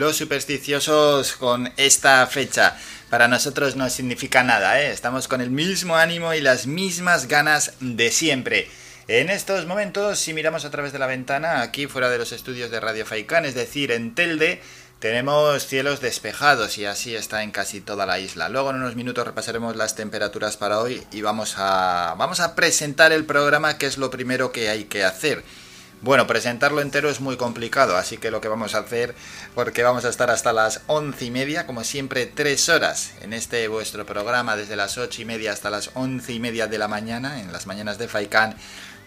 Los supersticiosos con esta fecha para nosotros no significa nada, ¿eh? estamos con el mismo ánimo y las mismas ganas de siempre. En estos momentos, si miramos a través de la ventana, aquí fuera de los estudios de Radio Faikán, es decir, en Telde, tenemos cielos despejados y así está en casi toda la isla. Luego en unos minutos repasaremos las temperaturas para hoy y vamos a, vamos a presentar el programa que es lo primero que hay que hacer. Bueno, presentarlo entero es muy complicado, así que lo que vamos a hacer, porque vamos a estar hasta las once y media, como siempre, tres horas en este vuestro programa, desde las ocho y media hasta las once y media de la mañana, en las mañanas de Faikán,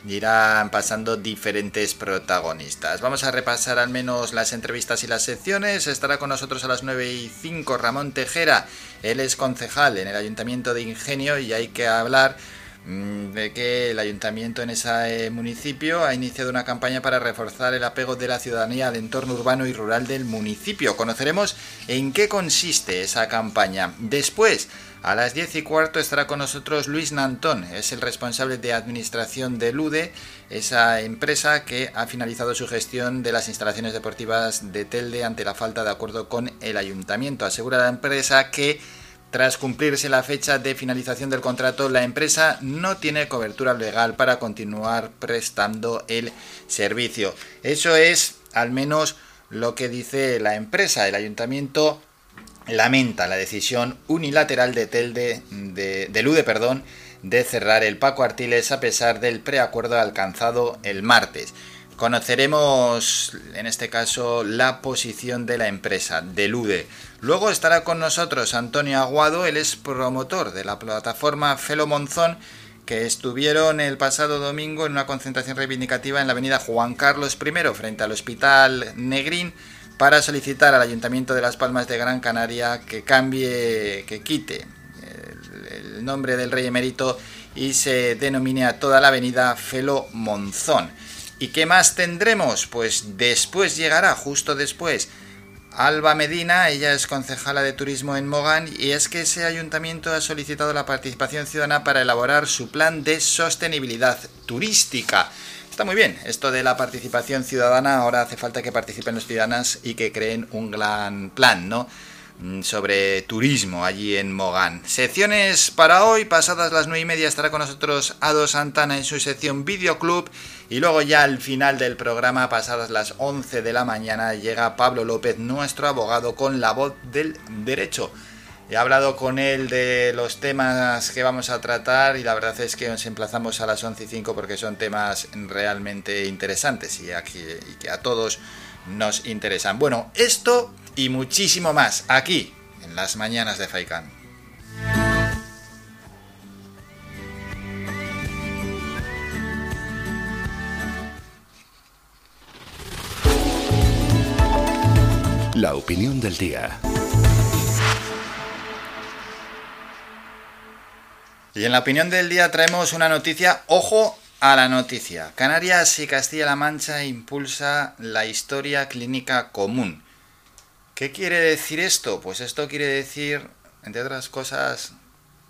irán pasando diferentes protagonistas. Vamos a repasar al menos las entrevistas y las secciones. Estará con nosotros a las nueve y cinco Ramón Tejera. Él es concejal en el Ayuntamiento de Ingenio y hay que hablar de que el ayuntamiento en ese municipio ha iniciado una campaña para reforzar el apego de la ciudadanía al entorno urbano y rural del municipio. Conoceremos en qué consiste esa campaña. Después, a las 10 y cuarto estará con nosotros Luis Nantón, es el responsable de administración de LUDE, esa empresa que ha finalizado su gestión de las instalaciones deportivas de Telde ante la falta de acuerdo con el ayuntamiento. Asegura la empresa que tras cumplirse la fecha de finalización del contrato, la empresa no tiene cobertura legal para continuar prestando el servicio. Eso es al menos lo que dice la empresa. El ayuntamiento lamenta la decisión unilateral de Telde, de, de Lude, perdón, de cerrar el Paco Artiles a pesar del preacuerdo alcanzado el martes. Conoceremos, en este caso, la posición de la empresa, de Lude. Luego estará con nosotros Antonio Aguado, él es promotor de la plataforma Felo Monzón, que estuvieron el pasado domingo en una concentración reivindicativa en la avenida Juan Carlos I, frente al Hospital Negrín, para solicitar al Ayuntamiento de Las Palmas de Gran Canaria que cambie, que quite el nombre del rey emérito y se denomine a toda la avenida Felo Monzón. ¿Y qué más tendremos? Pues después llegará, justo después, Alba Medina, ella es concejala de turismo en Mogán y es que ese ayuntamiento ha solicitado la participación ciudadana para elaborar su plan de sostenibilidad turística. Está muy bien, esto de la participación ciudadana, ahora hace falta que participen los ciudadanos y que creen un gran plan, ¿no? Mm, sobre turismo allí en Mogán. Secciones para hoy, pasadas las nueve y media estará con nosotros Ado Santana en su sección Videoclub y luego ya al final del programa, pasadas las 11 de la mañana, llega Pablo López, nuestro abogado con la voz del derecho. He hablado con él de los temas que vamos a tratar y la verdad es que nos emplazamos a las 11 y 5 porque son temas realmente interesantes y, y que a todos nos interesan. Bueno, esto y muchísimo más aquí en las mañanas de Faikán. La opinión del día. Y en la opinión del día traemos una noticia, ojo a la noticia. Canarias y Castilla-La Mancha impulsa la historia clínica común. ¿Qué quiere decir esto? Pues esto quiere decir, entre otras cosas,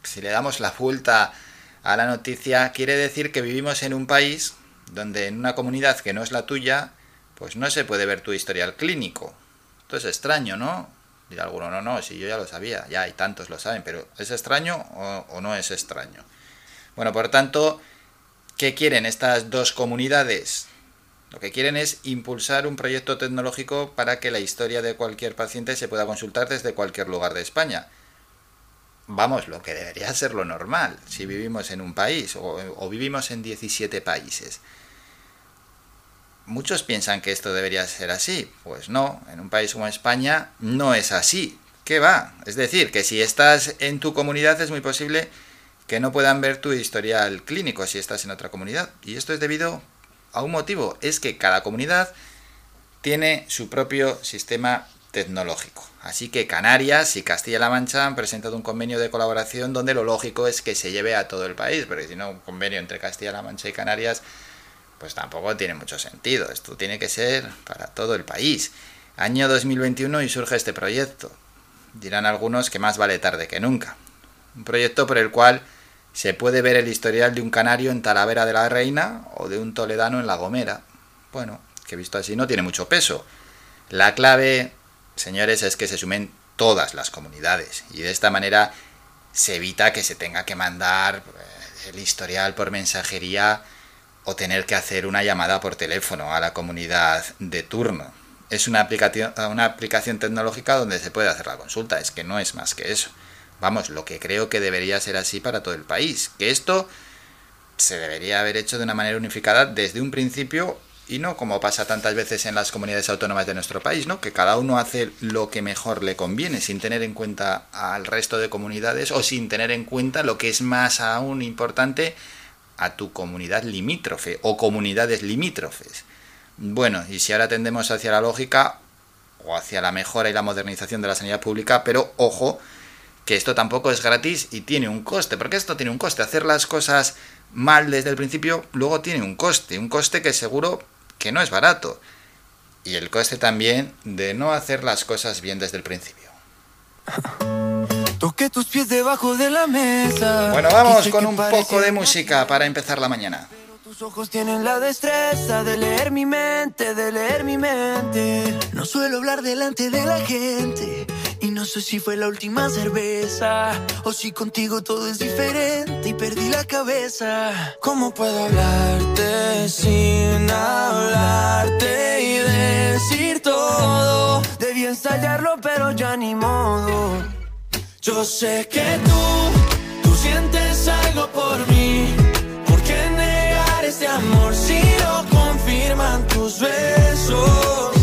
si le damos la vuelta a la noticia, quiere decir que vivimos en un país donde en una comunidad que no es la tuya, pues no se puede ver tu historial clínico. Esto es extraño, ¿no? Dirá alguno, no, no, si yo ya lo sabía, ya hay tantos lo saben, pero ¿es extraño o, o no es extraño? Bueno, por tanto, ¿qué quieren estas dos comunidades? Lo que quieren es impulsar un proyecto tecnológico para que la historia de cualquier paciente se pueda consultar desde cualquier lugar de España. Vamos, lo que debería ser lo normal si vivimos en un país o, o vivimos en 17 países. Muchos piensan que esto debería ser así. Pues no, en un país como España no es así. ¿Qué va? Es decir, que si estás en tu comunidad es muy posible que no puedan ver tu historial clínico si estás en otra comunidad. Y esto es debido a un motivo, es que cada comunidad tiene su propio sistema tecnológico. Así que Canarias y Castilla-La Mancha han presentado un convenio de colaboración donde lo lógico es que se lleve a todo el país, pero si no, un convenio entre Castilla-La Mancha y Canarias, pues tampoco tiene mucho sentido. Esto tiene que ser para todo el país. Año 2021 y surge este proyecto. Dirán algunos que más vale tarde que nunca. Un proyecto por el cual se puede ver el historial de un canario en Talavera de la Reina o de un toledano en La Gomera. Bueno, que visto así no tiene mucho peso. La clave señores, es que se sumen todas las comunidades y de esta manera se evita que se tenga que mandar eh, el historial por mensajería o tener que hacer una llamada por teléfono a la comunidad de turno. Es una aplicación, una aplicación tecnológica donde se puede hacer la consulta, es que no es más que eso. Vamos, lo que creo que debería ser así para todo el país, que esto se debería haber hecho de una manera unificada desde un principio y no como pasa tantas veces en las comunidades autónomas de nuestro país, ¿no? Que cada uno hace lo que mejor le conviene, sin tener en cuenta al resto de comunidades o sin tener en cuenta lo que es más aún importante a tu comunidad limítrofe o comunidades limítrofes. Bueno, y si ahora tendemos hacia la lógica o hacia la mejora y la modernización de la sanidad pública, pero ojo, que esto tampoco es gratis y tiene un coste, porque esto tiene un coste. Hacer las cosas mal desde el principio luego tiene un coste, un coste que seguro que no es barato. Y el coste también de no hacer las cosas bien desde el principio. Toqué tus pies debajo de la mesa. Bueno, vamos con un poco de música para empezar la mañana. Tus ojos tienen la destreza de leer mi mente, de leer mi mente. No suelo hablar delante de la gente. Y no sé si fue la última cerveza o si contigo todo es diferente y perdí la cabeza. ¿Cómo puedo hablarte sin hablarte y decir todo? Debí ensayarlo, pero ya ni modo. Yo sé que tú, tú sientes algo por mí. ¿Por qué negar este amor si lo confirman tus besos?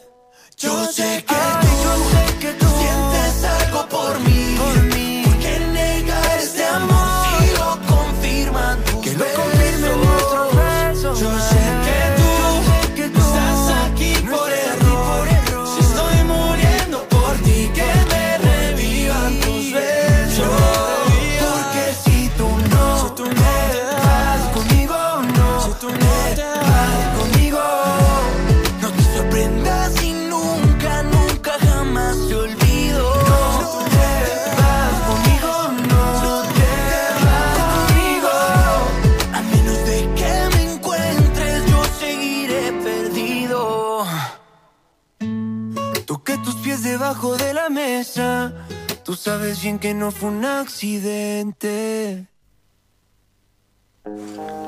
Yo sé que tú, yo sé que tú sientes algo por mí. Por mí. Debajo de la mesa. Tú sabes bien que no fue un accidente.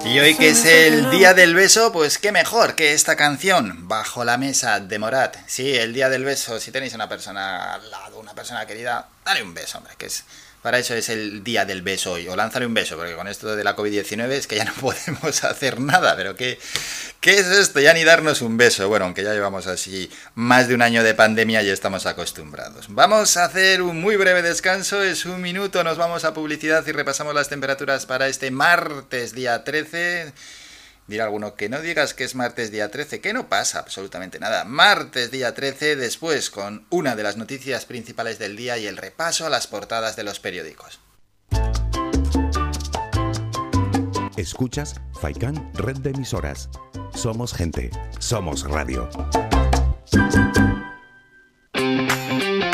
Y hoy que es el día del beso, pues qué mejor que esta canción, Bajo la mesa de Morat. Sí, el día del beso, si tenéis una persona al lado, una persona querida, dale un beso, hombre, que es para eso es el día del beso hoy, o lánzale un beso, porque con esto de la COVID-19 es que ya no podemos hacer nada, pero ¿qué, ¿qué es esto? Ya ni darnos un beso, bueno, aunque ya llevamos así más de un año de pandemia y estamos acostumbrados. Vamos a hacer un muy breve descanso, es un minuto, nos vamos a publicidad y repasamos las temperaturas para este martes día 13. Dirá alguno que no digas que es martes día 13, que no pasa absolutamente nada. Martes día 13, después con una de las noticias principales del día y el repaso a las portadas de los periódicos. Escuchas Faikan Red de Emisoras. Somos gente, somos radio.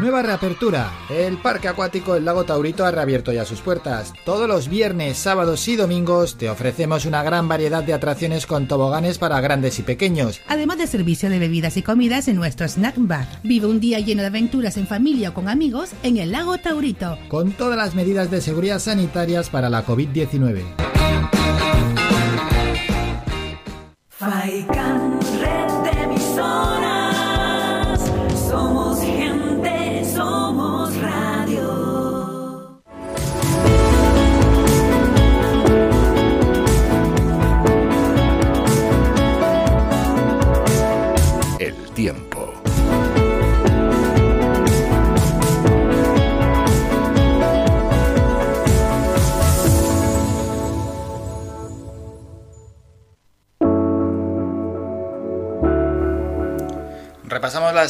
Nueva reapertura. El parque acuático El Lago Taurito ha reabierto ya sus puertas. Todos los viernes, sábados y domingos te ofrecemos una gran variedad de atracciones con toboganes para grandes y pequeños. Además de servicio de bebidas y comidas en nuestro snack bar. Vive un día lleno de aventuras en familia o con amigos en El Lago Taurito. Con todas las medidas de seguridad sanitarias para la COVID-19. Repasamos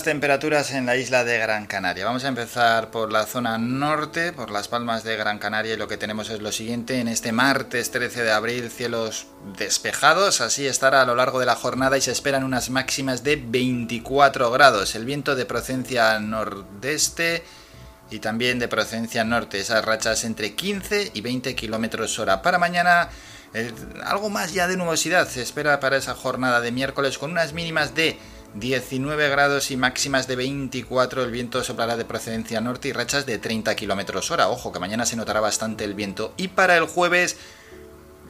temperaturas en la isla de Gran Canaria. Vamos a empezar por la zona norte, por las palmas de Gran Canaria, y lo que tenemos es lo siguiente. En este martes 13 de abril, cielos despejados, así estará a lo largo de la jornada y se esperan unas máximas de 24 grados. El viento de procedencia nordeste y también de procedencia norte, esas rachas entre 15 y 20 kilómetros hora. Para mañana, algo más ya de nubosidad se espera para esa jornada de miércoles con unas mínimas de 19 grados y máximas de 24. El viento soplará de procedencia norte y rachas de 30 kilómetros hora. Ojo, que mañana se notará bastante el viento. Y para el jueves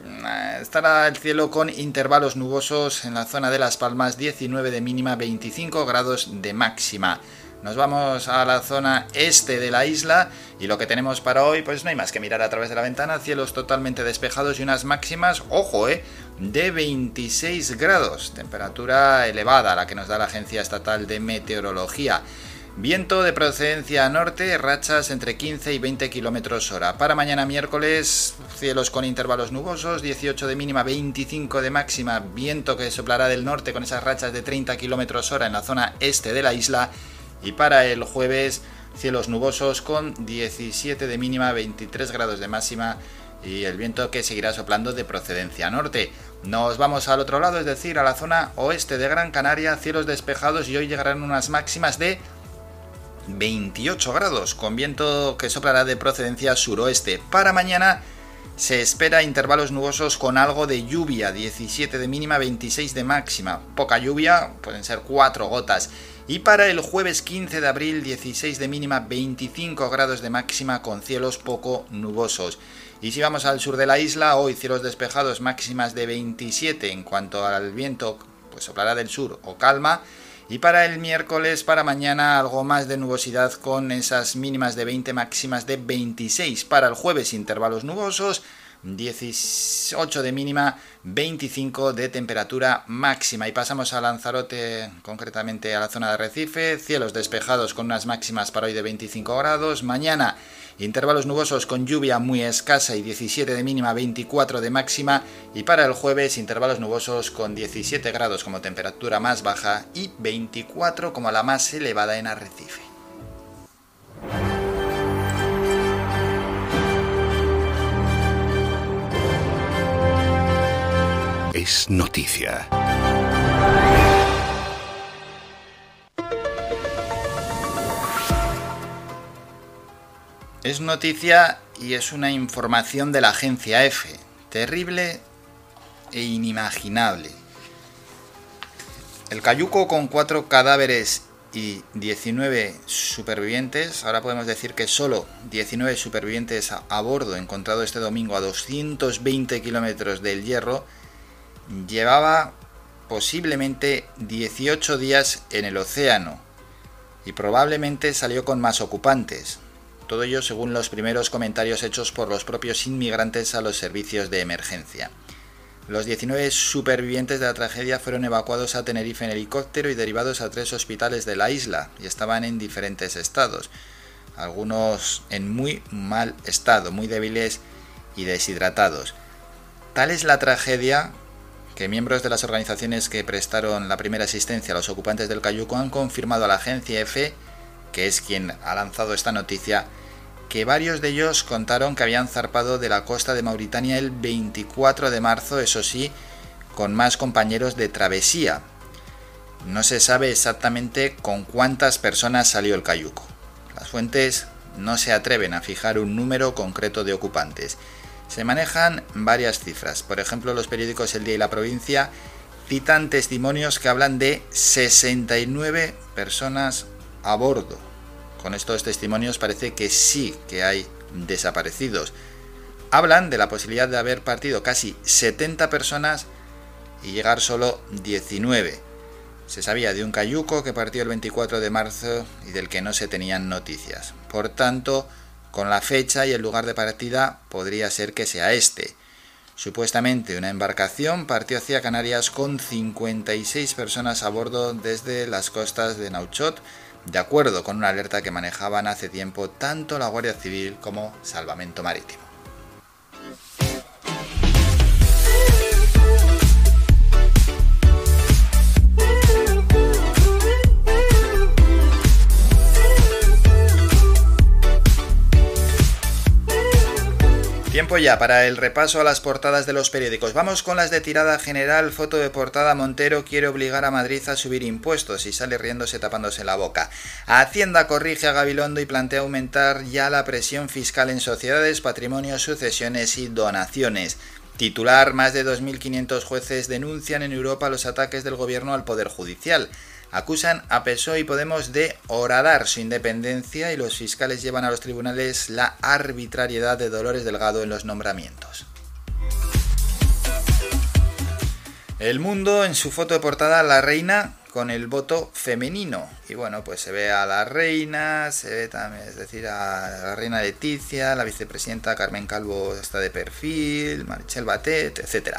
mm, estará el cielo con intervalos nubosos en la zona de Las Palmas, 19 de mínima, 25 grados de máxima. Nos vamos a la zona este de la isla y lo que tenemos para hoy pues no hay más que mirar a través de la ventana, cielos totalmente despejados y unas máximas, ojo, eh, de 26 grados, temperatura elevada la que nos da la Agencia Estatal de Meteorología. Viento de procedencia norte, rachas entre 15 y 20 kilómetros hora. Para mañana miércoles, cielos con intervalos nubosos, 18 de mínima, 25 de máxima, viento que soplará del norte con esas rachas de 30 kilómetros hora en la zona este de la isla y para el jueves, cielos nubosos con 17 de mínima, 23 grados de máxima y el viento que seguirá soplando de procedencia norte. Nos vamos al otro lado, es decir, a la zona oeste de Gran Canaria, cielos despejados y hoy llegarán unas máximas de 28 grados, con viento que soplará de procedencia suroeste. Para mañana se espera intervalos nubosos con algo de lluvia, 17 de mínima, 26 de máxima. Poca lluvia, pueden ser 4 gotas. Y para el jueves 15 de abril, 16 de mínima, 25 grados de máxima con cielos poco nubosos. Y si vamos al sur de la isla, hoy cielos despejados máximas de 27 en cuanto al viento, pues soplará del sur o calma. Y para el miércoles, para mañana, algo más de nubosidad con esas mínimas de 20, máximas de 26. Para el jueves, intervalos nubosos, 18 de mínima, 25 de temperatura máxima. Y pasamos a Lanzarote, concretamente a la zona de Recife, cielos despejados con unas máximas para hoy de 25 grados. Mañana intervalos nubosos con lluvia muy escasa y 17 de mínima, 24 de máxima. Y para el jueves intervalos nubosos con 17 grados como temperatura más baja y 24 como la más elevada en Arrecife. Es noticia. Es noticia y es una información de la agencia F. Terrible e inimaginable. El cayuco con cuatro cadáveres y 19 supervivientes, ahora podemos decir que solo 19 supervivientes a, bordo encontrado este domingo a 220 kilómetros del Hierro, llevaba posiblemente 18 días en el océano y probablemente salió con más ocupantes. Todo ello según los primeros comentarios hechos por los propios inmigrantes a los servicios de emergencia. Los 19 supervivientes de la tragedia fueron evacuados a Tenerife en helicóptero y derivados a tres hospitales de la isla y estaban en diferentes estados, algunos en muy mal estado, muy débiles y deshidratados. Tal es la tragedia que miembros de las organizaciones que prestaron la primera asistencia a los ocupantes del Cayuco han confirmado a la agencia EFE, que es quien ha lanzado esta noticia, que varios de ellos contaron que habían zarpado de la costa de Mauritania el 24 de marzo, eso sí, con más compañeros de travesía. No se sabe exactamente con cuántas personas salió el cayuco. Las fuentes no se atreven a fijar un número concreto de ocupantes. Se manejan varias cifras. Por ejemplo, los periódicos El Día y La Provincia citan testimonios que hablan de 69 personas a bordo. Con estos testimonios parece que sí que hay desaparecidos. Hablan de la posibilidad de haber partido casi 70 personas y llegar solo 19. Se sabía de un cayuco que partió el 24 de marzo y del que no se tenían noticias. Por tanto, con la fecha y el lugar de partida podría ser que sea este. Supuestamente una embarcación partió hacia Canarias con 56 personas a bordo desde las costas de Nauchot, de acuerdo con una alerta que manejaban hace tiempo tanto la Guardia Civil como Salvamento Marítimo. Ya para el repaso a las portadas de los periódicos. Vamos con las de tirada general. Foto de portada Montero quiere obligar a Madrid a subir impuestos y sale riéndose tapándose la boca. Hacienda corrige a Gabilondo y plantea aumentar ya la presión fiscal en sociedades, patrimonios, sucesiones y donaciones. Titular, más de 2.500 jueces denuncian en Europa los ataques del gobierno al Poder Judicial acusan a PSOE y Podemos de horadar su independencia y los fiscales llevan a los tribunales la arbitrariedad de Dolores Delgado en los nombramientos. El mundo en su foto de portada la reina con el voto femenino. Y bueno, pues se ve a la reina, se ve también, es decir, a la reina Leticia, la vicepresidenta Carmen Calvo está de perfil, Marichel Batet, etc.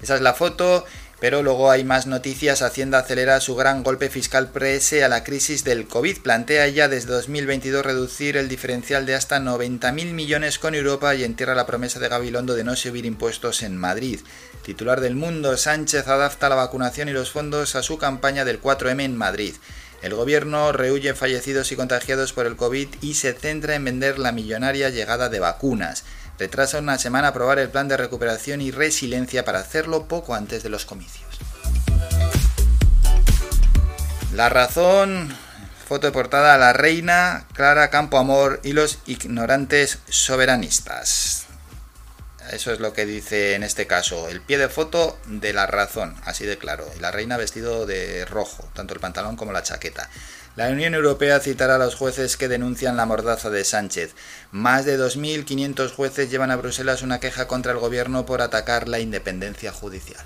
Esa es la foto pero luego hay más noticias. Hacienda acelera su gran golpe fiscal prese a la crisis del COVID. Plantea ya desde 2022 reducir el diferencial de hasta 90.000 millones con Europa y entierra la promesa de Gabilondo de no subir impuestos en Madrid. Titular del Mundo, Sánchez adapta la vacunación y los fondos a su campaña del 4M en Madrid. El gobierno rehuye fallecidos y contagiados por el COVID y se centra en vender la millonaria llegada de vacunas retrasa una semana aprobar el plan de recuperación y resiliencia para hacerlo poco antes de los comicios. La razón, foto de portada, la reina, Clara Campo Amor y los ignorantes soberanistas. Eso es lo que dice en este caso, el pie de foto de la razón, así de claro. Y la reina vestido de rojo, tanto el pantalón como la chaqueta. La Unión Europea citará a los jueces que denuncian la mordaza de Sánchez. Más de 2.500 jueces llevan a Bruselas una queja contra el gobierno por atacar la independencia judicial.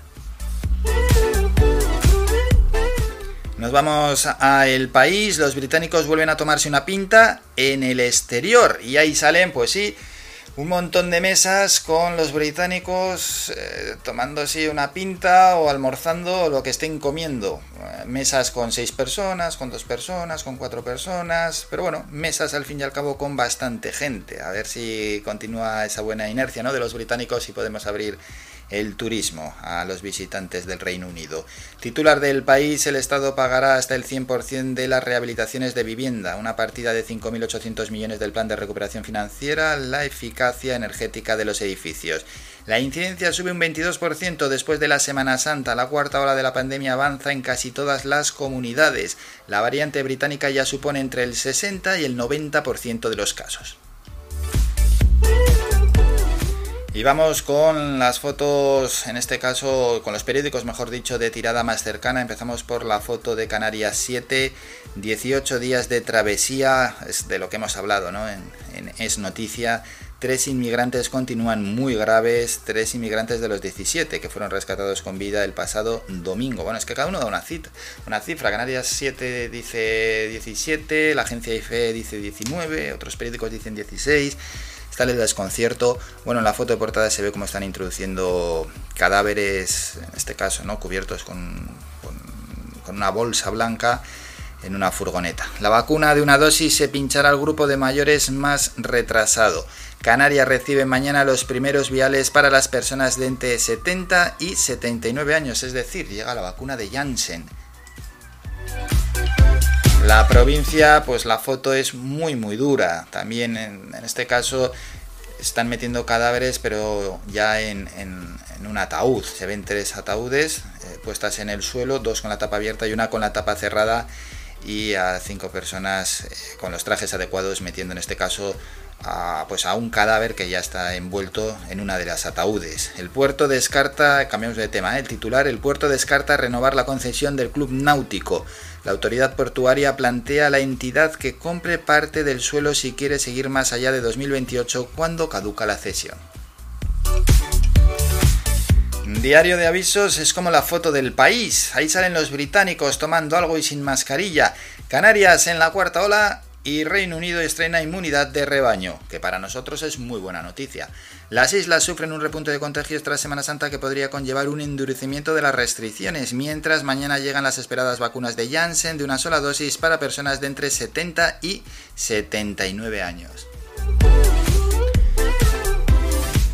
Nos vamos a el país, los británicos vuelven a tomarse una pinta en el exterior y ahí salen, pues sí, un montón de mesas con los británicos eh, tomando así una pinta o almorzando lo que estén comiendo. Eh, mesas con seis personas, con dos personas, con cuatro personas, pero bueno, mesas al fin y al cabo con bastante gente. A ver si continúa esa buena inercia ¿no? de los británicos y podemos abrir el turismo a los visitantes del Reino Unido. Titular del país, el Estado pagará hasta el 100% de las rehabilitaciones de vivienda, una partida de 5.800 millones del Plan de Recuperación Financiera, la eficacia energética de los edificios. La incidencia sube un 22% después de la Semana Santa. La cuarta ola de la pandemia avanza en casi todas las comunidades. La variante británica ya supone entre el 60 y el 90% de los casos. Y vamos con las fotos, en este caso con los periódicos, mejor dicho, de tirada más cercana. Empezamos por la foto de Canarias 7, 18 días de travesía, es de lo que hemos hablado ¿no? en, Es Noticia. Tres inmigrantes continúan muy graves, tres inmigrantes de los 17 que fueron rescatados con vida el pasado domingo. Bueno, es que cada uno da una cita, una cifra. Canarias 7 dice 17, la agencia IFE dice 19, otros periódicos dicen 16 está el desconcierto. Bueno, en la foto de portada se ve cómo están introduciendo cadáveres, en este caso, ¿no? cubiertos con, con, una bolsa blanca en una furgoneta. La vacuna de una dosis se pinchará al grupo de mayores más retrasado. Canarias recibe mañana los primeros viales para las personas de entre 70 y 79 años, es decir, llega la vacuna de Janssen. La provincia, pues la foto es muy muy dura. También en, este caso están metiendo cadáveres, pero ya en, un ataúd. Se ven tres ataúdes eh, puestas en el suelo, dos con la tapa abierta y una con la tapa cerrada, y a cinco personas eh, con los trajes adecuados metiendo en este caso a, pues a un cadáver que ya está envuelto en una de las ataúdes. El puerto descarta, cambiamos de tema, ¿eh? el titular, el puerto descarta renovar la concesión del club náutico. La autoridad portuaria plantea a la entidad que compre parte del suelo si quiere seguir más allá de 2028 cuando caduca la cesión. Diario de avisos es como la foto del país. Ahí salen los británicos tomando algo y sin mascarilla. Canarias en la cuarta ola y Reino Unido estrena inmunidad de rebaño, que para nosotros es muy buena noticia. Las islas sufren un repunte de contagios tras Semana Santa que podría conllevar un endurecimiento de las restricciones, mientras mañana llegan las esperadas vacunas de Janssen de una sola dosis para personas de entre 70 y 79 años.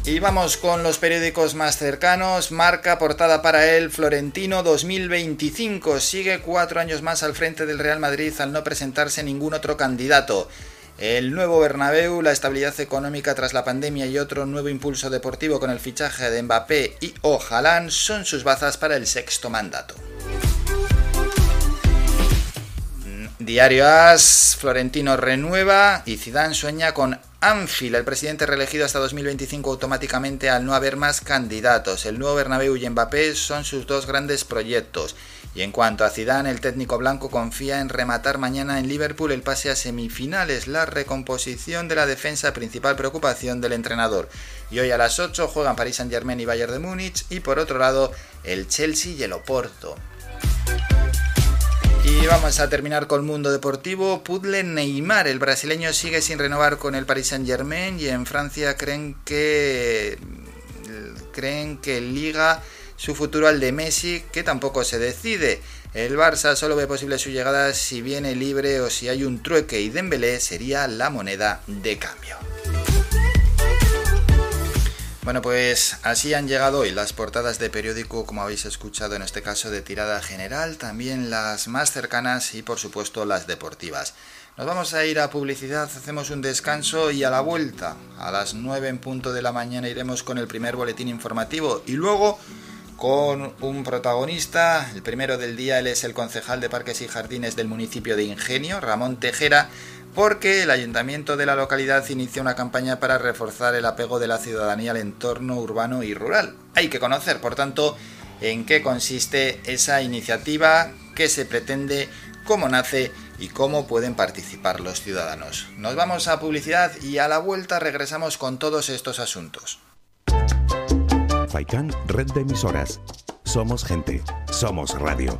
Y vamos con los periódicos más cercanos. Marca portada para él Florentino 2025. Sigue cuatro años más al frente del Real Madrid al no presentarse ningún otro candidato. El nuevo Bernabéu, la estabilidad económica tras la pandemia y otro nuevo impulso deportivo con el fichaje de Mbappé y Ojalán son sus bazas para el sexto mandato. Diario As, Florentino renueva y Zidane sueña con Anfield, el presidente reelegido hasta 2025 automáticamente al no haber más candidatos. El nuevo Bernabéu y Mbappé son sus dos grandes proyectos. Y en cuanto a Zidane, el técnico blanco confía en rematar mañana en Liverpool el pase a semifinales, la recomposición de la defensa principal preocupación del entrenador. Y hoy a las 8 juegan Paris Saint-Germain y Bayern de Múnich y por otro lado el Chelsea y el Oporto. Y vamos a terminar con el mundo deportivo. Puzzle Neymar, el brasileño sigue sin renovar con el Paris Saint Germain y en Francia creen que creen que liga su futuro al de Messi, que tampoco se decide. El Barça solo ve posible su llegada si viene libre o si hay un trueque y Dembélé sería la moneda de cambio. Bueno, pues así han llegado hoy las portadas de periódico, como habéis escuchado en este caso de tirada general, también las más cercanas y por supuesto las deportivas. Nos vamos a ir a publicidad, hacemos un descanso y a la vuelta, a las 9 en punto de la mañana iremos con el primer boletín informativo y luego con un protagonista, el primero del día, es el concejal de Parques y Jardines del municipio de Ingenio, Ramón Tejera, porque el ayuntamiento de la localidad inicia una campaña para reforzar el apego de la ciudadanía al entorno urbano y rural. Hay que conocer, por tanto, en qué consiste esa iniciativa, qué se pretende, cómo nace y cómo pueden participar los ciudadanos. Nos vamos a publicidad y a la vuelta regresamos con todos estos asuntos. Faikan, red de emisoras. Somos gente, somos radio.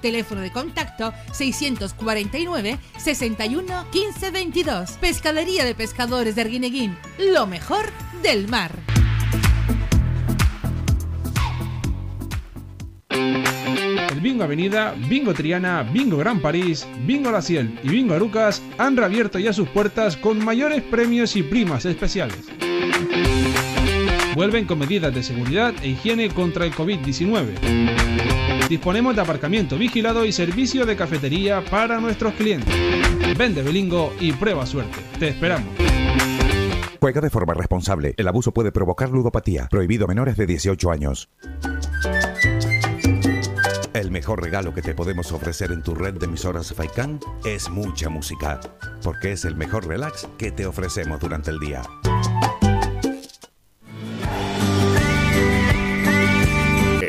Teléfono de contacto 649 61 15 22. Pescadería de Pescadores de Arguineguín. Lo mejor del mar. El Bingo Avenida, Bingo Triana, Bingo Gran París, Bingo La Ciel y Bingo Arucas han reabierto ya sus puertas con mayores premios y primas especiales. Vuelven con medidas de seguridad e higiene contra el COVID-19. Disponemos de aparcamiento vigilado y servicio de cafetería para nuestros clientes. Vende Belingo y prueba suerte. Te esperamos. Juega de forma responsable. El abuso puede provocar ludopatía. Prohibido menores de 18 años. El mejor regalo que te podemos ofrecer en tu red de emisoras Faikan es mucha música, porque es el mejor relax que te ofrecemos durante el día.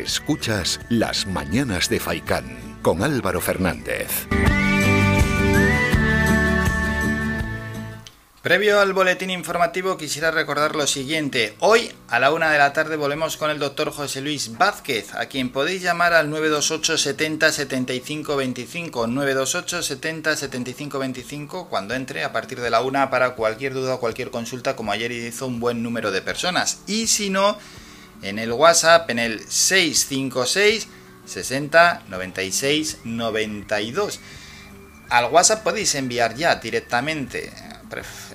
Escuchas Las Mañanas de Faicán con Álvaro Fernández. Previo al boletín informativo quisiera recordar lo siguiente. Hoy a la una de la tarde volvemos con el doctor José Luis Vázquez, a quien podéis llamar al 928 70 75 25. 928 70 75 25 cuando entre a partir de la una para cualquier duda o cualquier consulta como ayer hizo un buen número de personas. Y si no en el WhatsApp en el 656 60 96 92. Al WhatsApp podéis enviar ya directamente.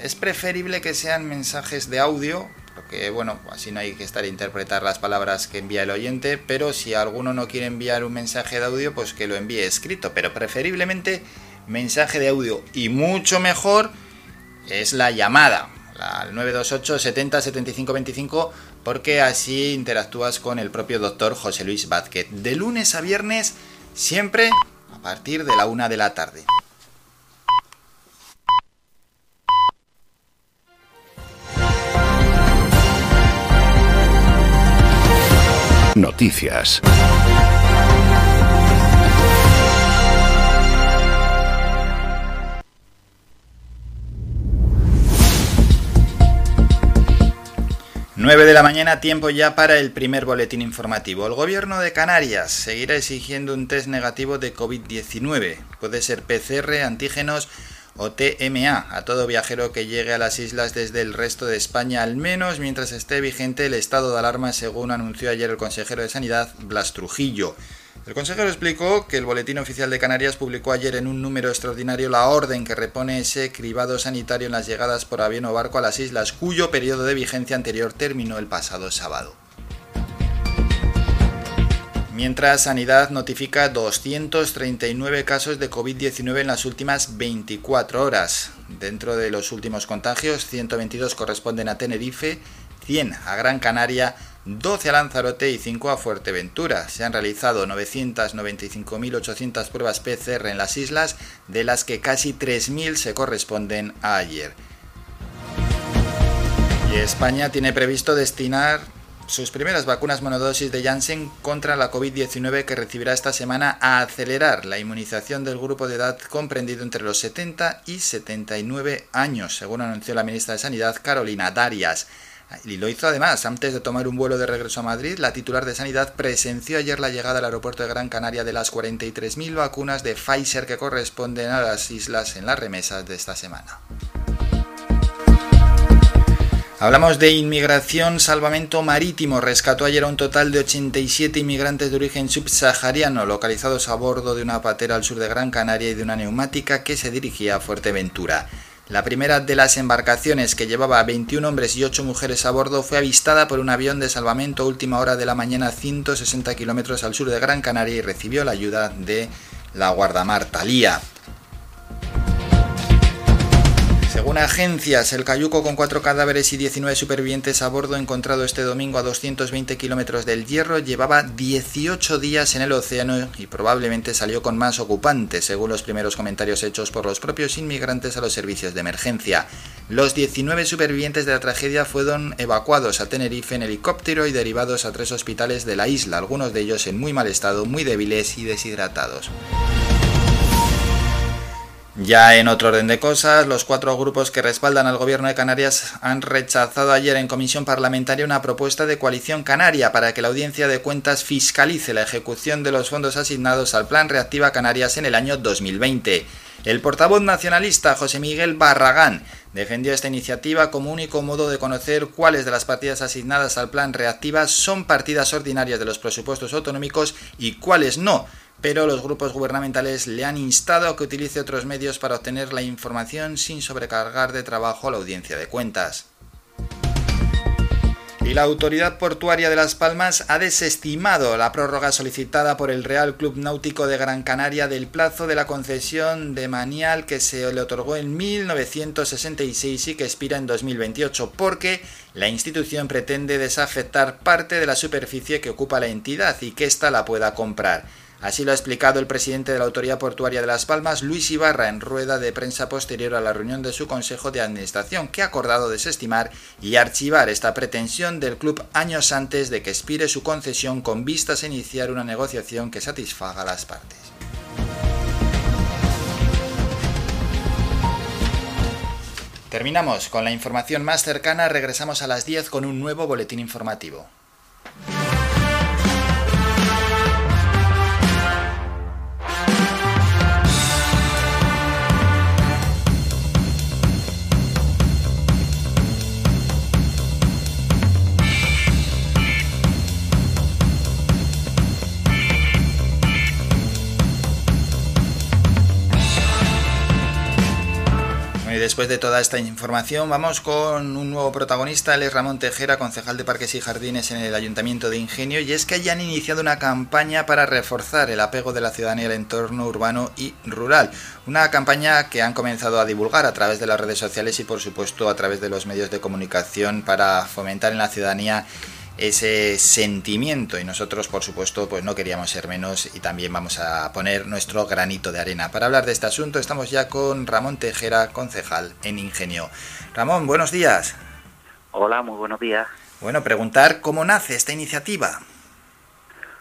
Es preferible que sean mensajes de audio, porque bueno, así no hay que estar a interpretar las palabras que envía el oyente, pero si alguno no quiere enviar un mensaje de audio, pues que lo envíe escrito, pero preferiblemente mensaje de audio y mucho mejor es la llamada, al 928 70 75 25 porque así interactúas con el propio doctor José Luis Vázquez. De lunes a viernes, siempre a partir de la una de la tarde. Noticias. 9 de la mañana, tiempo ya para el primer boletín informativo. El gobierno de Canarias seguirá exigiendo un test negativo de COVID-19. Puede ser PCR, antígenos o TMA a todo viajero que llegue a las islas desde el resto de España, al menos mientras esté vigente el estado de alarma, según anunció ayer el consejero de Sanidad, Blas Trujillo. El consejero explicó que el Boletín Oficial de Canarias publicó ayer en un número extraordinario la orden que repone ese cribado sanitario en las llegadas por avión o barco a las islas, cuyo periodo de vigencia anterior terminó el pasado sábado. Mientras Sanidad notifica 239 casos de COVID-19 en las últimas 24 horas. Dentro de los últimos contagios, 122 corresponden a Tenerife, 100 a Gran Canaria, 12 a Lanzarote y 5 a Fuerteventura. Se han realizado 995.800 pruebas PCR en las islas, de las que casi 3.000 se corresponden a ayer. Y España tiene previsto destinar sus primeras vacunas monodosis de Janssen contra la COVID-19 que recibirá esta semana a acelerar la inmunización del grupo de edad comprendido entre los 70 y 79 años, según anunció la ministra de Sanidad Carolina Darias. Y lo hizo además, antes de tomar un vuelo de regreso a Madrid, la titular de Sanidad presenció ayer la llegada al aeropuerto de Gran Canaria de las 43.000 vacunas de Pfizer que corresponden a las islas en las remesas de esta semana. Hablamos de inmigración, salvamento marítimo. Rescató ayer a un total de 87 inmigrantes de origen subsahariano localizados a bordo de una patera al sur de Gran Canaria y de una neumática que se dirigía a Fuerteventura. La primera de las embarcaciones, que llevaba 21 hombres y 8 mujeres a bordo, fue avistada por un avión de salvamento a última hora de la mañana 160 kilómetros al sur de Gran Canaria y recibió la ayuda de la guardamar Talía. Según agencias, el cayuco con cuatro cadáveres y 19 supervivientes a bordo encontrado este domingo a 220 kilómetros del Hierro llevaba 18 días en el océano y probablemente salió con más ocupantes, según los primeros comentarios hechos por los propios inmigrantes a los servicios de emergencia. Los 19 supervivientes de la tragedia fueron evacuados a Tenerife en helicóptero y derivados a tres hospitales de la isla, algunos de ellos en muy mal estado, muy débiles y deshidratados. Ya en otro orden de cosas, los cuatro grupos que respaldan al gobierno de Canarias han rechazado ayer en comisión parlamentaria una propuesta de coalición canaria para que la audiencia de cuentas fiscalice la ejecución de los fondos asignados al Plan Reactiva Canarias en el año 2020. El portavoz nacionalista José Miguel Barragán defendió esta iniciativa como único modo de conocer cuáles de las partidas asignadas al Plan Reactiva son partidas ordinarias de los presupuestos autonómicos y cuáles no pero los grupos gubernamentales le han instado a que utilice otros medios para obtener la información sin sobrecargar de trabajo a la audiencia de cuentas. Y la Autoridad Portuaria de Las Palmas ha desestimado la prórroga solicitada por el Real Club Náutico de Gran Canaria del plazo de la concesión de Manial que se le otorgó en 1966 y que expira en 2028, porque la institución pretende desafectar parte de la superficie que ocupa la entidad y que ésta la pueda comprar. Así lo ha explicado el presidente de la Autoridad Portuaria de Las Palmas, Luis Ibarra, en rueda de prensa posterior a la reunión de su Consejo de Administración, que ha acordado desestimar y archivar esta pretensión del club años antes de que expire su concesión con vistas a iniciar una negociación que satisfaga a las partes. Terminamos con la información más cercana, regresamos a las 10 con un nuevo boletín informativo. Después de toda esta información, vamos con un nuevo protagonista, él es Ramón Tejera, concejal de Parques y Jardines en el Ayuntamiento de Ingenio, y es que ya han iniciado una campaña para reforzar el apego de la ciudadanía al entorno urbano y rural. Una campaña que han comenzado a divulgar a través de las redes sociales y por supuesto a través de los medios de comunicación para fomentar en la ciudadanía ese sentimiento y nosotros por supuesto pues no queríamos ser menos y también vamos a poner nuestro granito de arena. Para hablar de este asunto estamos ya con Ramón Tejera, concejal en Ingenio. Ramón, buenos días. Hola, muy buenos días. Bueno, preguntar cómo nace esta iniciativa.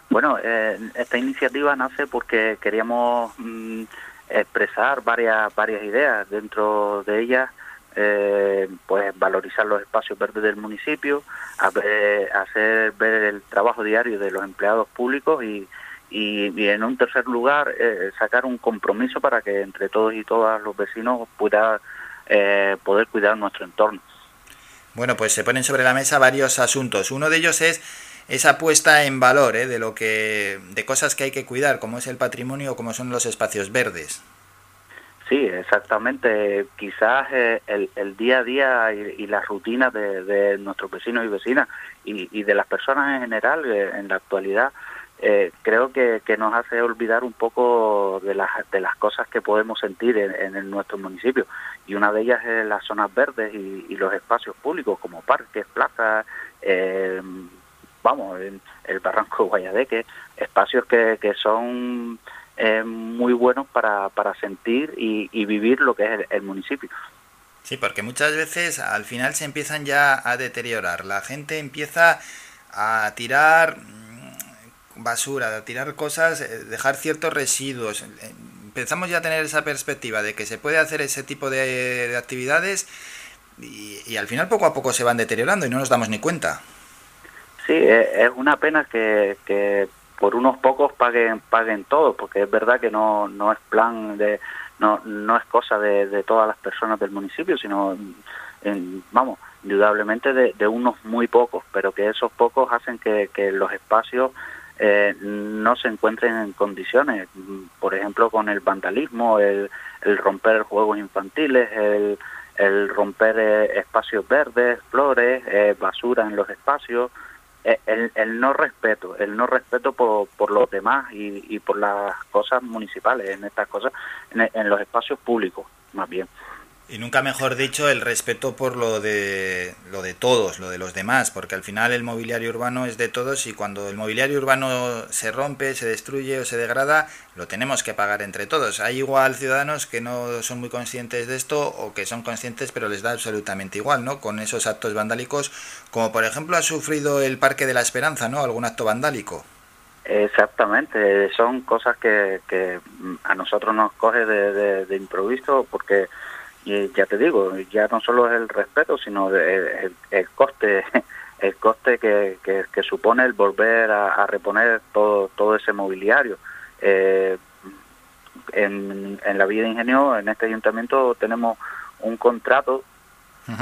Bueno, eh, esta iniciativa nace porque queríamos mm, expresar varias varias ideas dentro de ellas eh, pues valorizar los espacios verdes del municipio, hacer ver el trabajo diario de los empleados públicos y, y, en un tercer lugar eh, sacar un compromiso para que entre todos y todas los vecinos pueda eh, poder cuidar nuestro entorno. Bueno, pues se ponen sobre la mesa varios asuntos. Uno de ellos es esa puesta en valor ¿eh? de lo que de cosas que hay que cuidar, como es el patrimonio, como son los espacios verdes. Sí, exactamente. Quizás eh, el, día a día y, las rutinas de, nuestros vecinos y vecinas y, de las personas en general eh, en la actualidad eh, creo que, nos hace olvidar un poco de las, de las cosas que podemos sentir en, nuestro municipio. Y una de ellas es las zonas verdes y, los espacios públicos como parques, plazas, vamos, el Barranco de Guayadeque, espacios que, que son eh, muy buenos para, para sentir y, vivir lo que es el, municipio. Sí, porque muchas veces al final se empiezan ya a deteriorar. La gente empieza a tirar mm, basura, a tirar cosas, eh, dejar ciertos residuos. Eh, empezamos ya a tener esa perspectiva de que se puede hacer ese tipo de, actividades y, al final poco a poco se van deteriorando y no nos damos ni cuenta. Sí, es una pena que, que por unos pocos paguen paguen todo porque es verdad que no no es plan de no no es cosa de, de todas las personas del municipio sino vamos indudablemente de, unos muy pocos pero que esos pocos hacen que, los espacios eh, no se encuentren en condiciones. Por ejemplo con el vandalismo el, el romper juegos infantiles el, el romper eh, espacios verdes flores eh, basura en los espacios el, el, no respeto, el no respeto por, por los demás y, por las cosas municipales, en estas cosas, en los espacios públicos, más bien. Y nunca mejor dicho el respeto por lo de lo de todos, lo de los demás, porque al final el mobiliario urbano es de todos y cuando el mobiliario urbano se rompe, se destruye o se degrada, lo tenemos que pagar entre todos. Hay igual ciudadanos que no son muy conscientes de esto o que son conscientes pero les da absolutamente igual, ¿no? Con esos actos vandálicos, como por ejemplo ha sufrido el Parque de la Esperanza, ¿no? Algún acto vandálico. Exactamente, son cosas que, que a nosotros nos coge de, de improviso porque y ya te digo, ya no solo es el respeto, sino el, coste el coste que, que, supone el volver a, reponer todo, todo ese mobiliario. Eh, en, en la vida de ingenio, en este ayuntamiento, tenemos un contrato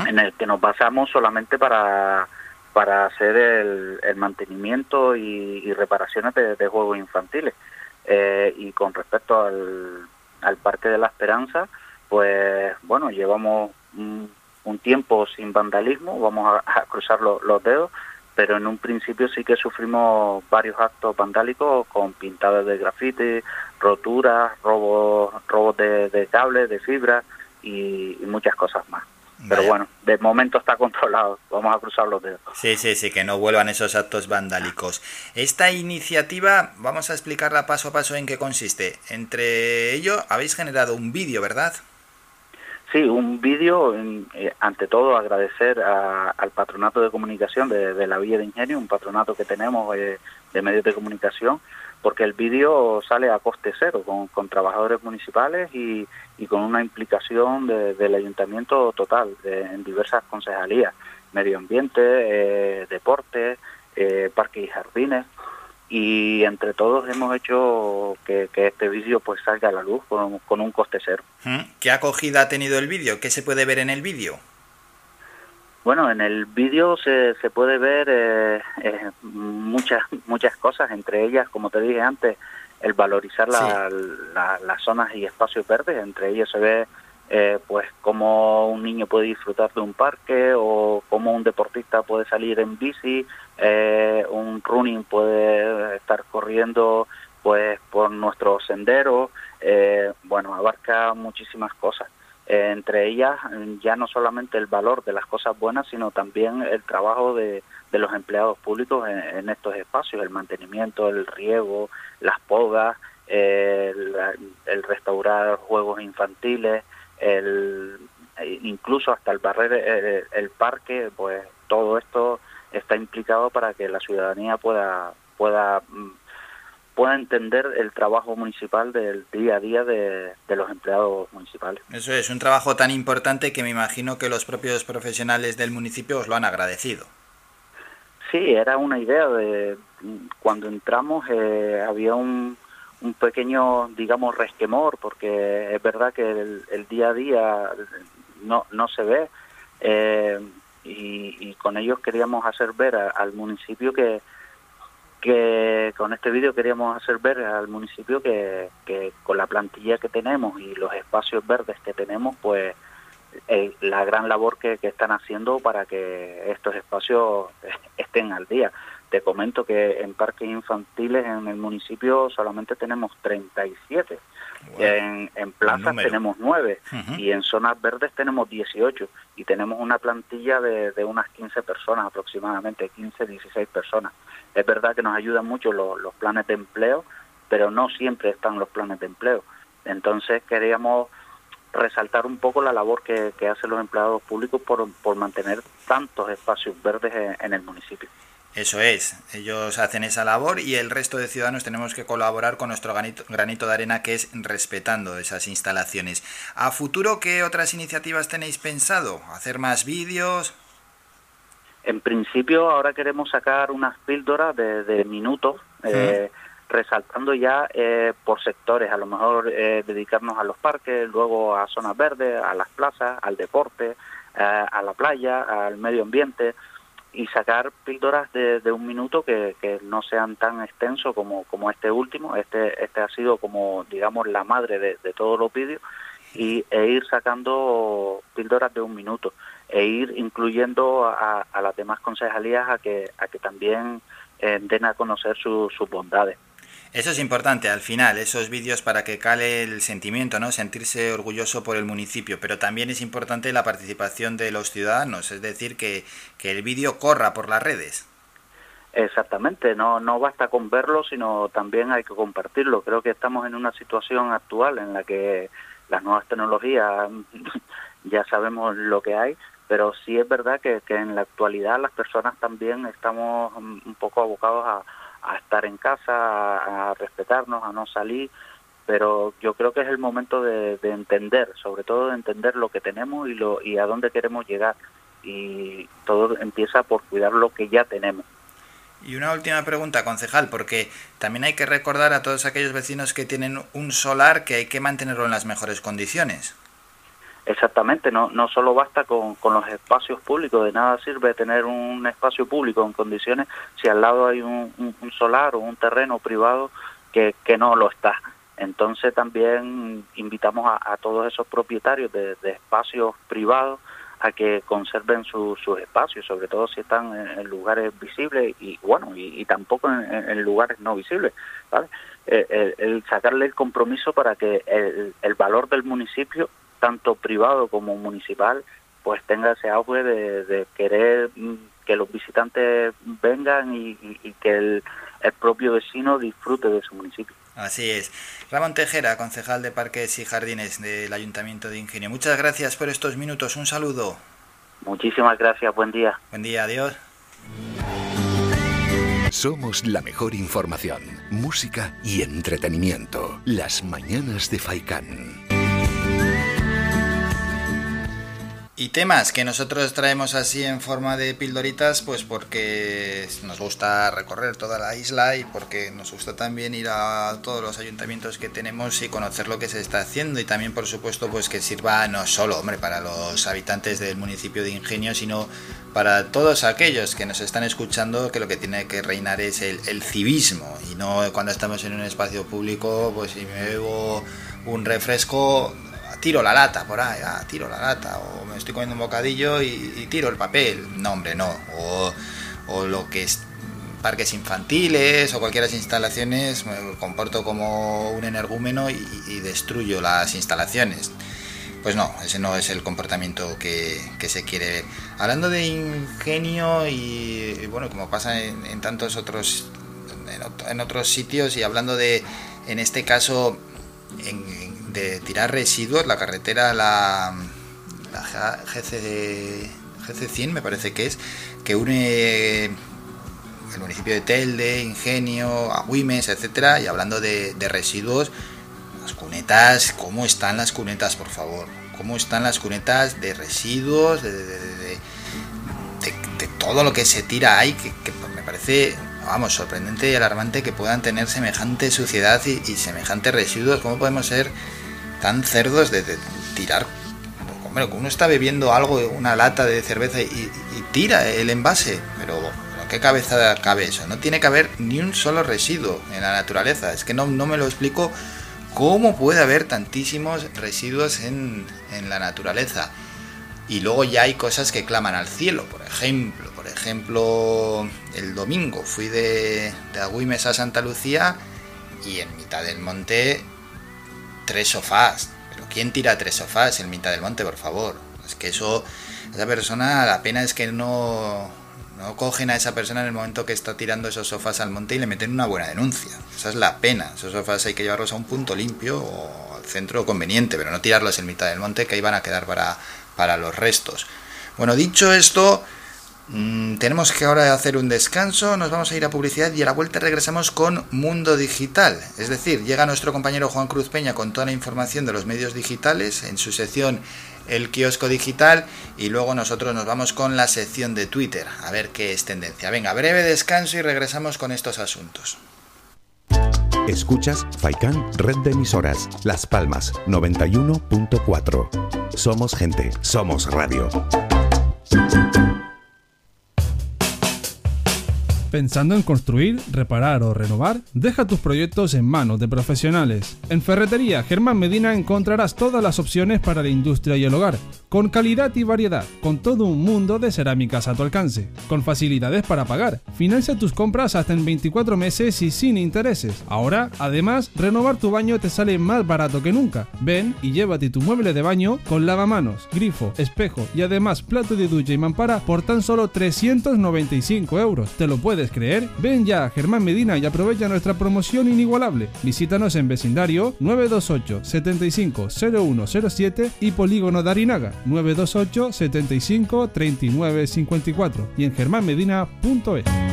en el que nos basamos solamente para, para hacer el, el mantenimiento y, reparaciones de, juegos infantiles. Eh, y con respecto al, al Parque de la Esperanza, pues bueno, llevamos un, tiempo sin vandalismo, vamos a, cruzar los dedos, pero en un principio sí que sufrimos varios actos vandálicos con pintadas de grafite, roturas, robos, robos de, de cables, de fibra y, muchas cosas más. Pero bueno, de momento está controlado. Vamos a cruzar los dedos. Sí, sí, sí, que no vuelvan esos actos vandálicos. Esta iniciativa, vamos a explicarla paso a paso en qué consiste. Entre ello, habéis generado un vídeo, ¿verdad? Sí, un vídeo, eh, ante todo agradecer al Patronato de Comunicación de, la Villa de Ingenio, un patronato que tenemos eh, de medios de comunicación, porque el vídeo sale a coste cero, con, trabajadores municipales y, con una implicación del ayuntamiento total en diversas concejalías, medio ambiente, eh, deporte, eh, parques y jardines y entre todos hemos hecho que, este vídeo pues salga a la luz con, un coste cero. ¿Qué acogida ha tenido el vídeo? ¿Qué se puede ver en el vídeo? Bueno, en el vídeo se, se puede ver eh, eh, muchas muchas cosas, entre ellas, como te dije antes, el valorizar las zonas y espacios verdes, entre ellos se ve eh, pues cómo un niño puede disfrutar de un parque o cómo un deportista puede salir en bici, eh, un running puede estar corriendo pues por nuestro sendero, eh, bueno, abarca muchísimas cosas. entre ellas ya no solamente el valor de las cosas buenas, sino también el trabajo de, de los empleados públicos en, estos espacios, el mantenimiento, el riego, las podas, el, el restaurar juegos infantiles, el, incluso hasta el barrer el, parque, pues todo esto está implicado para que la ciudadanía pueda pueda mm, pueda entender el trabajo municipal del día a día de, de, los empleados municipales. Eso es, un trabajo tan importante que me imagino que los propios profesionales del municipio os lo han agradecido. Sí, era una idea de cuando entramos eh, había un, un pequeño, digamos, resquemor, porque es verdad que el, día a día no, no se ve eh, y, con ellos queríamos hacer ver al municipio que, que con este vídeo queríamos hacer ver al municipio que, que con la plantilla que tenemos y los espacios verdes que tenemos, pues la gran labor que, están haciendo para que estos espacios estén al día. Te comento que en parques infantiles en el municipio solamente tenemos 37. En, en plazas tenemos 9 y en zonas verdes tenemos 18 y tenemos una plantilla de, de, unas 15 personas aproximadamente, 15, 16 personas. Es verdad que nos ayudan mucho los, los planes de empleo, pero no siempre están los planes de empleo. Entonces queríamos resaltar un poco la labor que, que hacen los empleados públicos por, por mantener tantos espacios verdes en el municipio. Eso es, ellos hacen esa labor y el resto de ciudadanos tenemos que colaborar con nuestro granito, de arena que es respetando esas instalaciones. ¿A futuro qué otras iniciativas tenéis pensado? ¿Hacer más vídeos? En principio ahora queremos sacar unas píldoras de, minutos, eh, resaltando ya eh, por sectores, a lo mejor eh, dedicarnos a los parques, luego a zonas verdes, a las plazas, al deporte, a la playa, al medio ambiente y sacar píldoras de, un minuto que, que, no sean tan extensos como, como este último. Este, este ha sido como, digamos, la madre de, todos los vídeos y, e ir sacando píldoras de un minuto e ir incluyendo a, las demás concejalías a que, a que también eh, den a conocer sus bondades. Eso es importante al final, esos vídeos para que cale el sentimiento, ¿no? Sentirse orgulloso por el municipio, pero también es importante la participación de los ciudadanos, es decir, que, que el vídeo corra por las redes. Exactamente, no, no basta con verlo, sino también hay que compartirlo. Creo que estamos en una situación actual en la que las nuevas tecnologías ya sabemos lo que hay, pero sí es verdad que, que en la actualidad las personas también estamos un poco abocados a, a estar en casa, a, respetarnos, a no salir, pero yo creo que es el momento de, entender, sobre todo de entender lo que tenemos y, lo, y a dónde queremos llegar. Y todo empieza por cuidar lo que ya tenemos. Y una última pregunta, concejal, porque también hay que recordar a todos aquellos vecinos que tienen un solar que hay que mantenerlo en las mejores condiciones. Exactamente, no, no solo basta con, con, los espacios públicos, de nada sirve tener un espacio público en condiciones si al lado hay un, solar o un terreno privado que, que, no lo está. Entonces también invitamos a, todos esos propietarios de, espacios privados a que conserven sus espacios, sobre todo si están en, lugares visibles y bueno, y, tampoco en, lugares no visibles. ¿vale? Eh, el, sacarle el compromiso para que el, el valor del municipio tanto privado como municipal, pues tenga ese auge de, querer mm, que los visitantes vengan y, que el, propio vecino disfrute de su municipio. Así es. Ramón Tejera, concejal de Parques y Jardines del Ayuntamiento de Ingenio. Muchas gracias por estos minutos. Un saludo. Muchísimas gracias. Buen día. Buen día. Adiós. Somos la mejor información, música y entretenimiento. Las mañanas de Faikán. Y temas que nosotros traemos así en forma de pildoritas, pues porque nos gusta recorrer toda la isla y porque nos gusta también ir a todos los ayuntamientos que tenemos y conocer lo que se está haciendo. Y también por supuesto pues que sirva no solo, hombre, para los habitantes del municipio de Ingenio, sino para todos aquellos que nos están escuchando que lo que tiene que reinar es el, el civismo. Y no cuando estamos en un espacio público, pues si me bebo un refresco tiro la lata por ahí, ah, tiro la lata, o me estoy comiendo un bocadillo y, tiro el papel. No, hombre, no. O, o lo que es parques infantiles o cualquier instalaciones, me comporto como un energúmeno y, destruyo las instalaciones. Pues no, ese no es el comportamiento que, se quiere Hablando de ingenio y, bueno, como pasa en, tantos otros en, otros sitios y hablando de, en este caso, de tirar residuos, la carretera, la, la GC, GC100 me parece que es, que une el municipio de Telde, Ingenio, Agüimes, etcétera, y hablando de, residuos, las cunetas, ¿cómo están las cunetas, por favor? ¿Cómo están las cunetas de residuos, de, de, todo lo que se tira ahí, que, me parece, vamos, sorprendente y alarmante que puedan tener semejante suciedad y, semejante residuos? ¿Cómo podemos ser tan cerdos de, tirar bueno, uno está bebiendo algo, una lata de cerveza y, tira el envase, pero qué cabeza cabe eso? No tiene que haber ni un solo residuo en la naturaleza. Es que no, no me lo explico cómo puede haber tantísimos residuos en, la naturaleza. Y luego ya hay cosas que claman al cielo, por ejemplo. Por ejemplo, el domingo fui de, de Agüimes a Santa Lucía y en mitad del monte tres sofás. Pero ¿quién tira tres sofás en mitad del monte, por favor? Es que eso, esa persona, la pena es que no, no cogen a esa persona en el momento que está tirando esos sofás al monte y le meten una buena denuncia. Esa es la pena. Esos sofás hay que llevarlos a un punto limpio o al centro conveniente, pero no tirarlos en mitad del monte que ahí van a quedar para, para los restos. Bueno, dicho esto, mm, tenemos que ahora hacer un descanso, nos vamos a ir a publicidad y a la vuelta regresamos con Mundo Digital. Es decir, llega nuestro compañero Juan Cruz Peña con toda la información de los medios digitales en su sección el kiosco digital y luego nosotros nos vamos con la sección de Twitter a ver qué es tendencia. Venga, breve descanso y regresamos con estos asuntos. Escuchas Faikan Red de Emisoras, Las Palmas 91.4. Somos gente, somos radio. ¿Pensando en construir, reparar o renovar? Deja tus proyectos en manos de profesionales. En Ferretería Germán Medina encontrarás todas las opciones para la industria y el hogar, con calidad y variedad, con todo un mundo de cerámicas a tu alcance, con facilidades para pagar. Financia tus compras hasta en 24 meses y sin intereses. Ahora, además, renovar tu baño te sale más barato que nunca. Ven y llévate tu mueble de baño con lavamanos, grifo, espejo y además plato de ducha y mampara por tan solo 395 euros. Te lo puedes creer? Ven ya a Germán Medina y aprovecha nuestra promoción inigualable. Visítanos en vecindario 928 75 0107 y Polígono Darinaga 928 75 39 54 y en germánmedina.es.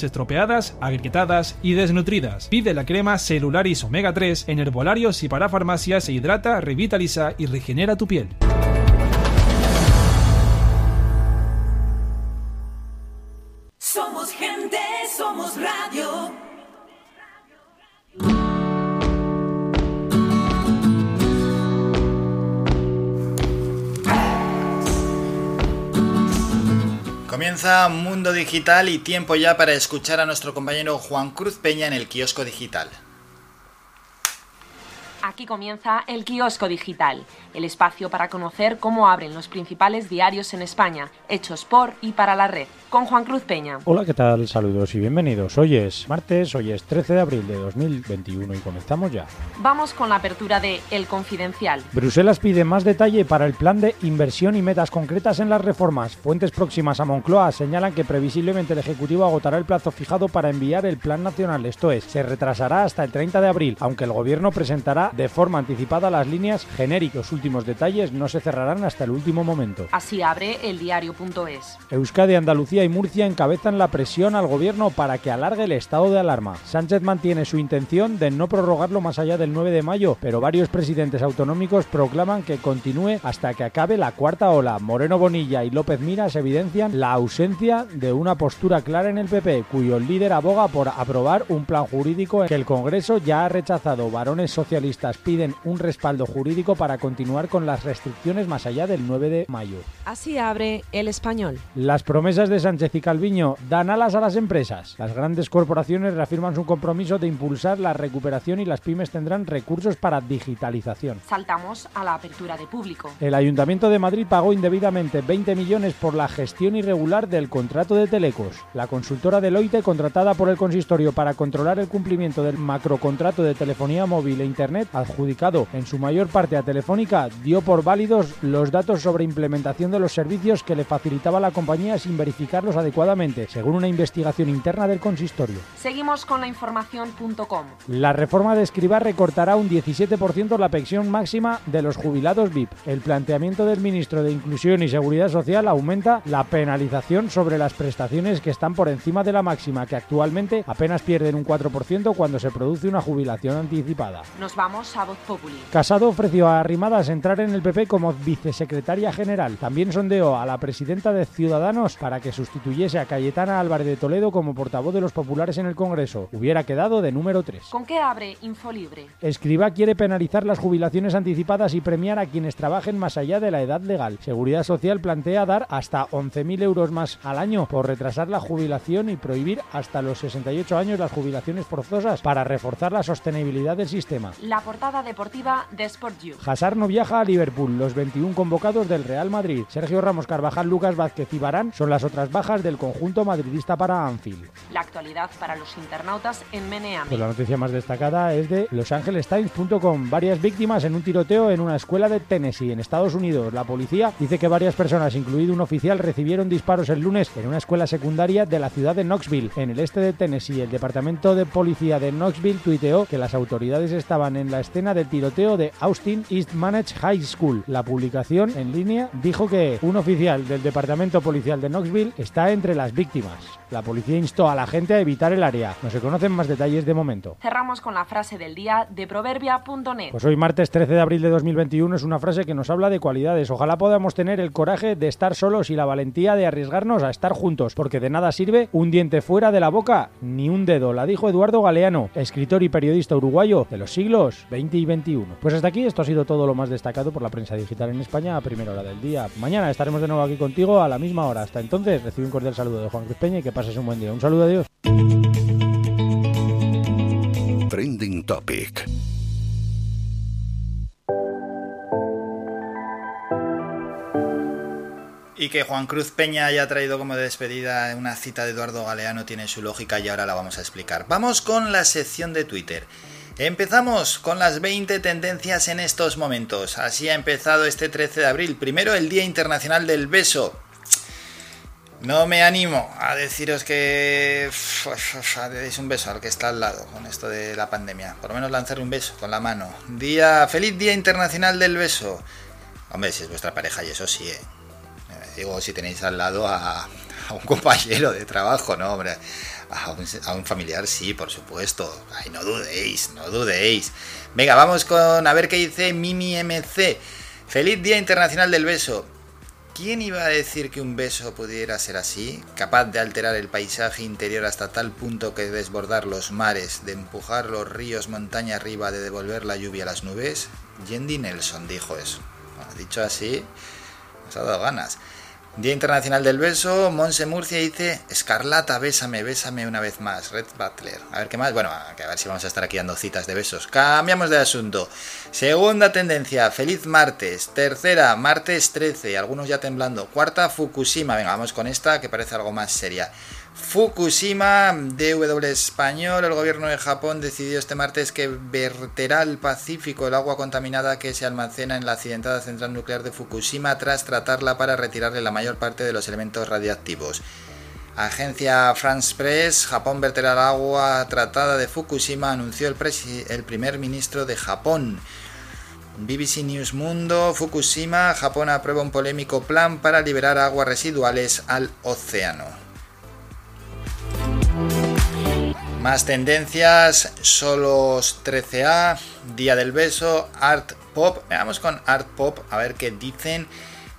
estropeadas, agrietadas y desnutridas. Pide la crema Celularis Omega 3 en herbolarios y para farmacias se hidrata, revitaliza y regenera tu piel. Somos gente, somos radio. Comienza Mundo Digital y tiempo ya para escuchar a nuestro compañero Juan Cruz Peña en el kiosco digital. Aquí comienza el kiosco digital, el espacio para conocer cómo abren los principales diarios en España, hechos por y para la red, con Juan Cruz Peña. Hola, ¿qué tal? Saludos y bienvenidos. Hoy es martes, hoy es 13 de abril de 2021 y comenzamos ya. Vamos con la apertura de El Confidencial. Bruselas pide más detalle para el plan de inversión y metas concretas en las reformas. Fuentes próximas a Moncloa señalan que previsiblemente el Ejecutivo agotará el plazo fijado para enviar el plan nacional, esto es, se retrasará hasta el 30 de abril, aunque el Gobierno presentará de forma anticipada las líneas genéricas. Los últimos detalles no se cerrarán hasta el último momento. Así abre el diario.es. Euskadi, Andalucía y Murcia encabezan la presión al gobierno para que alargue el estado de alarma. Sánchez mantiene su intención de no prorrogarlo más allá del 9 de mayo, pero varios presidentes autonómicos proclaman que continúe hasta que acabe la cuarta ola. Moreno Bonilla y López Miras evidencian la ausencia de una postura clara en el PP, cuyo líder aboga por aprobar un plan jurídico que el Congreso ya ha rechazado. Varones socialistas piden un respaldo jurídico para continuar con las restricciones más allá del 9 de mayo. Así abre el español. Las promesas de Sánchez y Calviño dan alas a las empresas. Las grandes corporaciones reafirman su compromiso de impulsar la recuperación y las pymes tendrán recursos para digitalización. Saltamos a la apertura de público. El Ayuntamiento de Madrid pagó indebidamente 20 millones por la gestión irregular del contrato de Telecos. La consultora Deloitte, contratada por el consistorio para controlar el cumplimiento del macrocontrato de telefonía móvil e Internet, adjudicado en su mayor parte a Telefónica, dio por válidos los datos sobre implementación de los servicios que le facilitaba la compañía sin verificarlos adecuadamente, según una investigación interna del consistorio. Seguimos con la información.com. La reforma de Escribá recortará un 17% la pensión máxima de los jubilados VIP. El planteamiento del ministro de Inclusión y Seguridad Social aumenta la penalización sobre las prestaciones que están por encima de la máxima, que actualmente apenas pierden un 4% cuando se produce una jubilación anticipada. Nos vamos a Voz Populi. Casado ofreció a Arrimadas entrar en el PP como vicesecretaria general. También sondeó a la presidenta de Ciudadanos para que sustituyese a Cayetana Álvarez de Toledo como portavoz de los populares en el Congreso. Hubiera quedado de número 3. ¿Con qué abre Infolibre? Escriba quiere penalizar las jubilaciones anticipadas y premiar a quienes trabajen más allá de la edad legal. Seguridad Social plantea dar hasta 11.000 euros más al año por retrasar la jubilación y prohibir hasta los 68 años las jubilaciones forzosas para reforzar la sostenibilidad del sistema. La portada deportiva de Sport You. Hazard no viaja a Liverpool. Los 21 convocados del Real Madrid, Sergio Ramos Carvajal, Lucas Vázquez y Barán, son las otras bajas del conjunto madridista para Anfield. La actualidad para los internautas en Meneami. Pues la noticia más destacada es de losangelestimes.com. Varias víctimas en un tiroteo en una escuela de Tennessee, en Estados Unidos. La policía dice que varias personas, incluido un oficial, recibieron disparos el lunes en una escuela secundaria de la ciudad de Knoxville, en el este de Tennessee. El departamento de policía de Knoxville tuiteó que las autoridades estaban en la escena del tiroteo de Austin East Managed High School. La publicación en línea dijo que un oficial del departamento policial de Knoxville está entre las víctimas. La policía instó a la gente a evitar el área. No se conocen más detalles de momento. Cerramos con la frase del día de proverbia.net. Pues hoy martes 13 de abril de 2021 es una frase que nos habla de cualidades. Ojalá podamos tener el coraje de estar solos y la valentía de arriesgarnos a estar juntos, porque de nada sirve un diente fuera de la boca ni un dedo. La dijo Eduardo Galeano, escritor y periodista uruguayo de los siglos XX y XXI. Pues hasta aquí esto ha sido todo lo más destacado por la prensa digital en España a primera hora del día. Mañana estaremos de nuevo aquí contigo a la misma hora. Hasta entonces, recibe un cordial saludo de Juan Cruz Peña y que pases un buen día. Un saludo, adiós. Trending Topic. Y que Juan Cruz Peña haya traído como despedida una cita de Eduardo Galeano tiene su lógica y ahora la vamos a explicar. Vamos con la sección de Twitter. Empezamos con las 20 tendencias en estos momentos. Así ha empezado este 13 de abril. Primero el Día Internacional del Beso. No me animo a deciros que deis un beso al que está al lado con esto de la pandemia. Por lo menos lanzarle un beso con la mano. Día, feliz Día Internacional del Beso. Hombre, si es vuestra pareja y eso sí, ¿eh? Digo, si tenéis al lado a, a un compañero de trabajo, no, hombre. A un, familiar, sí, por supuesto. Ay, no dudéis, no dudéis. Venga, vamos con a ver qué dice Mimi MC. Feliz Día Internacional del Beso. ¿Quién iba a decir que un beso pudiera ser así? Capaz de alterar el paisaje interior hasta tal punto que desbordar los mares, de empujar los ríos montaña arriba, de devolver la lluvia a las nubes. Yendi Nelson dijo eso. Bueno, dicho así, nos ha dado ganas. Día Internacional del Beso, Monse Murcia dice, Escarlata, bésame, bésame una vez más, Red Butler. A ver qué más, bueno, a ver si vamos a estar aquí dando citas de besos. Cambiamos de asunto. Segunda tendencia, feliz martes. Tercera, martes 13, algunos ya temblando. Cuarta, Fukushima, venga, vamos con esta que parece algo más seria. Fukushima, DW español, el gobierno de Japón decidió este martes que verterá al Pacífico el agua contaminada que se almacena en la accidentada central nuclear de Fukushima tras tratarla para retirarle la mayor parte de los elementos radiactivos. Agencia France Press, Japón verterá el agua tratada de Fukushima, anunció el, el primer ministro de Japón. BBC News Mundo, Fukushima, Japón aprueba un polémico plan para liberar aguas residuales al océano. Más tendencias, solos 13A, Día del Beso, Art Pop. Veamos con Art Pop a ver qué dicen.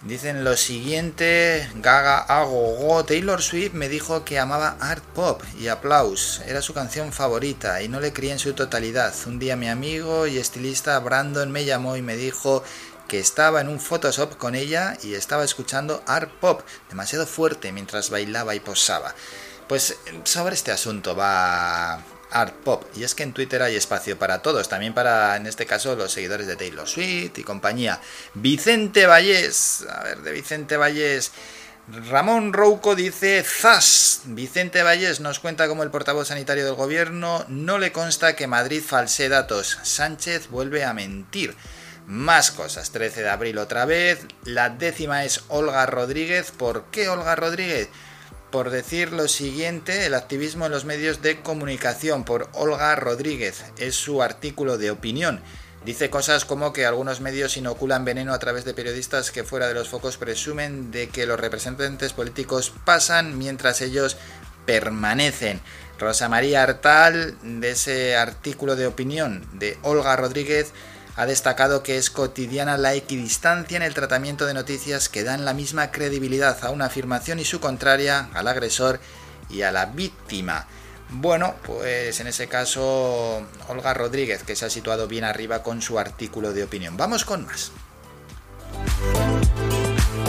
Dicen lo siguiente, Gaga Agogo, Taylor Swift me dijo que amaba art pop y aplaus, era su canción favorita y no le creí en su totalidad. Un día mi amigo y estilista Brandon me llamó y me dijo que estaba en un Photoshop con ella y estaba escuchando art pop, demasiado fuerte mientras bailaba y posaba. Pues sobre este asunto va Art Pop. Y es que en Twitter hay espacio para todos, también para, en este caso, los seguidores de Taylor Swift y compañía. Vicente Vallés, a ver, de Vicente Vallés. Ramón Rouco dice, ¡Zas! Vicente Vallés nos cuenta cómo el portavoz sanitario del gobierno no le consta que Madrid false datos. Sánchez vuelve a mentir. Más cosas, 13 de abril otra vez. La décima es Olga Rodríguez. ¿Por qué Olga Rodríguez? Por decir lo siguiente, el activismo en los medios de comunicación por Olga Rodríguez. Es su artículo de opinión. Dice cosas como que algunos medios inoculan veneno a través de periodistas que fuera de los focos presumen de que los representantes políticos pasan mientras ellos permanecen. Rosa María Artal, de ese artículo de opinión de Olga Rodríguez, ha destacado que es cotidiana la equidistancia en el tratamiento de noticias que dan la misma credibilidad a una afirmación y su contraria al agresor y a la víctima. Bueno, pues en ese caso Olga Rodríguez, que se ha situado bien arriba con su artículo de opinión. Vamos con más.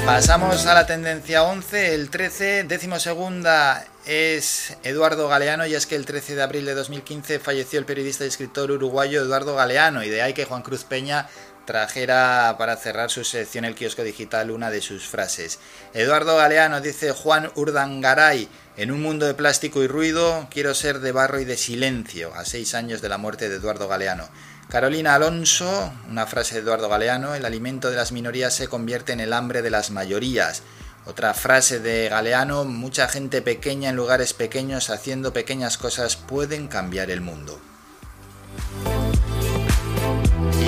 Pasamos a la tendencia 11, el 13, décimo segunda es Eduardo Galeano y es que el 13 de abril de 2015 falleció el periodista y escritor uruguayo Eduardo Galeano y de ahí que Juan Cruz Peña trajera para cerrar su sección El kiosco digital una de sus frases. Eduardo Galeano dice Juan Urdangaray, en un mundo de plástico y ruido quiero ser de barro y de silencio, a seis años de la muerte de Eduardo Galeano. Carolina Alonso, una frase de Eduardo Galeano, el alimento de las minorías se convierte en el hambre de las mayorías. Otra frase de Galeano, mucha gente pequeña en lugares pequeños haciendo pequeñas cosas pueden cambiar el mundo.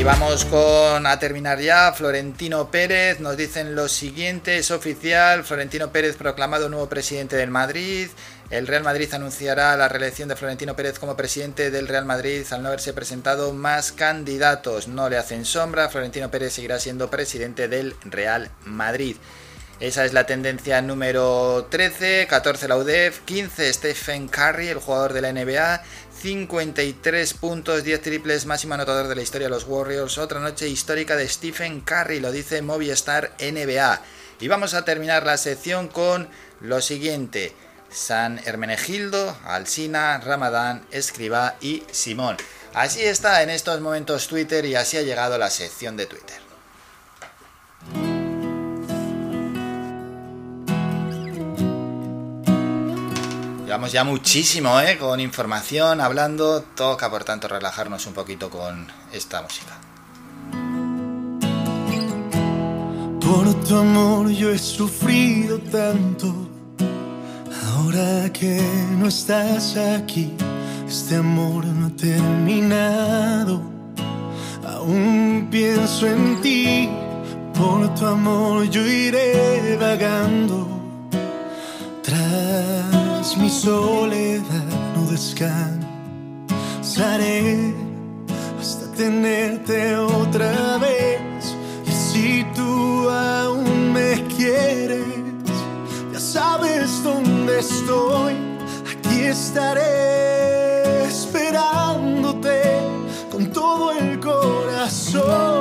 Vamos con a terminar ya. Florentino Pérez nos dicen lo siguiente, es oficial. Florentino Pérez proclamado nuevo presidente del Madrid. El Real Madrid anunciará la reelección de Florentino Pérez como presidente del Real Madrid al no haberse presentado más candidatos. No le hacen sombra. Florentino Pérez seguirá siendo presidente del Real Madrid. Esa es la tendencia número 13, 14 la UDEF, 15 Stephen Curry, el jugador de la NBA, 53 puntos, 10 triples, máximo anotador de la historia de los Warriors. Otra noche histórica de Stephen Curry, lo dice Movistar NBA. Y vamos a terminar la sección con lo siguiente. San Hermenegildo, Alsina, Ramadán, Escriba y Simón. Así está en estos momentos Twitter y así ha llegado la sección de Twitter. Ya muchísimo, ¿eh? Con información, hablando. Toca, por tanto, relajarnos un poquito con esta música. Por tu amor yo he sufrido tanto. Ahora que no estás aquí, este amor no ha terminado. Aún pienso en ti. Por tu amor yo iré vagando. Tras mi soledad no descansaré hasta tenerte otra vez. Y si tú aún me quieres, ya sabes dónde estoy. Aquí estaré esperándote con todo el corazón.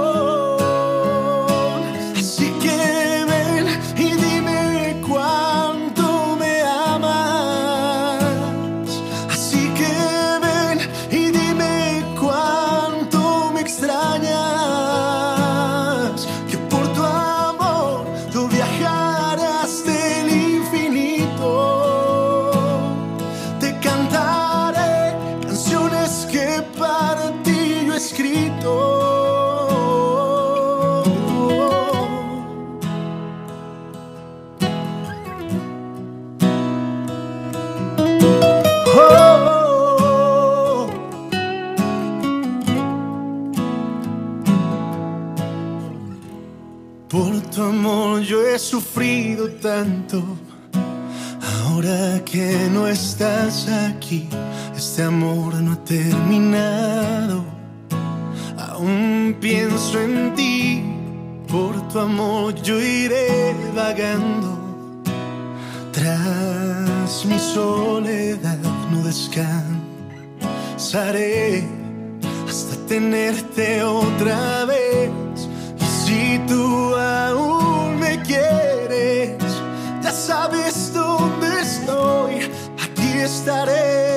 Sufrido tanto. Ahora que no estás aquí, este amor no ha terminado. Aún pienso en ti, por tu amor yo iré vagando. Tras mi soledad no descansaré hasta tenerte otra vez. Y si tú estaré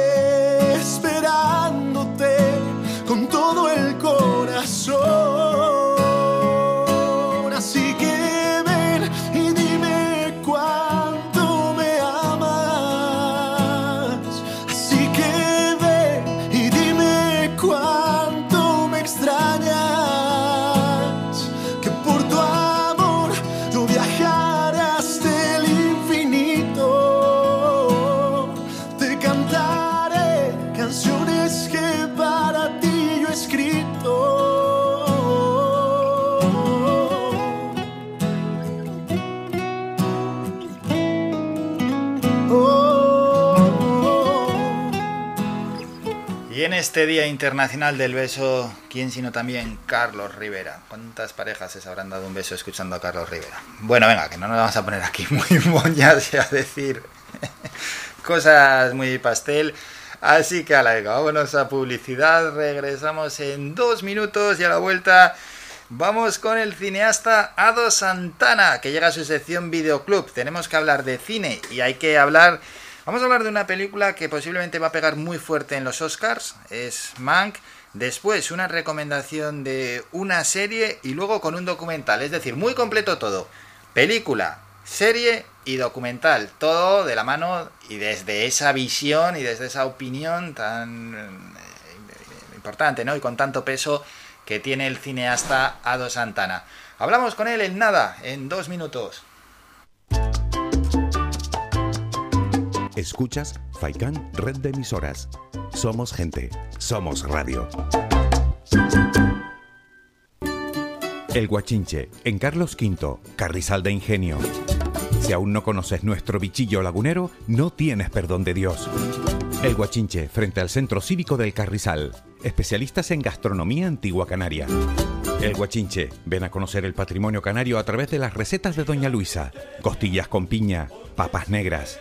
este Día Internacional del Beso, ¿quién sino también Carlos Rivera? ¿Cuántas parejas se habrán dado un beso escuchando a Carlos Rivera? Bueno, venga, que no nos vamos a poner aquí muy moñas y a decir cosas muy pastel. Así que a la venga, vámonos a publicidad. Regresamos en dos minutos y a la vuelta vamos con el cineasta Ado Santana, que llega a su sección Videoclub. Tenemos que hablar de cine y hay que hablar. Vamos a hablar de una película que posiblemente va a pegar muy fuerte en los Oscars. Es Mank. Después una recomendación de una serie y luego con un documental. Es decir, muy completo todo. Película, serie y documental. Todo de la mano y desde esa visión y desde esa opinión tan eh, importante ¿no? y con tanto peso que tiene el cineasta Ado Santana. Hablamos con él en nada, en dos minutos. Escuchas Faikan Red de Emisoras. Somos gente, somos radio. El Guachinche, en Carlos V, Carrizal de Ingenio. Si aún no conoces nuestro bichillo lagunero, no tienes perdón de Dios. El Guachinche, frente al Centro Cívico del Carrizal. Especialistas en gastronomía antigua canaria. El Guachinche, ven a conocer el patrimonio canario a través de las recetas de Doña Luisa. Costillas con piña, papas negras,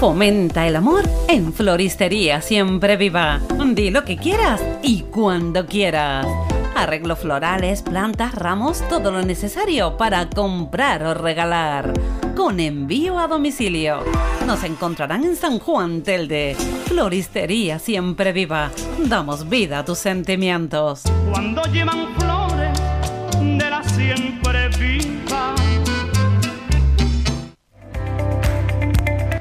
Fomenta el amor en Floristería Siempre Viva. Di lo que quieras y cuando quieras. Arreglos florales, plantas, ramos, todo lo necesario para comprar o regalar. Con envío a domicilio. Nos encontrarán en San Juan Telde. Floristería Siempre Viva. Damos vida a tus sentimientos. Cuando llevan flores de la siempre viva.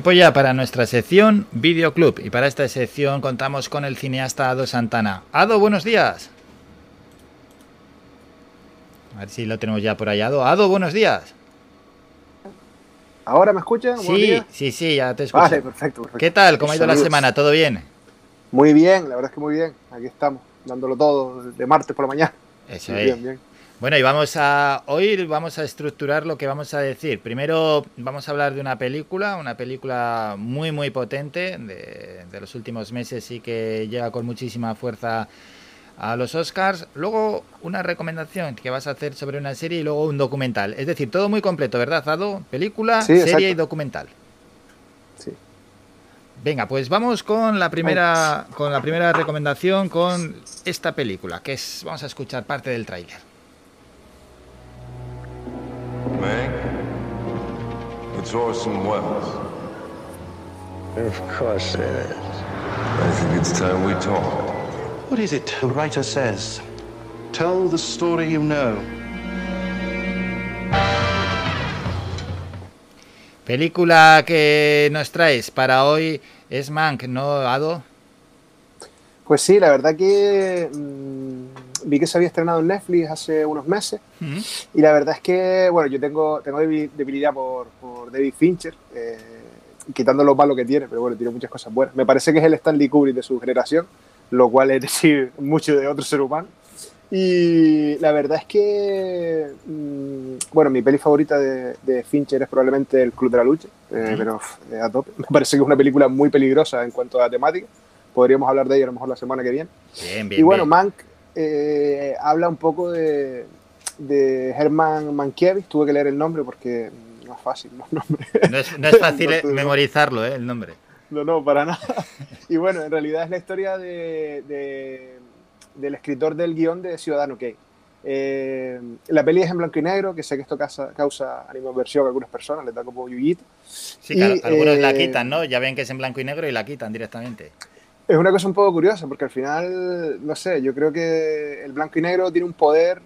Tiempo ya para nuestra sección Videoclub y para esta sección contamos con el cineasta Ado Santana. Ado, buenos días. A ver si lo tenemos ya por ahí. Ado, Ado, buenos días. ¿Ahora me escuchan? Sí, días. sí, sí, ya te escucho. Vale, perfecto, perfecto. ¿Qué tal? ¿Cómo ha ido la semana? ¿Todo bien? Muy bien, la verdad es que muy bien. Aquí estamos, dándolo todo de martes por la mañana. Eso es. Bien, bien. Bueno, y vamos a hoy vamos a estructurar lo que vamos a decir. Primero vamos a hablar de una película, una película muy muy potente de, de los últimos meses y que llega con muchísima fuerza a los Oscars, luego una recomendación que vas a hacer sobre una serie y luego un documental. Es decir, todo muy completo, ¿verdad, Zado? Película, Sí, serie y documental. Sí. Venga, pues vamos con la primera con la primera recomendación con esta película, que es vamos a escuchar parte del tráiler. Meg, it's Orson Welles. Of course it is. I think it's time we talked. What is it the writer says? Tell the story you know. Película que nos traes para hoy es Mank, ¿no, Ado? Pues sí, la verdad que mm, vi que se había estrenado en Netflix hace unos meses y la verdad es que, bueno, yo tengo, tengo debi- debilidad por, por David Fincher, eh, quitando lo malo que tiene, pero bueno, tiene muchas cosas buenas. Me parece que es el Stanley Kubrick de su generación, lo cual es decir mucho de otro ser humano. Y la verdad es que, mm, bueno, mi peli favorita de, de Fincher es probablemente El Club de la Lucha, eh, pero eh, a tope. Me parece que es una película muy peligrosa en cuanto a temática. Podríamos hablar de ella a lo mejor la semana que viene. Bien, bien. Y bueno, bien. Mank eh, habla un poco de, de Herman Mankiewicz. Tuve que leer el nombre porque no es fácil, ¿no? Nombre. no, es, no es fácil No, eh, memorizarlo, ¿eh? el nombre. No, no, para nada. Y bueno, en realidad es la historia de, de- del escritor del guion de Ciudadano Kane. Eh, la peli es en blanco y negro, que sé que esto causa, causa animadversión a algunas personas, les da como yuyito. Sí, claro, Y, algunos la eh, quitan, ¿no? Ya ven que es en blanco y negro y la quitan directamente. Es una cosa un poco curiosa, porque al final, no sé, yo creo que el blanco y negro tiene un poder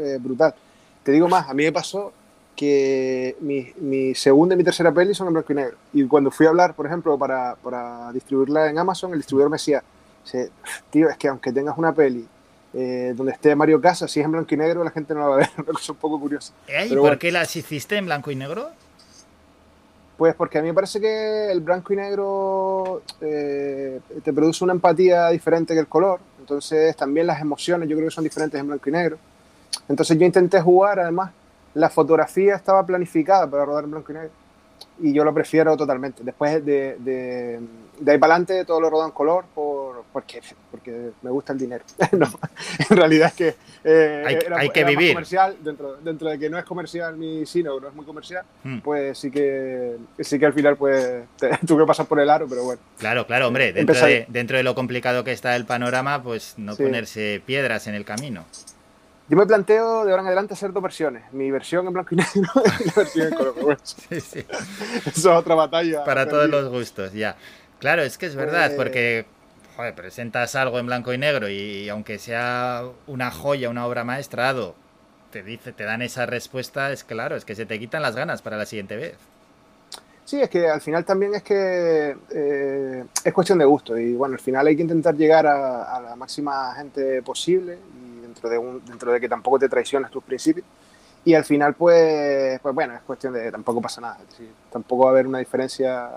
eh, brutal. Te digo más, a mí me pasó que mi, mi segunda y mi tercera peli son en blanco y negro. Y cuando fui a hablar, por ejemplo, para, para distribuirla en Amazon, el distribuidor me decía, "Se- tío, es que aunque tengas una peli eh, donde esté Mario Casas, si es en blanco y negro, la gente no la va a ver. una cosa un poco curiosa. ¿Eh? ¿Y Pero por bueno. qué las hiciste en blanco y negro? Pues porque a mí me parece que el blanco y negro eh, te produce una empatía diferente que el color. Entonces también las emociones yo creo que son diferentes en blanco y negro. Entonces yo intenté jugar, además, la fotografía estaba planificada para rodar en blanco y negro. Y yo lo prefiero totalmente. Después de, de, de ahí para adelante todo lo rodo en color porque, porque me gusta el dinero. No, en realidad es que eh, Hay- era- hay que era más vivir. comercial, dentro, dentro de que no es comercial mi cine o no es muy comercial, Hmm. pues sí que sí que al final pues te- tuve que pasar por el aro, pero bueno. Claro, claro, hombre, dentro Empezar- de, dentro de lo complicado que está el panorama, pues no Sí. ponerse piedras en el camino. Yo me planteo de ahora en adelante hacer dos versiones, mi versión en blanco y negro y la versión en color. bueno, Eso es otra batalla. Para todos los gustos, ya. Claro, es que es verdad, Eh, porque presentas algo en blanco y negro y, aunque sea una joya, una obra maestra, te dice, te dan esa respuesta, es claro, es que se te quitan las ganas para la siguiente vez. Sí, es que al final también es que eh, es cuestión de gusto y bueno, al final hay que intentar llegar a, la máxima gente posible y dentro de, un, dentro de que tampoco te traiciones tus principios y al final pues, pues bueno, es cuestión de tampoco pasa nada, tampoco va a haber una diferencia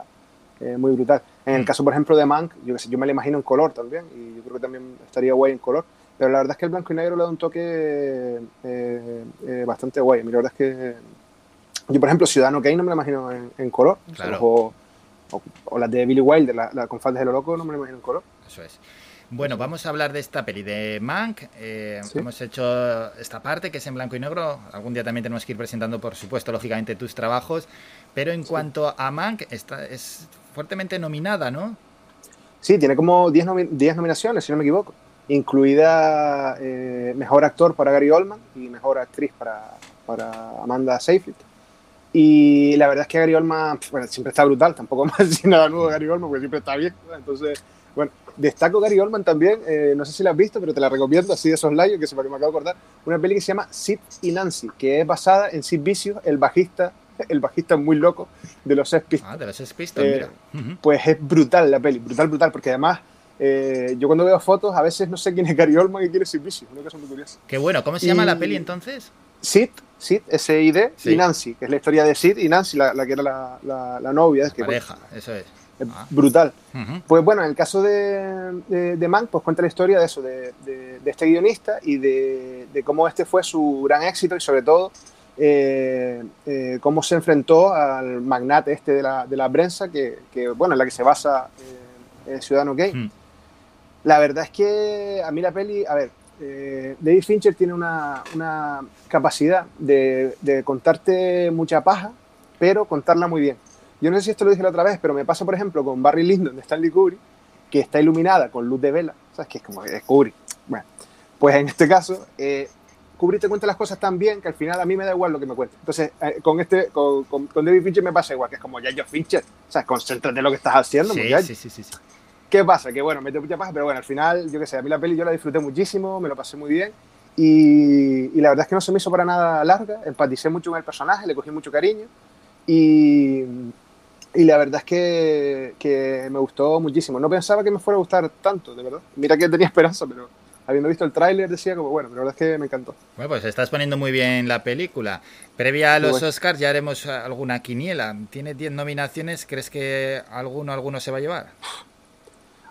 eh, muy brutal. En el Mm. caso, por ejemplo, de Mank, yo, yo me la imagino en color también y yo creo que también estaría guay en color, pero la verdad es que el blanco y negro le da un toque eh, eh, bastante guay. La verdad es que yo, por ejemplo, Ciudadano Kane no me la imagino en, en color. Claro. O, o- o las de Billy Wilder, la, la con faldas de lo loco, no me la imagino en color. Eso es. Bueno, vamos a hablar de esta peli de Mank. Eh, Sí. Hemos hecho esta parte que es en blanco y negro. Algún día también tenemos que ir presentando, por supuesto, lógicamente tus trabajos. Pero en cuanto a Mank, está, es fuertemente nominada, ¿no? Sí, tiene como 10 nomi- 10 nominaciones, si no me equivoco. Incluida eh, Mejor Actor para Gary Oldman y Mejor Actriz para, para Amanda Seyfried. Y la verdad es que Gary Oldman bueno, siempre está brutal, tampoco más decir nada nuevo Gary Oldman, porque siempre está bien. Entonces, bueno, destaco Gary Oldman también, eh, no sé si la has visto, pero te la recomiendo así de esos layos, que se me acabo de acordar. Una peli que se llama Sid y Nancy, que es basada en Sid Vicious, el bajista, el bajista muy loco de los Sex Pistols. Ah, de los Sex Pistols, Eh, mira. Pues es brutal la peli, brutal, brutal, porque además eh, yo cuando veo fotos a veces no sé quién es Gary Oldman y quién es Sid una cosa muy curiosa. Qué bueno, ¿cómo se llama Y- la peli entonces? Sid, Sid, S-I-D, Sí. y Nancy, que es la historia de Sid y Nancy, la, la que era la, la- la novia. Es que, Pareja, eso es. es brutal. Pues bueno, en el caso de, de, de Mank, pues cuenta la historia de eso, de, de- de este guionista y de, de cómo este fue su gran éxito y sobre todo eh, eh, cómo se enfrentó al magnate este de la, de la prensa, que, que, bueno, en la que se basa eh, el Ciudadano Gay. Mm. La verdad es que a mí la peli, a ver, eh, David Fincher tiene una, una capacidad de, de contarte mucha paja, pero contarla muy bien. Yo no sé si esto lo dije la otra vez, pero me pasa, por ejemplo, con Barry Lyndon de Stanley Kubrick, que está iluminada con luz de vela, ¿sabes? Que es como es Kubrick. Bueno, pues en este caso, eh, Kubrick te cuenta las cosas tan bien que al final a mí me da igual lo que me cuente. Entonces, eh, con este, con, con- con David Fincher me pasa igual, que es como ya yo Fincher, o sea, concéntrate en lo que estás haciendo. Sí, sí, sí, sí, sí. ¿Qué pasa? Que bueno, mete mucha paja, pero bueno, al final, yo qué sé, a mí la peli yo la disfruté muchísimo, me lo pasé muy bien y, y la verdad es que no se me hizo para nada larga, empaticé mucho con el personaje, le cogí mucho cariño y, y la verdad es que, que me gustó muchísimo. No pensaba que me fuera a gustar tanto, de verdad. Mira que tenía esperanza, pero habiendo visto el tráiler decía como, bueno, pero la verdad es que me encantó. Bueno, pues estás poniendo muy bien la película. Previa a los bueno. Oscars ya haremos alguna quiniela. Tiene 10 nominaciones, ¿crees que alguno alguno se va a llevar?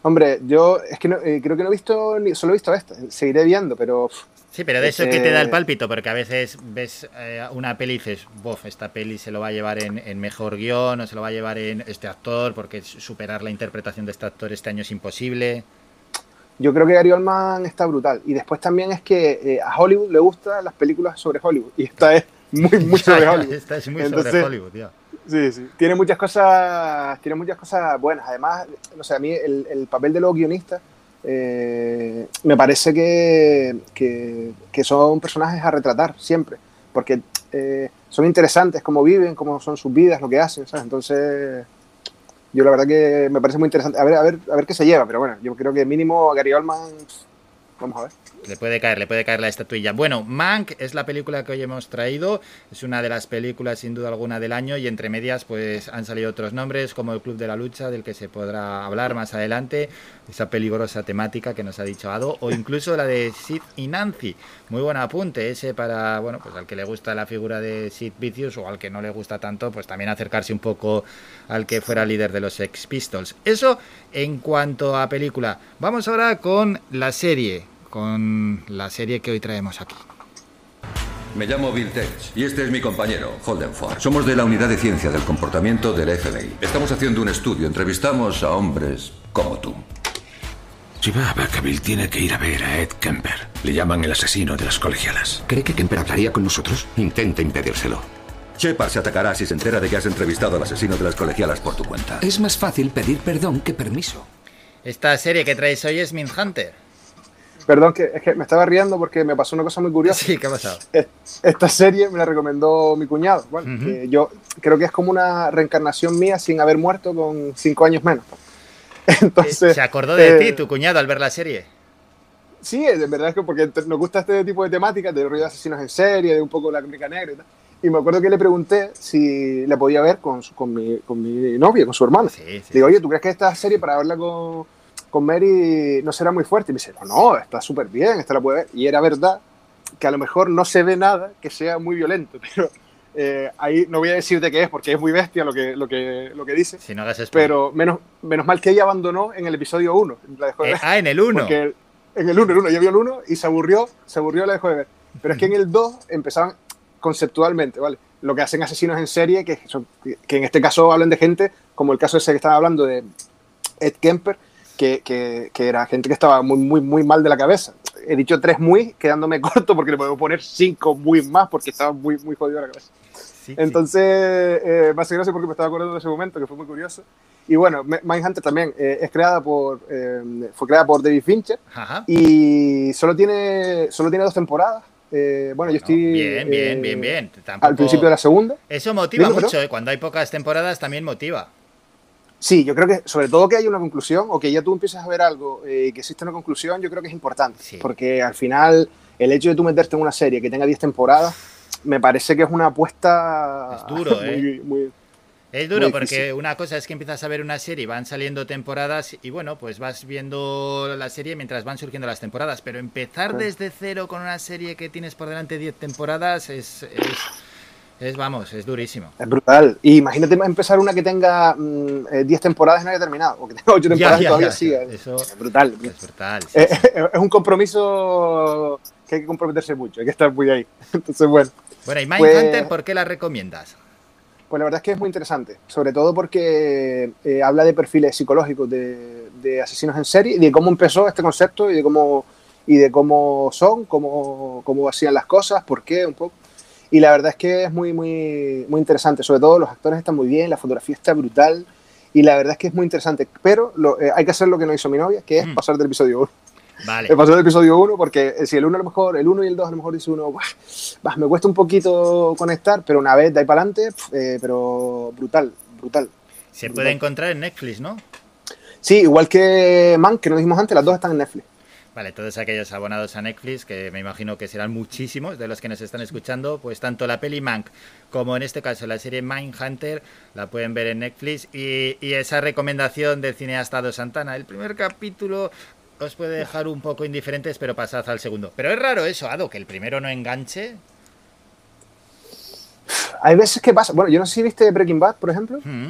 Hombre, yo es que no- eh, creo que no he visto, ni, solo he visto esta, seguiré viendo, pero... Sí, pero de eso Este- que te da el pálpito, porque a veces ves eh, una peli y dices, bof, esta peli se lo va a llevar en, en mejor guion o se lo va a llevar en este actor, porque superar la interpretación de este actor este año es imposible. Yo creo que Gary Oldman está brutal. Y después también es que eh, a Hollywood le gustan las películas sobre Hollywood. Y esta es muy, muy sobre Hollywood. Esta es muy Entonces, sobre Hollywood, tío. Sí, sí. Tiene muchas cosas, tiene muchas cosas buenas. Además, no sé, a mí el, el papel de los guionistas eh, me parece que, que, que son personajes a retratar siempre. Porque eh, son interesantes cómo viven, cómo son sus vidas, lo que hacen, ¿sabes? Entonces, yo la verdad que me parece muy interesante. A ver, a ver, a ver qué se lleva, pero bueno, yo creo que mínimo Gary Oldman, vamos a ver. Le puede caer, le puede caer la estatuilla. Bueno, Mank es la película que hoy hemos traído. Es una de las películas sin duda alguna del año y entre medias pues han salido otros nombres como el Club de la Lucha del que se podrá hablar más adelante. Esa peligrosa temática que nos ha dicho Ado o incluso la de Sid y Nancy. Muy buen apunte ese para, bueno, pues al que le gusta la figura de Sid Vicious o al que no le gusta tanto, pues también acercarse un poco al que fuera líder de los Sex Pistols. Eso en cuanto a película. Vamos ahora con la serie con la serie que hoy traemos aquí. Me llamo Bill Tex y este es mi compañero, Holden Ford. Somos de la Unidad de Ciencia del Comportamiento del FBI. Estamos haciendo un estudio, entrevistamos a hombres como tú. Si va a Vacaville, tiene que ir a ver a Ed Kemper. Le llaman el asesino de las colegialas. ¿Cree que Kemper hablaría con nosotros? Intenta impedírselo. Shepard se atacará si se entera de que has entrevistado al asesino de las colegialas por tu cuenta. Es más fácil pedir perdón que permiso. Esta serie que traes hoy es Mindhunter. Perdón, que, es que me estaba riendo porque me pasó una cosa muy curiosa. Sí, ¿qué ha pasado? Esta serie me la recomendó mi cuñado. Bueno, que yo creo que es como una reencarnación mía sin haber muerto con cinco años menos. Entonces, ¿Se acordó de eh, ti, tu cuñado, al ver la serie? Sí, de verdad es que porque nos gusta este tipo de temáticas, de rollo de asesinos en serie, de un poco la crónica negra y tal. Y me acuerdo que le pregunté si la podía ver con, mi, con mi novia, con su hermana. Digo, oye, ¿tú crees que esta serie para verla con, con Mary no será muy fuerte? Y me dice, no, no, está súper bien, esta la puede ver. Y era verdad que a lo mejor no se ve nada que sea muy violento, pero eh, ahí no voy a decirte qué es porque es muy bestia lo que, lo que, lo que dice. Si no. Pero menos, menos mal que ella abandonó en el episodio 1. La dejó de Eh, ah, en el uno. Porque en el 1, el 1, ella vio el 1 y se aburrió, se aburrió, la dejó de ver. Pero es que en el 2 empezaban conceptualmente, ¿vale? Lo que hacen asesinos en serie, que, son, que en este caso hablan de gente, como el caso ese que estaba hablando de Ed Kemper, que, que, que era gente que estaba muy, muy, muy mal de la cabeza. He dicho tres muy, quedándome corto porque le puedo poner cinco muy más porque estaba muy, muy jodido de la cabeza. Entonces, eh, me hace gracia porque me estaba acordando de ese momento, que fue muy curioso. Y bueno, Mindhunter también eh, es creada por, eh, fue creada por David Fincher Ajá. y solo tiene, solo tiene dos temporadas. Eh, bueno, yo estoy Bien, bien, eh, bien, bien. Tampoco- al principio de la segunda. Eso motiva Dime, mucho. ¿eh? Cuando hay pocas temporadas también motiva. Sí, yo creo que sobre todo que haya una conclusión o que ya tú empieces a ver algo eh, y que existe una conclusión, yo creo que es importante. Porque al final el hecho de tú meterte en una serie que tenga 10 temporadas, me parece que es una apuesta Es duro, ¿eh? muy, muy- Es duro porque una cosa es que empiezas a ver una serie y van saliendo temporadas y bueno, pues vas viendo la serie mientras van surgiendo las temporadas, pero empezar desde cero con una serie que tienes por delante 10 temporadas es, es, es, vamos, es durísimo. Es brutal. Y imagínate empezar una que tenga mm, eh, 10 temporadas y no haya terminado, o que tenga 8 Ya, temporadas y ya, todavía ya, siga. Eso es brutal. Es brutal. sí, Eh, sí. es un compromiso que hay que comprometerse mucho, hay que estar muy ahí. Entonces, bueno. Bueno, y Pues- Mindhunter, ¿por qué la recomiendas? Pues la verdad es que es muy interesante, sobre todo porque eh, habla de perfiles psicológicos de, de asesinos en serie y de cómo empezó este concepto y de cómo, y de cómo son, cómo, cómo hacían las cosas, por qué, un poco. Y la verdad es que es muy, muy, muy interesante. Sobre todo los actores están muy bien, la fotografía está brutal. Y la verdad es que es muy interesante. Pero lo- eh, hay que hacer lo que no hizo mi novia, que es Mm. pasar del episodio 1. Vale. He pasado del episodio 1 porque eh, si el 1 a lo mejor, el 1 y el 2 a lo mejor dice uno, "Buah, bah, me cuesta un poquito conectar, pero una vez de ahí para adelante, eh, pero brutal, brutal. Se brutal. puede encontrar en Netflix, ¿no? Sí, igual que Man, que nos dijimos antes, las dos están en Netflix. Vale, todos aquellos abonados a Netflix, que me imagino que serán muchísimos de los que nos están escuchando, pues tanto la peli Mank como en este caso la serie Mindhunter la pueden ver en Netflix y, y esa recomendación del cineasta Do Santana, el primer capítulo os puede dejar un poco indiferentes, pero pasad al segundo. Pero es raro eso, Ado, que el primero no enganche. Hay veces que pasa, bueno, yo no sé si viste Breaking Bad, por ejemplo. Mm,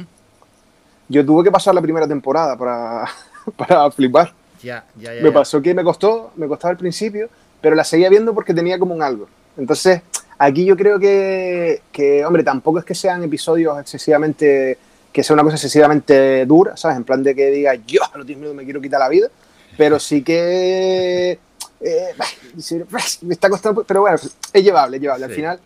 Yo tuve que pasar la primera temporada para, para flipar. Ya, ya, ya. Me pasó que me costó, me costaba al principio, pero la seguía viendo porque tenía como un algo. Entonces, aquí yo creo que, que, hombre, tampoco es que sean episodios excesivamente, que sea una cosa excesivamente dura, ¿sabes? En plan de que diga, yo a los 10 minutos me quiero quitar la vida, pero sí que... eh, me está costando, pero bueno, es llevable, es llevable. Al Sí. final,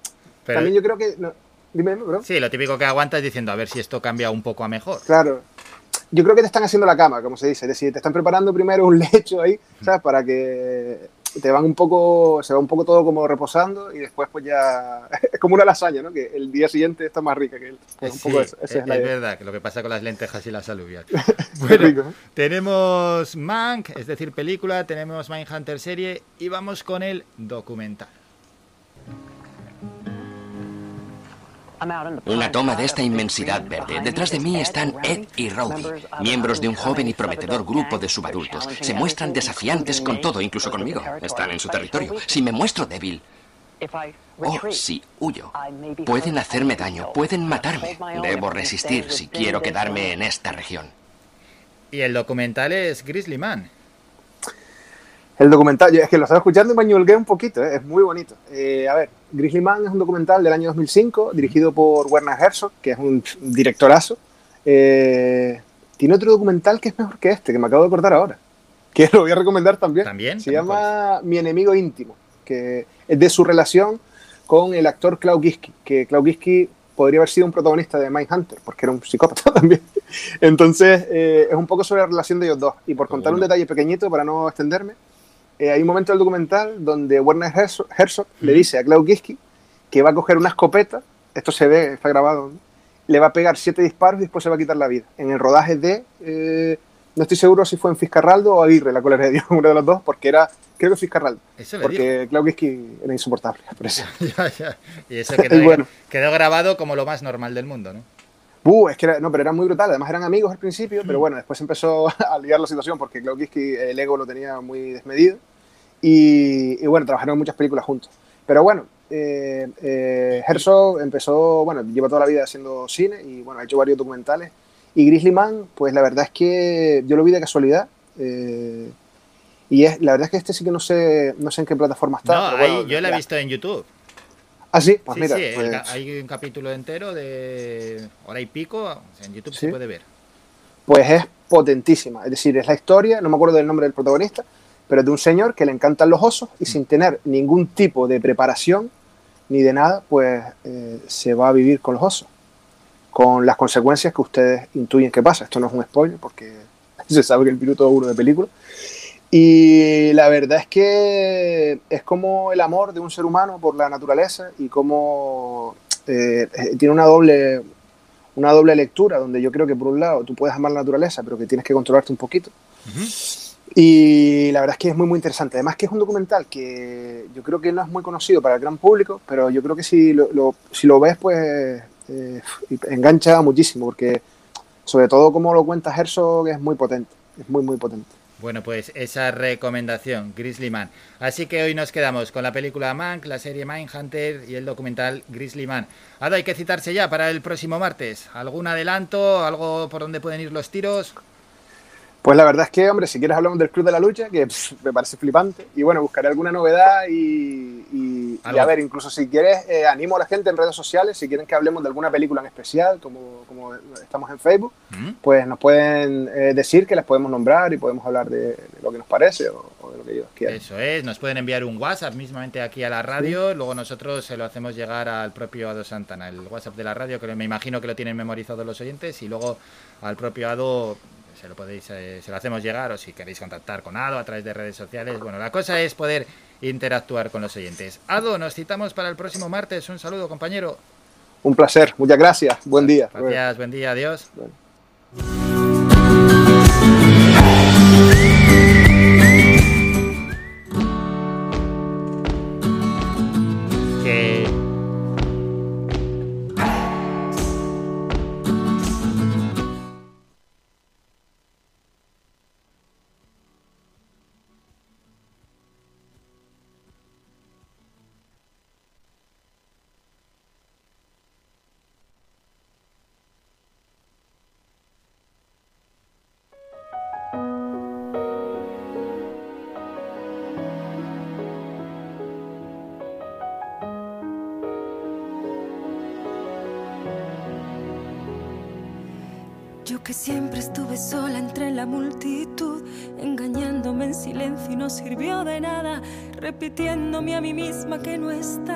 Pero- también yo creo que... no, dime, bro. Sí, lo típico que aguantas diciendo a ver si esto cambia un poco a mejor. Claro. Yo creo que te están haciendo la cama, como se dice. Es decir, te están preparando primero un lecho ahí, ¿sabes? Para que te van un poco, se va un poco todo como reposando y después pues ya... Es como una lasaña, ¿no? Que el día siguiente está más rica que Sí, poco eso, esa es, es la es idea. verdad, que lo que pasa con las lentejas y las alubias. Bueno, rico, ¿eh? tenemos Mank, es decir, película, tenemos Mindhunter serie y vamos con el documental. Una toma de esta inmensidad verde. Detrás de mí están Ed y Rowdy, miembros de un joven y prometedor grupo de subadultos. Se muestran desafiantes con todo, incluso conmigo. Están en su territorio. Si me muestro débil, o si huyo, pueden hacerme daño, pueden matarme. Debo resistir si quiero quedarme en esta región. Y el documental es Grizzly Man. El documental, es que lo estaba escuchando y me ñolgué un poquito, ¿eh? es muy bonito. Eh, a ver, Grizzly Man es un documental del año 2005, dirigido por Werner Herzog, que es un directorazo. Eh, tiene otro documental que es mejor que este, que me acabo de acordar ahora, que lo voy a recomendar también. ¿También? Se llama Mi enemigo íntimo, que es de su relación con el actor Klaus Giski, que Klaus Giski podría haber sido un protagonista de Mindhunter, porque era un psicópata también. Entonces, eh, es un poco sobre la relación de ellos dos. Y por contar un detalle pequeñito, para no extenderme, eh, hay un momento del documental donde Werner Herzog, Herzog le dice a Klaus Giski que va a coger una escopeta, esto se ve, está grabado, ¿no? le va a pegar siete disparos y después se va a quitar la vida. En el rodaje de, eh, no estoy seguro si fue en Fiscarraldo o Aguirre, la cólera de Dios, uno de los dos, porque era, creo que Fiscarraldo, porque Klaus Giski era insoportable. por eso. Ya, ya. Y eso quedó, Y bueno. quedó grabado como lo más normal del mundo, ¿no? Uh, es que era, no, pero era muy brutal. Además eran amigos al principio, pero bueno, después empezó a liar la situación porque Klaus Kinski el ego lo tenía muy desmedido. Y, y bueno, trabajaron en muchas películas juntos. Pero bueno, eh, eh, Herzog empezó, bueno, lleva toda la vida haciendo cine y bueno, ha hecho varios documentales. Y Grizzly Man, pues la verdad es que yo lo vi de casualidad. eh, y es, la verdad es que este sí que no sé, no sé en qué plataforma está. No, pero bueno, ahí yo la he visto en YouTube. Ah, sí, pues sí, mira. sí, pues- hay un capítulo entero de hora y pico, o sea, en YouTube Sí. se puede ver. pues es potentísima. Es decir, es la historia, no me acuerdo del nombre del protagonista, pero es de un señor que le encantan los osos y sin tener ningún tipo de preparación ni de nada, pues eh, se va a vivir con los osos. Con las consecuencias que ustedes intuyen que pasa. Esto no es un spoiler porque se sabe que el minuto uno de película. Y la verdad es que es como el amor de un ser humano por la naturaleza y como eh, eh, tiene una doble, una doble lectura, donde yo creo que por un lado tú puedes amar la naturaleza, pero que tienes que controlarte un poquito. Y la verdad es que es muy, muy interesante. Además que es un documental que yo creo que no es muy conocido para el gran público, pero yo creo que si lo, lo- si lo ves, pues eh, engancha muchísimo, porque sobre todo como lo cuenta Herzog es muy potente, es muy, muy potente. Bueno, pues esa recomendación, Grizzly Man. Así que hoy nos quedamos con la película Mank, la serie Mindhunter y el documental Grizzly Man. Ahora hay que citarse ya para el próximo martes. ¿Algún adelanto? ¿Algo por donde pueden ir los tiros? Pues la verdad es que, hombre, si quieres hablamos del Club de la Lucha, que me parece flipante. Y bueno, buscaré alguna novedad y, y, y a ver, incluso si quieres, eh, animo a la gente en redes sociales, si quieren que hablemos de alguna película en especial, como, estamos en Facebook, mm. pues nos pueden eh, decir que las podemos nombrar y podemos hablar de, lo que nos parece o, de lo que ellos quieran. Eso es, nos pueden enviar un WhatsApp mismamente aquí a la radio, luego nosotros se lo hacemos llegar al propio Ado Santana, el WhatsApp de la radio, que me imagino que lo tienen memorizado los oyentes, y luego al propio Ado se lo podéis, eh, se lo hacemos llegar o si queréis contactar con Ado a través de redes sociales. Bueno, la cosa es poder interactuar con los oyentes. Ado, nos citamos para el próximo martes. Un saludo, compañero. Un placer, muchas gracias. Buen día. Gracias, buen día, adiós. repitiéndome a mí misma que no está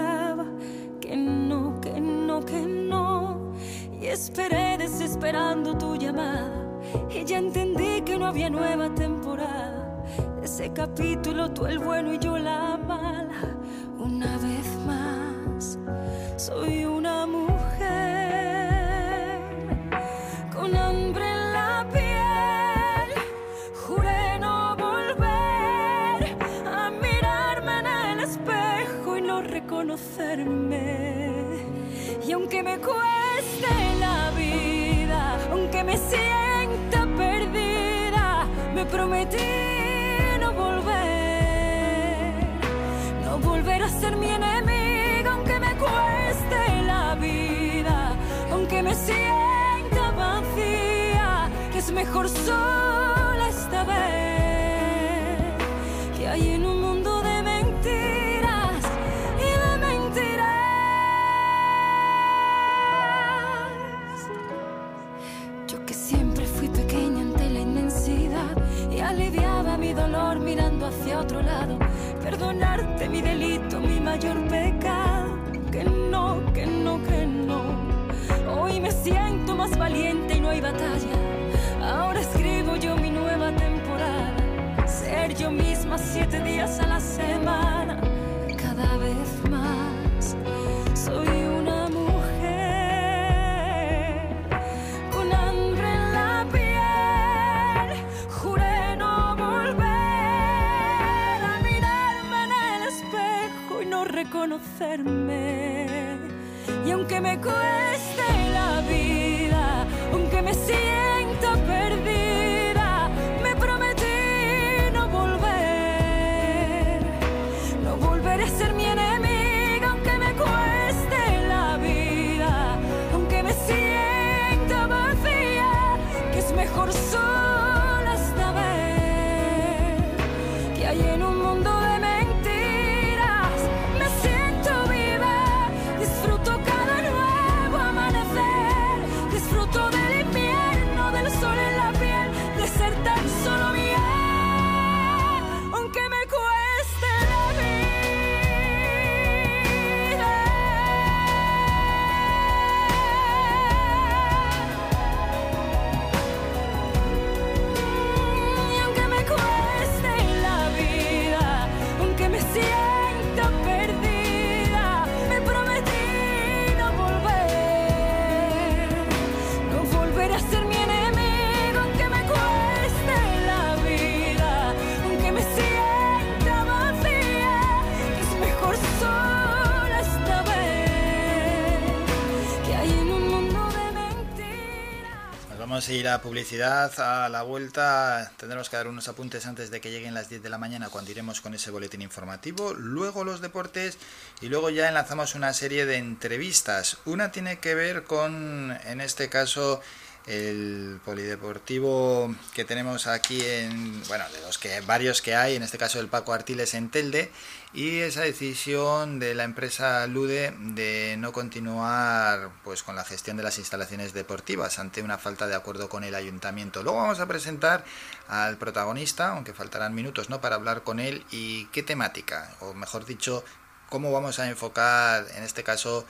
vamos a publicidad. A la vuelta tendremos que dar unos apuntes antes de que lleguen las 10 de la mañana cuando iremos con ese boletín informativo. Luego los deportes y luego ya enlazamos una serie de entrevistas. Una tiene que ver con, en este caso, el polideportivo que tenemos aquí en, bueno, de los que varios que hay, en este caso el Paco Artiles en Telde y esa decisión de la empresa Lude de no continuar pues con la gestión de las instalaciones deportivas ante una falta de acuerdo con el ayuntamiento. Luego vamos a presentar al protagonista, aunque faltarán minutos, ¿no? para hablar con él y qué temática, o mejor dicho, cómo vamos a enfocar en este caso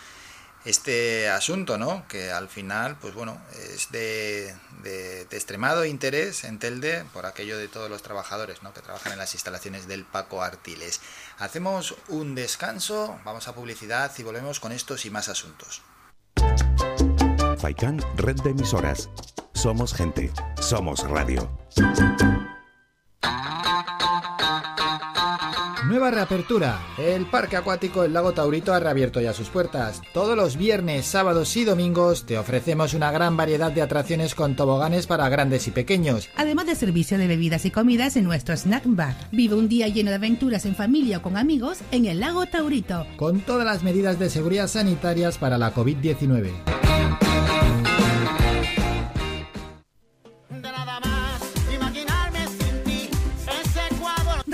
este asunto, ¿no? Que al final, pues bueno, es de, extremado interés en Telde por aquello de todos los trabajadores, ¿no? Que trabajan en las instalaciones del Paco Artiles. Hacemos un descanso, vamos a publicidad y volvemos con estos y más asuntos. Faikan, red de emisoras. Somos gente, somos radio. Nueva reapertura. El Parque Acuático El Lago Taurito ha reabierto ya sus puertas. Todos los viernes, sábados y domingos te ofrecemos una gran variedad de atracciones con toboganes para grandes y pequeños. Además de servicio de bebidas y comidas en nuestro snack bar. Vive un día lleno de aventuras en familia o con amigos en el Lago Taurito. Con todas las medidas de seguridad sanitarias para la COVID-19.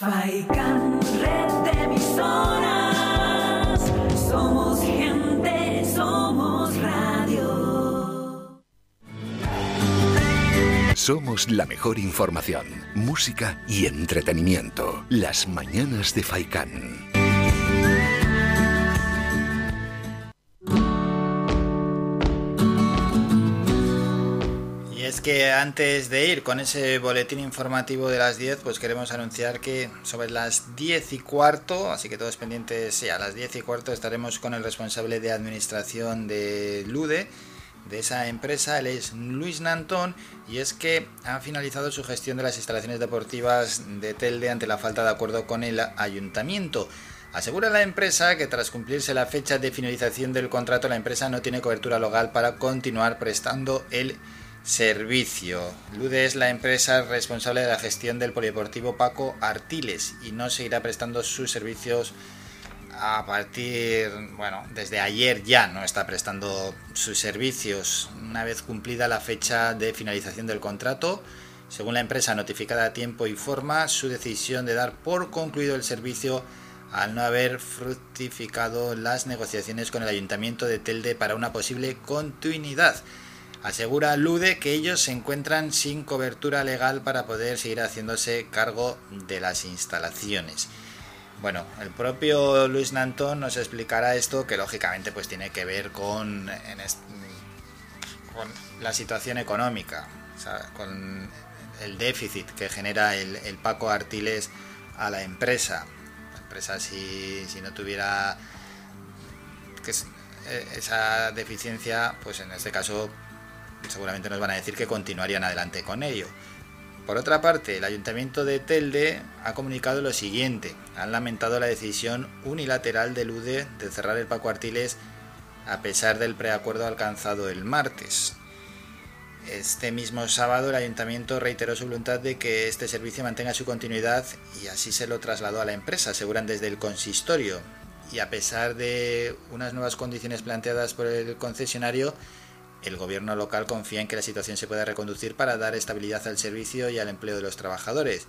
Faikan, red de emisoras. Somos gente, somos radio. Somos la mejor información, música y entretenimiento. Las mañanas de Faikan. Es que antes de ir con ese boletín informativo de las 10, pues queremos anunciar que sobre las 10 y cuarto, así que todos pendientes, sí, a las 10 y cuarto estaremos con el responsable de administración de Lude, de esa empresa, él es Luis Nantón, y es que ha finalizado su gestión de las instalaciones deportivas de Telde ante la falta de acuerdo con el ayuntamiento. Asegura la empresa que tras cumplirse la fecha de finalización del contrato, la empresa no tiene cobertura legal para continuar prestando el. Lude es la empresa responsable de la gestión del polideportivo Paco Artiles y no seguirá prestando sus servicios a partir, bueno, desde ayer ya no está prestando sus servicios. Una vez cumplida la fecha de finalización del contrato, según la empresa notificada a tiempo y forma, su decisión de dar por concluido el servicio al no haber fructificado las negociaciones con el ayuntamiento de Telde para una posible continuidad. Asegura Lude que ellos se encuentran sin cobertura legal para poder seguir haciéndose cargo de las instalaciones. Bueno, el propio Luis Nantón nos explicará esto que lógicamente pues tiene que ver con, la situación económica, con el déficit que genera el, Paco Artiles a la empresa. La empresa si, si no tuviera es, esa deficiencia, pues en este caso seguramente nos van a decir que continuarían adelante con ello. Por otra parte, el ayuntamiento de Telde ha comunicado lo siguiente. Han lamentado la decisión unilateral del UDE de cerrar el Paco Artiles a pesar del preacuerdo alcanzado el martes. Este mismo sábado el ayuntamiento reiteró su voluntad de que este servicio mantenga su continuidad y así se lo trasladó a la empresa, aseguran desde el consistorio. Y a pesar de unas nuevas condiciones planteadas por el concesionario, el gobierno local confía en que la situación se pueda reconducir para dar estabilidad al servicio y al empleo de los trabajadores.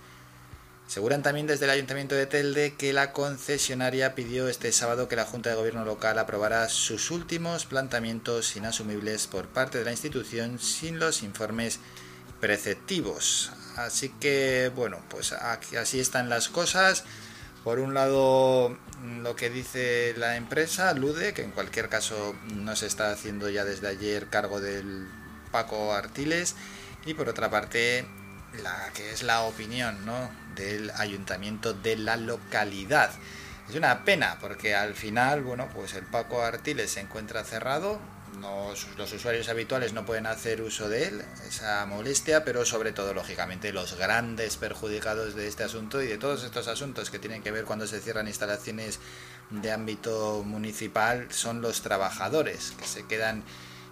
Aseguran también desde el Ayuntamiento de Telde que la concesionaria pidió este sábado que la Junta de Gobierno local aprobara sus últimos planteamientos inasumibles por parte de la institución sin los informes preceptivos. Así que, bueno, pues así están las cosas. Por un lado, lo que dice la empresa, Lude, que en cualquier caso no se está haciendo ya desde ayer cargo del Paco Artiles, y por otra parte, la que es la opinión ¿no? del ayuntamiento de la localidad. Es una pena porque al final, bueno, pues el Paco Artiles se encuentra cerrado, los usuarios habituales no pueden hacer uso de él, esa molestia, pero sobre todo, lógicamente, los grandes perjudicados de este asunto y de todos estos asuntos que tienen que ver cuando se cierran instalaciones de ámbito municipal son los trabajadores, que se quedan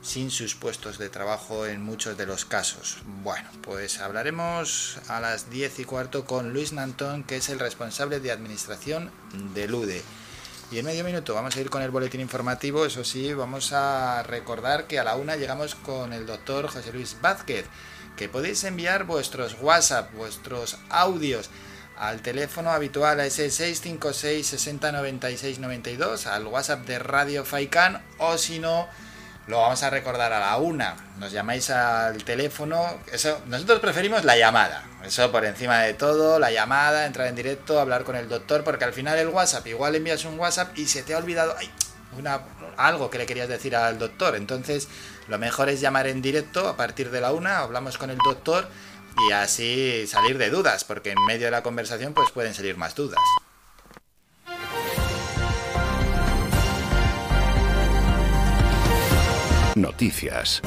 sin sus puestos de trabajo en muchos de los casos. Bueno, pues hablaremos a las 10 y cuarto con Luis Nantón, que es el responsable de administración de LUDE. Y en medio minuto vamos a ir con el boletín informativo. Eso sí, vamos a recordar que a la una llegamos con el doctor José Luis Vázquez, que podéis enviar vuestros WhatsApp, vuestros audios al teléfono habitual a ese 656 60 96 92, al WhatsApp de Radio Faikan, o si no, lo vamos a recordar a la una. Nos llamáis al teléfono. Eso, nosotros preferimos la llamada. Eso por encima de todo, la llamada, entrar en directo, hablar con el doctor, porque al final el WhatsApp, igual envías un WhatsApp y se te ha olvidado ay, una, algo que le querías decir al doctor. Entonces, lo mejor es llamar en directo a partir de la una, hablamos con el doctor y así salir de dudas, porque en medio de la conversación pues pueden salir más dudas. Noticias.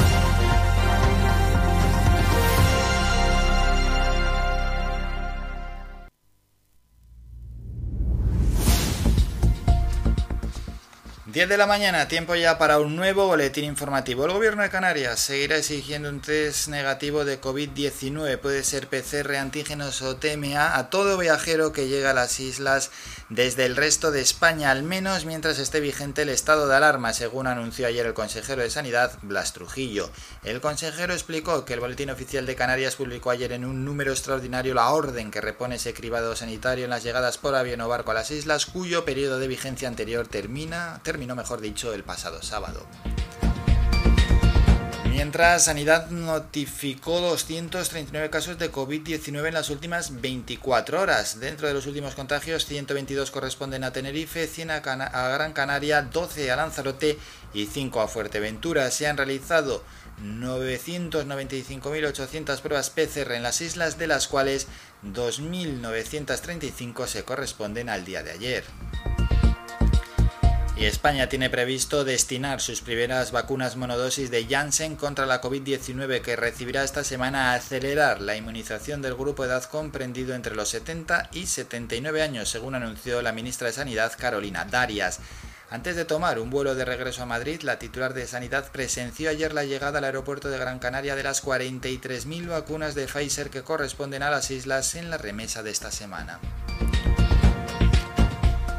Diez de la mañana, tiempo ya para un nuevo boletín informativo. El gobierno de Canarias seguirá exigiendo un test negativo de COVID-19, puede ser PCR, antígenos o TMA, a todo viajero que llega a las islas desde el resto de España, al menos mientras esté vigente el estado de alarma, según anunció ayer el consejero de Sanidad, Blas Trujillo. El consejero explicó que el Boletín Oficial de Canarias publicó ayer en un número extraordinario la orden que repone ese cribado sanitario en las llegadas por avión o barco a las islas, cuyo periodo de vigencia anterior termina, terminó, mejor dicho, el pasado sábado. Mientras Sanidad notificó 239 casos de COVID-19 en las últimas 24 horas. Dentro de los últimos contagios, 122 corresponden a Tenerife, 100 a, a Gran Canaria, 12 a Lanzarote y 5 a Fuerteventura. Se han realizado 995.800 pruebas PCR en las islas, de las cuales 2.935 se corresponden al día de ayer. Y España tiene previsto destinar sus primeras vacunas monodosis de Janssen contra la COVID-19 que recibirá esta semana a acelerar la inmunización del grupo de edad comprendido entre los 70 y 79 años, según anunció la ministra de Sanidad Carolina Darias. Antes de tomar un vuelo de regreso a Madrid, la titular de Sanidad presenció ayer la llegada al aeropuerto de Gran Canaria de las 43.000 vacunas de Pfizer que corresponden a las islas en la remesa de esta semana.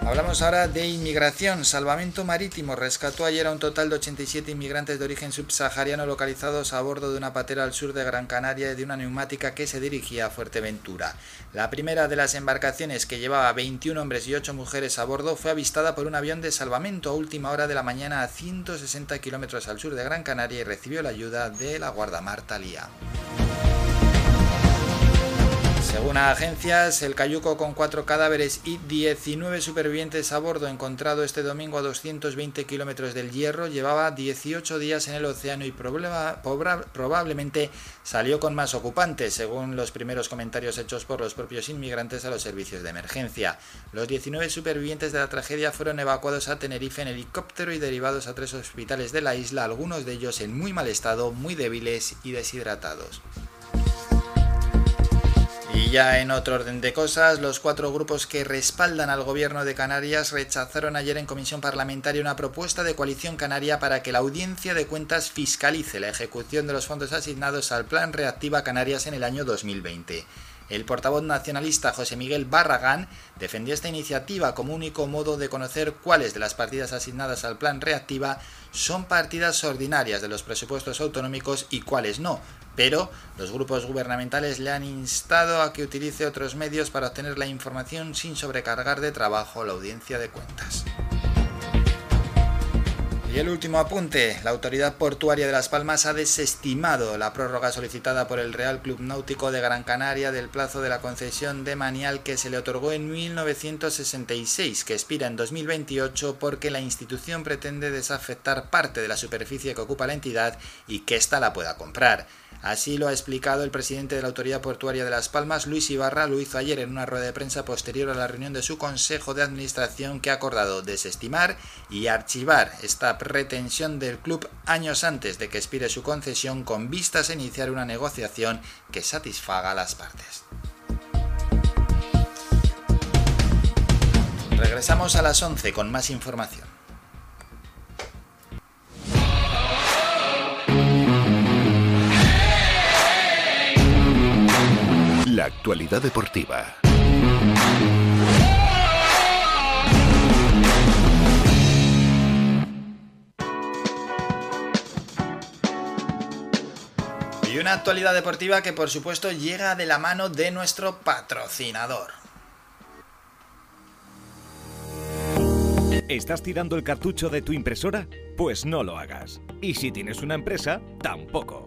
Hablamos ahora de inmigración. Salvamento Marítimo rescató ayer a un total de 87 inmigrantes de origen subsahariano localizados a bordo de una patera al sur de Gran Canaria y de una neumática que se dirigía a Fuerteventura. La primera de las embarcaciones que llevaba 21 hombres y 8 mujeres a bordo fue avistada por un avión de salvamento a última hora de la mañana a 160 kilómetros al sur de Gran Canaria y recibió la ayuda de la guardamar Talía. Según agencias, el cayuco con cuatro cadáveres y 19 supervivientes a bordo encontrado este domingo a 220 kilómetros del Hierro llevaba 18 días en el océano y probablemente salió con más ocupantes, según los primeros comentarios hechos por los propios inmigrantes a los servicios de emergencia. Los 19 supervivientes de la tragedia fueron evacuados a Tenerife en helicóptero y derivados a tres hospitales de la isla, algunos de ellos en muy mal estado, muy débiles y deshidratados. Y ya en otro orden de cosas, los cuatro grupos que respaldan al gobierno de Canarias rechazaron ayer en comisión parlamentaria una propuesta de coalición canaria para que la audiencia de cuentas fiscalice la ejecución de los fondos asignados al Plan Reactiva Canarias en el año 2020. El portavoz nacionalista José Miguel Barragán defendió esta iniciativa como único modo de conocer cuáles de las partidas asignadas al Plan Reactiva son partidas ordinarias de los presupuestos autonómicos y cuáles no, pero los grupos gubernamentales le han instado a que utilice otros medios para obtener la información sin sobrecargar de trabajo la audiencia de cuentas. Y el último apunte, la Autoridad Portuaria de Las Palmas ha desestimado la prórroga solicitada por el Real Club Náutico de Gran Canaria del plazo de la concesión de Manial que se le otorgó en 1966, que expira en 2028 porque la institución pretende desafectar parte de la superficie que ocupa la entidad y que ésta la pueda comprar. Así lo ha explicado el presidente de la Autoridad Portuaria de Las Palmas, Luis Ibarra, lo hizo ayer en una rueda de prensa posterior a la reunión de su Consejo de Administración que ha acordado desestimar y archivar esta pretensión del club años antes de que expire su concesión con vistas a iniciar una negociación que satisfaga a las partes. Regresamos a las 11 con más información. La actualidad deportiva. Y una actualidad deportiva que por supuesto llega de la mano de nuestro patrocinador. ¿Estás tirando el cartucho de tu impresora? Pues no lo hagas. Y si tienes una empresa, tampoco.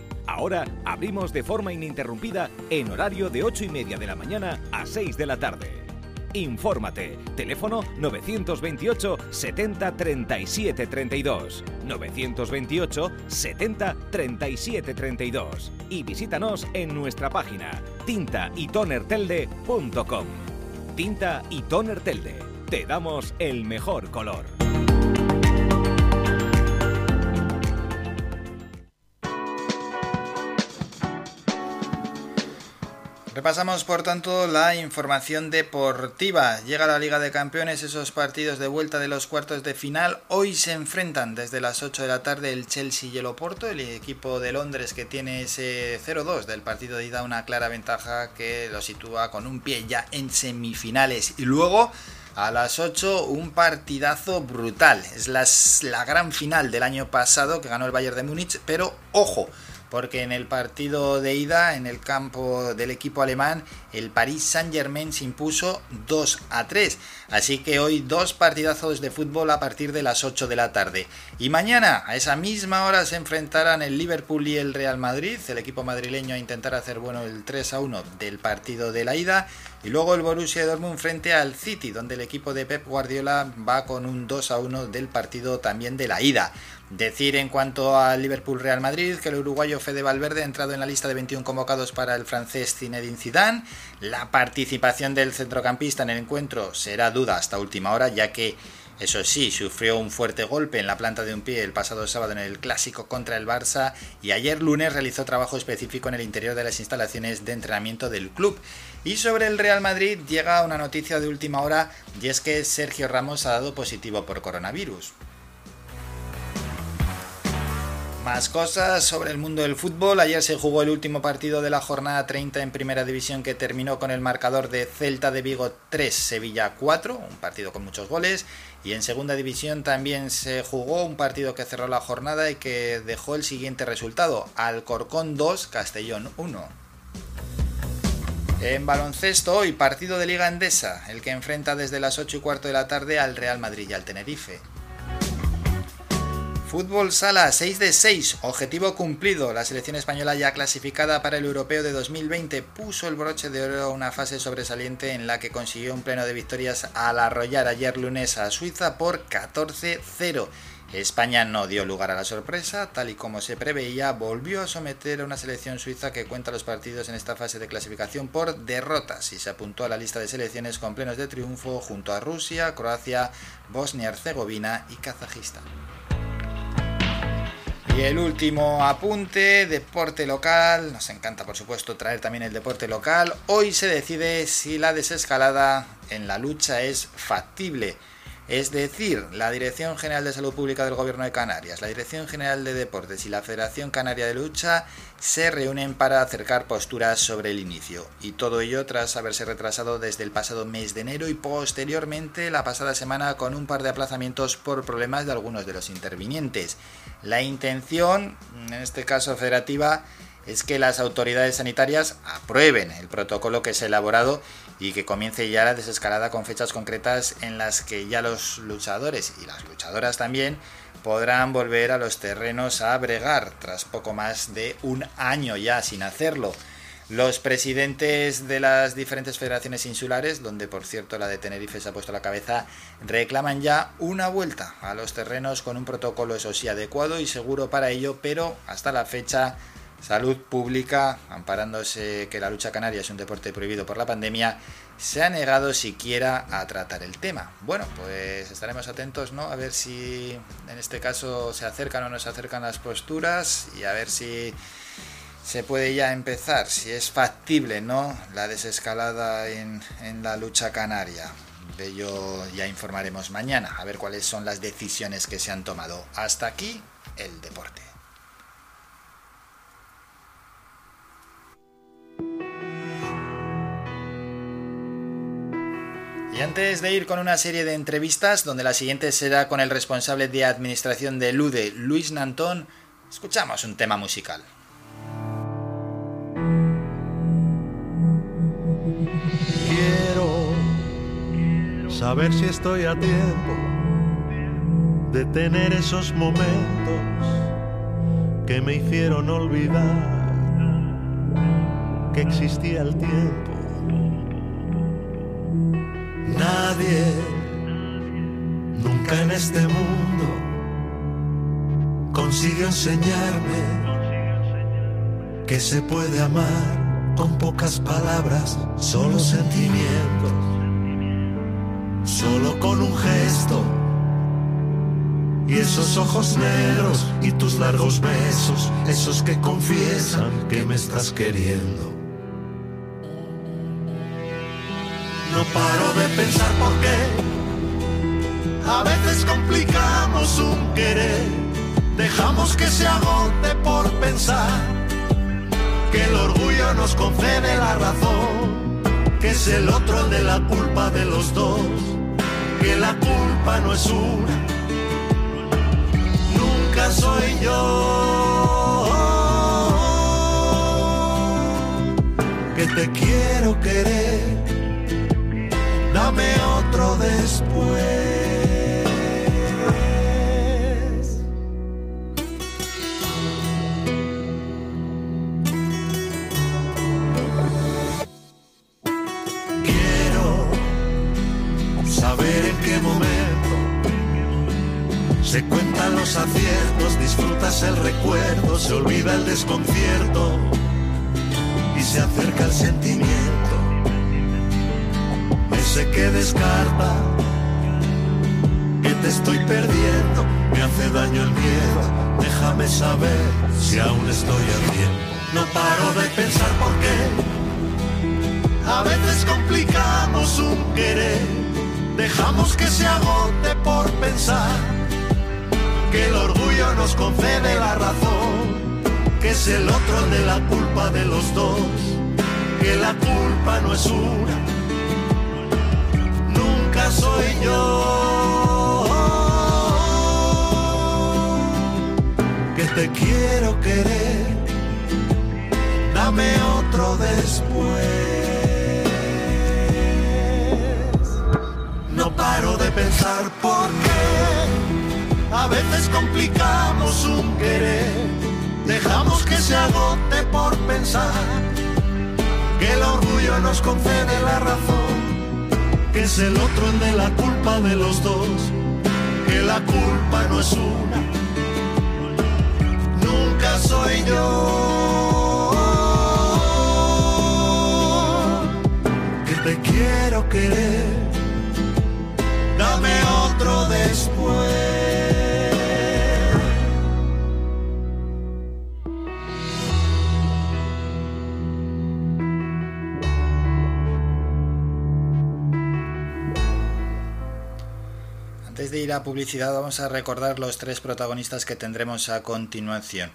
Ahora abrimos de forma ininterrumpida en horario de 8 y media de la mañana a 6 de la tarde. Infórmate. Teléfono 928 70 37 32. 928 70 37 32. Y visítanos en nuestra página tintaytonertelde.com. Tinta y Toner Telde. Te damos el mejor color. Repasamos por tanto la información deportiva. Llega la Liga de Campeones, esos partidos de vuelta de los cuartos de final. Hoy se enfrentan desde las 8 de la tarde el Chelsea y el Oporto, el equipo de Londres que tiene ese 0-2 del partido de ida, una clara ventaja que lo sitúa con un pie ya en semifinales. Y luego a las 8 un partidazo brutal. Es la, la gran final del año pasado que ganó el Bayern de Múnich, pero ojo porque en el partido de ida, en el campo del equipo alemán, el Paris Saint-Germain se impuso 2 a 3. Así que hoy dos partidazos de fútbol a partir de las 8 de la tarde. Y mañana, a esa misma hora, se enfrentarán el Liverpool y el Real Madrid. El equipo madrileño a intentar hacer bueno el 3 a 1 del partido de la ida. Y luego el Borussia Dortmund frente al City, donde el equipo de Pep Guardiola va con un 2 a 1 del partido también de la ida. Decir en cuanto al Liverpool Real Madrid que el uruguayo Fede Valverde ha entrado en la lista de 21 convocados para el francés Zinedine Zidane. La participación del centrocampista en el encuentro será duda hasta última hora, ya que eso sí, sufrió un fuerte golpe en la planta de un pie el pasado sábado en el clásico contra el Barça y ayer lunes realizó trabajo específico en el interior de las instalaciones de entrenamiento del club. Y sobre el Real Madrid llega una noticia de última hora y es que Sergio Ramos ha dado positivo por coronavirus. Más cosas sobre el mundo del fútbol. Ayer se jugó el último partido de la jornada 30 en Primera División que terminó con el marcador de Celta de Vigo 3, Sevilla 4, un partido con muchos goles. Y en Segunda División también se jugó un partido que cerró la jornada y que dejó el siguiente resultado: Alcorcón 2, Castellón 1. En baloncesto hoy partido de Liga Endesa, el que enfrenta desde las 8 y cuarto de la tarde al Real Madrid y al Tenerife. Fútbol Sala 6 de 6, objetivo cumplido. La selección española ya clasificada para el Europeo de 2020 puso el broche de oro a una fase sobresaliente en la que consiguió un pleno de victorias al arrollar ayer lunes a Suiza por 14-0. España no dio lugar a la sorpresa, tal y como se preveía, volvió a someter a una selección suiza que cuenta los partidos en esta fase de clasificación por derrotas y se apuntó a la lista de selecciones con plenos de triunfo junto a Rusia, Croacia, Bosnia-Herzegovina y Kazajistán. Y el último apunte, deporte local. Nos encanta, por supuesto, traer también el deporte local. Hoy se decide si la desescalada en la lucha es factible. Es decir, la Dirección General de Salud Pública del Gobierno de Canarias, la Dirección General de Deportes y la Federación Canaria de Lucha se reúnen para acercar posturas sobre el inicio. Y todo ello tras haberse retrasado desde el pasado mes de enero y posteriormente la pasada semana con un par de aplazamientos por problemas de algunos de los intervinientes. La intención, en este caso federativa, es que las autoridades sanitarias aprueben el protocolo que se ha elaborado y que comience ya la desescalada con fechas concretas en las que ya los luchadores y las luchadoras también podrán volver a los terrenos a bregar tras poco más de un año ya sin hacerlo. Los presidentes de las diferentes federaciones insulares, donde por cierto la de Tenerife se ha puesto la cabeza, reclaman ya una vuelta a los terrenos con un protocolo, eso sí, adecuado y seguro para ello, pero hasta la fecha Salud Pública, amparándose que la lucha canaria es un deporte prohibido por la pandemia, se ha negado siquiera a tratar el tema. Bueno, pues estaremos atentos, ¿no? A ver si en este caso se acercan o no se acercan las posturas y a ver si se puede ya empezar, si es factible, ¿no? La desescalada en, la lucha canaria. De ello ya informaremos mañana, a ver cuáles son las decisiones que se han tomado. Hasta aquí el deporte. Y antes de ir con una serie de entrevistas, donde la siguiente será con el responsable de administración de LUDE, Luis Nantón, escuchamos un tema musical. Quiero saber si estoy a tiempo de tener esos momentos que me hicieron olvidar que existía el tiempo. Nadie, nunca en este mundo, consiguió enseñarme que se puede amar con pocas palabras, solo sentimientos, solo con un gesto. Y esos ojos negros y tus largos besos, esos que confiesan que me estás queriendo. No paro de pensar por qué. A veces complicamos un querer, dejamos que se agote por pensar que el orgullo nos concede la razón, que es el otro de la culpa de los dos, que la culpa no es una, nunca soy yo. Que te quiero querer, dame otro después. Quiero saber en qué momento se cuentan los aciertos, disfrutas el recuerdo, se olvida el desconcierto y se acerca el sentimiento. Ese que descarta que te estoy perdiendo, me hace daño el miedo, déjame saber si aún estoy a tiempo. No paro de pensar por qué a veces complicamos un querer, dejamos que se agote por pensar que el orgullo nos concede la razón, que es el otro de la culpa de los dos, que la culpa no es una, soy yo. Que te quiero querer, dame otro después. No paro de pensar por qué a veces complicamos un querer, dejamos que se agote por pensar que el orgullo nos concede la razón, que es el otro el de la culpa de los dos, que la culpa no es una, nunca soy yo. Que te quiero querer dame otro después. De ir a publicidad vamos a recordar los tres protagonistas que tendremos a continuación.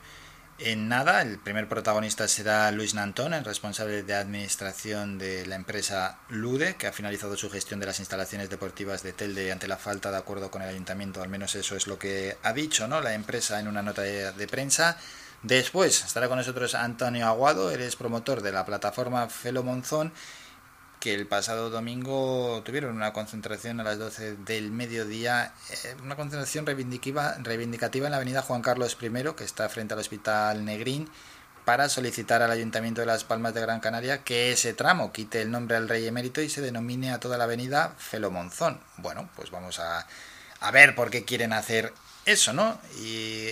En nada, el primer protagonista será Luis Nantón, el responsable de administración de la empresa Lude, que ha finalizado su gestión de las instalaciones deportivas de Telde ante la falta de acuerdo con el ayuntamiento, al menos eso es lo que ha dicho ¿no? la empresa en una nota de, de prensa. Después estará con nosotros Antonio Aguado, él es promotor de la plataforma Felo Monzón, que el pasado domingo tuvieron una concentración a las 12 del mediodía, eh, una concentración reivindicativa, en la avenida Juan Carlos I, que está frente al Hospital Negrín, para solicitar al Ayuntamiento de Las Palmas de Gran Canaria que ese tramo quite el nombre al Rey Emérito y se denomine a toda la avenida Felo Monzón. Bueno, pues vamos a, a ver por qué quieren hacer eso, ¿no? Y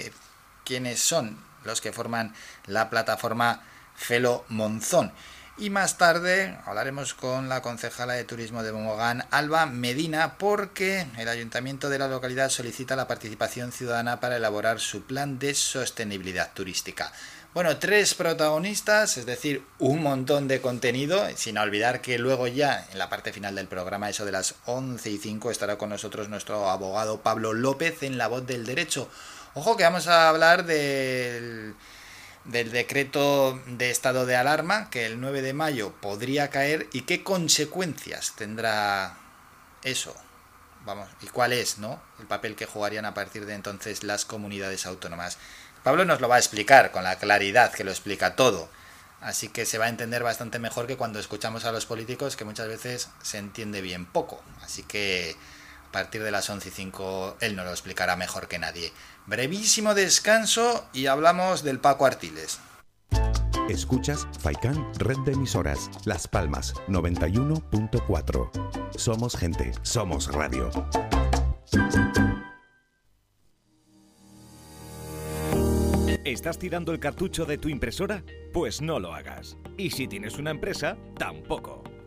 quiénes son los que forman la plataforma Felo Monzón. Y más tarde hablaremos con la concejala de turismo de Mogán, Alba Medina, porque el ayuntamiento de la localidad solicita la participación ciudadana para elaborar su plan de sostenibilidad turística. Bueno, tres protagonistas, es decir, un montón de contenido, sin olvidar que luego ya en la parte final del programa, eso de las 11 y 5, estará con nosotros nuestro abogado Pablo López en La Voz del Derecho. Ojo que vamos a hablar del, del decreto de estado de alarma, que el 9 de mayo podría caer y qué consecuencias tendrá eso. Vamos, y cuál es, ¿no? El papel que jugarían a partir de entonces las comunidades autónomas. Pablo nos lo va a explicar con la claridad que lo explica todo. Así que se va a entender bastante mejor que cuando escuchamos a los políticos, que muchas veces se entiende bien poco. Así que partir de las 11 y 5 él nos lo explicará mejor que nadie. Brevísimo descanso y hablamos del Paco Artiles. Escuchas Faikan Red de Emisoras, Las Palmas 91.4. Somos gente, somos radio. ¿Estás tirando el cartucho de tu impresora? Pues no lo hagas. Y si tienes una empresa, tampoco.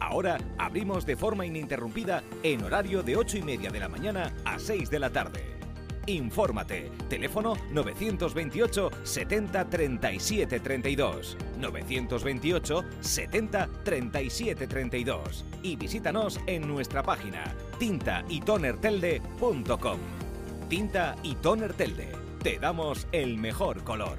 Ahora abrimos de forma ininterrumpida en horario de 8 y media de la mañana a 6 de la tarde. Infórmate. Teléfono 928 70 37 32. 928 70 37 32. Y visítanos en nuestra página tintaytonertelde.com. Tinta y Toner Telde. Te damos el mejor color.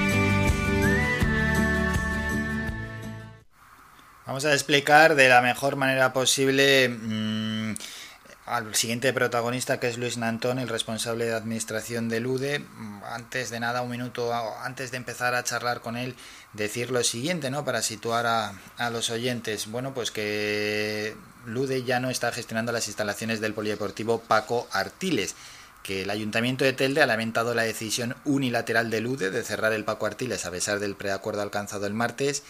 Vamos a explicar de la mejor manera posible mm, al siguiente protagonista que es Luis Nantón, el responsable de administración del UDE. Mm, Antes de nada, un minuto a- antes de empezar a charlar con él, decir lo siguiente, ¿no? Para situar a, los oyentes. Bueno, pues que LUDE ya no está gestionando las instalaciones del polideportivo Paco Artiles que el Ayuntamiento de Telde ha lamentado la decisión unilateral del UDE de cerrar el Paco Artiles a pesar del preacuerdo alcanzado el martes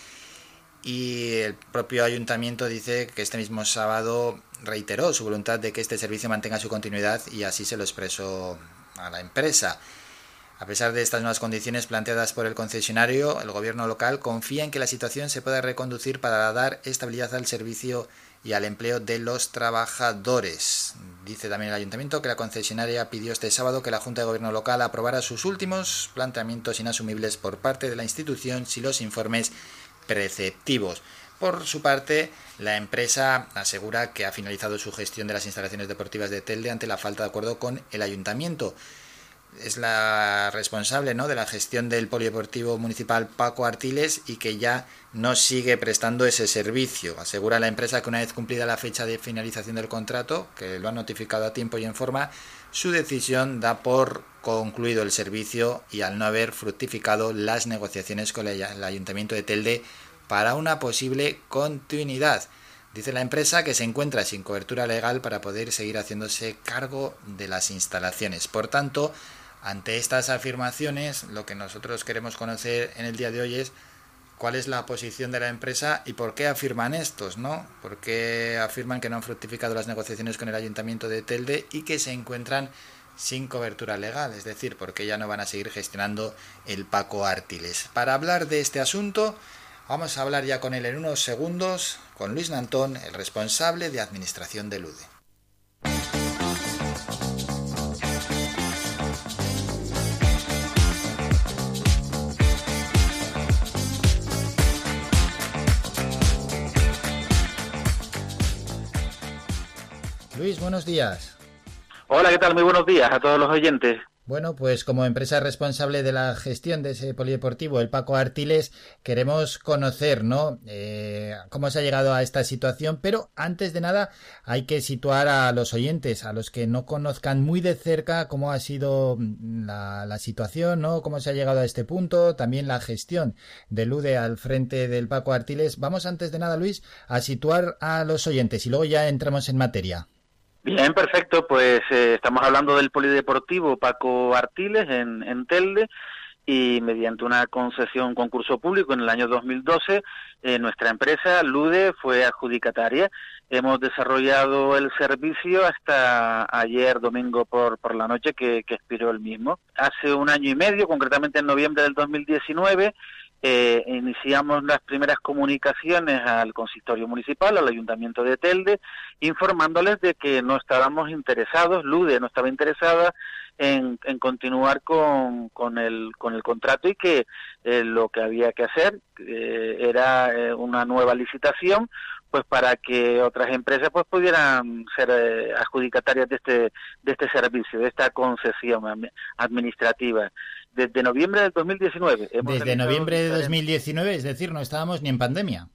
y el propio ayuntamiento dice que este mismo sábado reiteró su voluntad de que este servicio mantenga su continuidad y así se lo expresó a la empresa. A pesar de estas nuevas condiciones planteadas por el concesionario, el gobierno local confía en que la situación se pueda reconducir para dar estabilidad al servicio y al empleo de los trabajadores. Dice también el ayuntamiento que la concesionaria pidió este sábado que la Junta de Gobierno local aprobara sus últimos planteamientos inasumibles por parte de la institución si los informes preceptivos. Por su parte, la empresa asegura que ha finalizado su gestión de las instalaciones deportivas de Telde ante la falta de acuerdo con el ayuntamiento. es la responsable ¿no? de la gestión del polideportivo municipal Paco Artiles y que ya no sigue prestando ese servicio. Asegura la empresa que una vez cumplida la fecha de finalización del contrato, que lo ha notificado a tiempo y en forma, su decisión da por concluido el servicio y al no haber fructificado las negociaciones con el Ayuntamiento de Telde para una posible continuidad. Dice la empresa que se encuentra sin cobertura legal para poder seguir haciéndose cargo de las instalaciones. Por tanto, ante estas afirmaciones, lo que nosotros queremos conocer en el día de hoy es cuál es la posición de la empresa y por qué afirman estos, ¿no? ¿Por qué afirman que no han fructificado las negociaciones con el Ayuntamiento de Telde y que se encuentran sin cobertura legal? Es decir, ¿por qué ya no van a seguir gestionando el Paco Artiles? Para hablar de este asunto, vamos a hablar ya con él en unos segundos, con Luis Nantón, el responsable de administración del UDE. Luis, buenos días. Hola, ¿qué tal? Muy buenos días a todos los oyentes. Bueno, pues como empresa responsable de la gestión de ese polideportivo, el Paco Artiles, queremos conocer, ¿no? Eh, cómo se ha llegado a esta situación, pero antes de nada hay que situar a los oyentes, a los que no conozcan muy de cerca cómo ha sido la, la situación, ¿no? Cómo se ha llegado a este punto, también la gestión del UDE al frente del Paco Artiles. Vamos antes de nada, Luis, a situar a los oyentes y luego ya entramos en materia. Bien, perfecto. Pues eh, estamos hablando del polideportivo Paco Artiles en, en Telde y mediante una concesión concurso público en el año 2012, eh, nuestra empresa, LUDE, fue adjudicataria. Hemos desarrollado el servicio hasta ayer domingo por, por la noche que, que expiró el mismo. Hace un año y medio, concretamente en noviembre del 2019, eh, iniciamos las primeras comunicaciones al consistorio municipal, al ayuntamiento de Telde, informándoles de que no estábamos interesados, LUDE no estaba interesada en, en continuar con, con, el, con el contrato y que eh, lo que había que hacer eh, era eh, una nueva licitación pues para que otras empresas pues pudieran ser adjudicatarias de este de este servicio, de esta concesión administrativa. Desde noviembre del 2019 hemos Desde noviembre de diferentes- 2019, es decir, no estábamos ni en pandemia.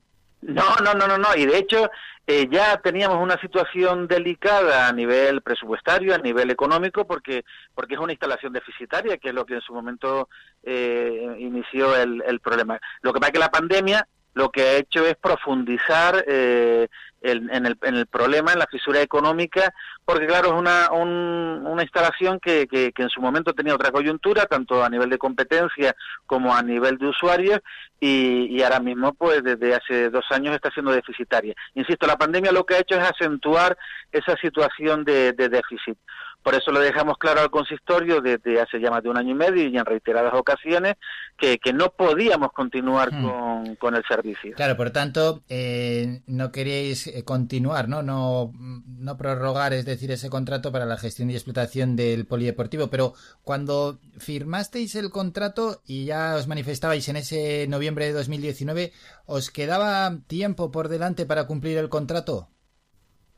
No, no, no, no, no. Y de hecho eh, ya teníamos una situación delicada a nivel presupuestario, a nivel económico, porque porque es una instalación deficitaria, que es lo que en su momento eh, inició el, el problema. Lo que pasa es que la pandemia lo que ha hecho es profundizar eh, el- en, el, en el problema, en la fisura económica, porque claro, es una, un- una instalación que, que, en su momento tenía otra coyuntura, tanto a nivel de competencia como a nivel de usuarios, y, y ahora mismo, pues desde hace dos años está siendo deficitaria. Insisto, la pandemia lo que ha hecho es acentuar esa situación de, de déficit. Por eso lo dejamos claro al consistorio desde hace ya más de un año y medio y en reiteradas ocasiones que, que no podíamos continuar Hmm. con, con el servicio. Claro, por tanto, eh, no queréis eh, continuar, ¿no? ¿no? No prorrogar, es decir, ese contrato para la gestión y explotación del polideportivo, pero cuando firmasteis el contrato y ya os manifestabais en ese noviembre de 2019, ¿os quedaba tiempo por delante para cumplir el contrato?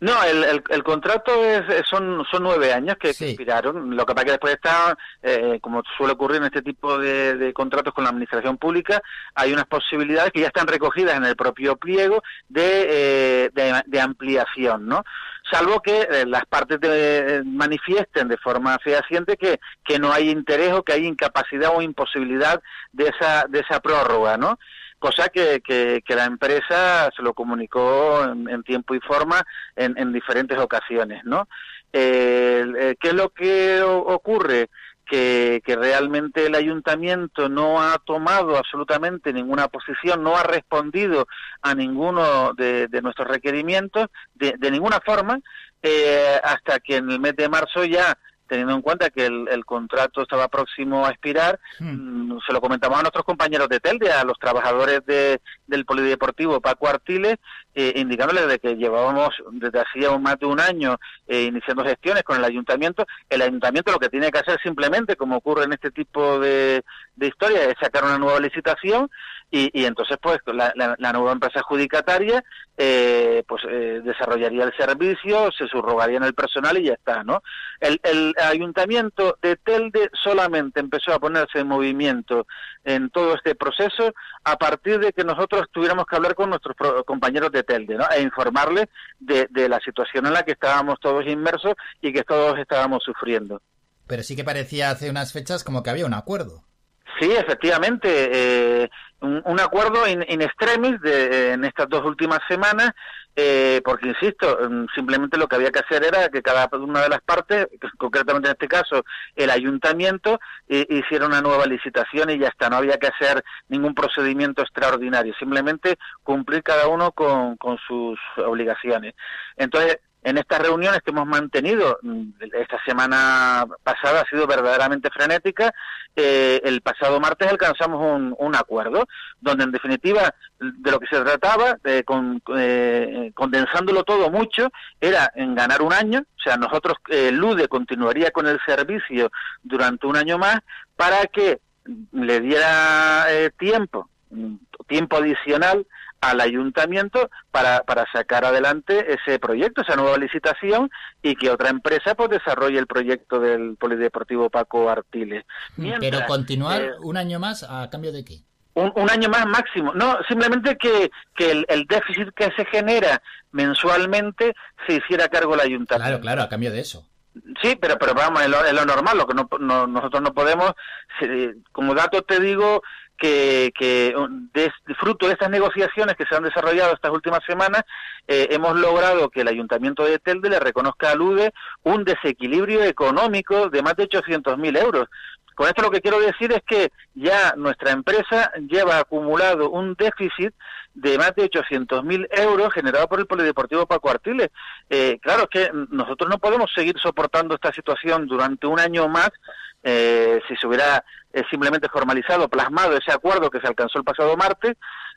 No, el, el, el contrato es, son, son nueve años que, que expiraron. Lo que pasa es que después está, eh, como suele ocurrir en este tipo de, de contratos con la administración pública, hay unas posibilidades que ya están recogidas en el propio pliego de, eh, de, de ampliación, ¿no? Salvo que eh, las partes de- manifiesten de forma fehaciente que, que no hay interés o que hay incapacidad o imposibilidad de esa, de esa prórroga, ¿no? Cosa que, que, que la empresa se lo comunicó en, en tiempo y forma en, en diferentes ocasiones, ¿no? Eh, ¿Qué es lo que ocurre? Que, que realmente el ayuntamiento no ha tomado absolutamente ninguna posición, no ha respondido a ninguno de, de nuestros requerimientos de, de ninguna forma, eh, hasta que en el mes de marzo ya teniendo en cuenta que el, el contrato estaba próximo a expirar, mm, se lo comentamos a nuestros compañeros de Telde, a los trabajadores de, del Polideportivo Paco Artiles, eh, indicándole de que llevábamos desde hacía más de un año eh, iniciando gestiones con el ayuntamiento. El ayuntamiento lo que tiene que hacer simplemente, como ocurre en este tipo de, de historias, es sacar una nueva licitación y, y entonces pues la, la- nueva empresa adjudicataria eh, pues eh, desarrollaría el servicio, se subrogaría en el personal y ya está, ¿no? El, el ayuntamiento de Telde solamente empezó a ponerse en movimiento en todo este proceso a partir de que nosotros tuviéramos que hablar con nuestros compañeros de Telde, ¿no? E informarles de, de la situación en la que estábamos todos inmersos y que todos estábamos sufriendo. Pero sí que parecía hace unas fechas como que había un acuerdo. Sí, efectivamente, eh, un, un acuerdo in, in extremis de, en estas dos últimas semanas, eh, porque insisto, mm, simplemente lo que había que hacer era que cada una de las partes, concretamente en este caso el ayuntamiento, eh, hiciera una nueva licitación y ya está, no había que hacer ningún procedimiento extraordinario, simplemente cumplir cada uno con sus obligaciones. Entonces, en estas reuniones que hemos mantenido, mm, esta semana pasada ha sido verdaderamente frenética, eh, el pasado martes alcanzamos un, acuerdo, donde en definitiva de lo que se trataba, eh, con- eh, condensándolo todo mucho, era en ganar un año, o sea, nosotros, eh, LUDE continuaría con el servicio durante un año más para que le diera eh, tiempo, mm, tiempo adicional al ayuntamiento para, para sacar adelante ese proyecto, esa nueva licitación y que otra empresa pues desarrolle el proyecto del Polideportivo Paco Artiles. Mientras, Pero continuar eh, un año más a cambio de qué? un, un año más máximo. No, simplemente que, que el, el déficit que se genera mensualmente se hiciera cargo el ayuntamiento. Claro, claro, a cambio de eso. Sí, pero pero vamos, es lo, es lo normal, lo que no, no- nosotros no podemos, se- como dato te digo que, que de, fruto de estas negociaciones que se han desarrollado estas últimas semanas, eh, hemos logrado que el Ayuntamiento de Telde le reconozca al UDE un desequilibrio económico de más de 800.000 euros. Con esto lo que quiero decir es que ya nuestra empresa lleva acumulado un déficit de más de 800.000 euros generado por el Polideportivo Paco Artiles. Eh, claro, es que nosotros no podemos seguir soportando esta situación durante un año más eh, si se hubiera eh, simplemente formalizado, plasmado ese acuerdo que se alcanzó el pasado martes,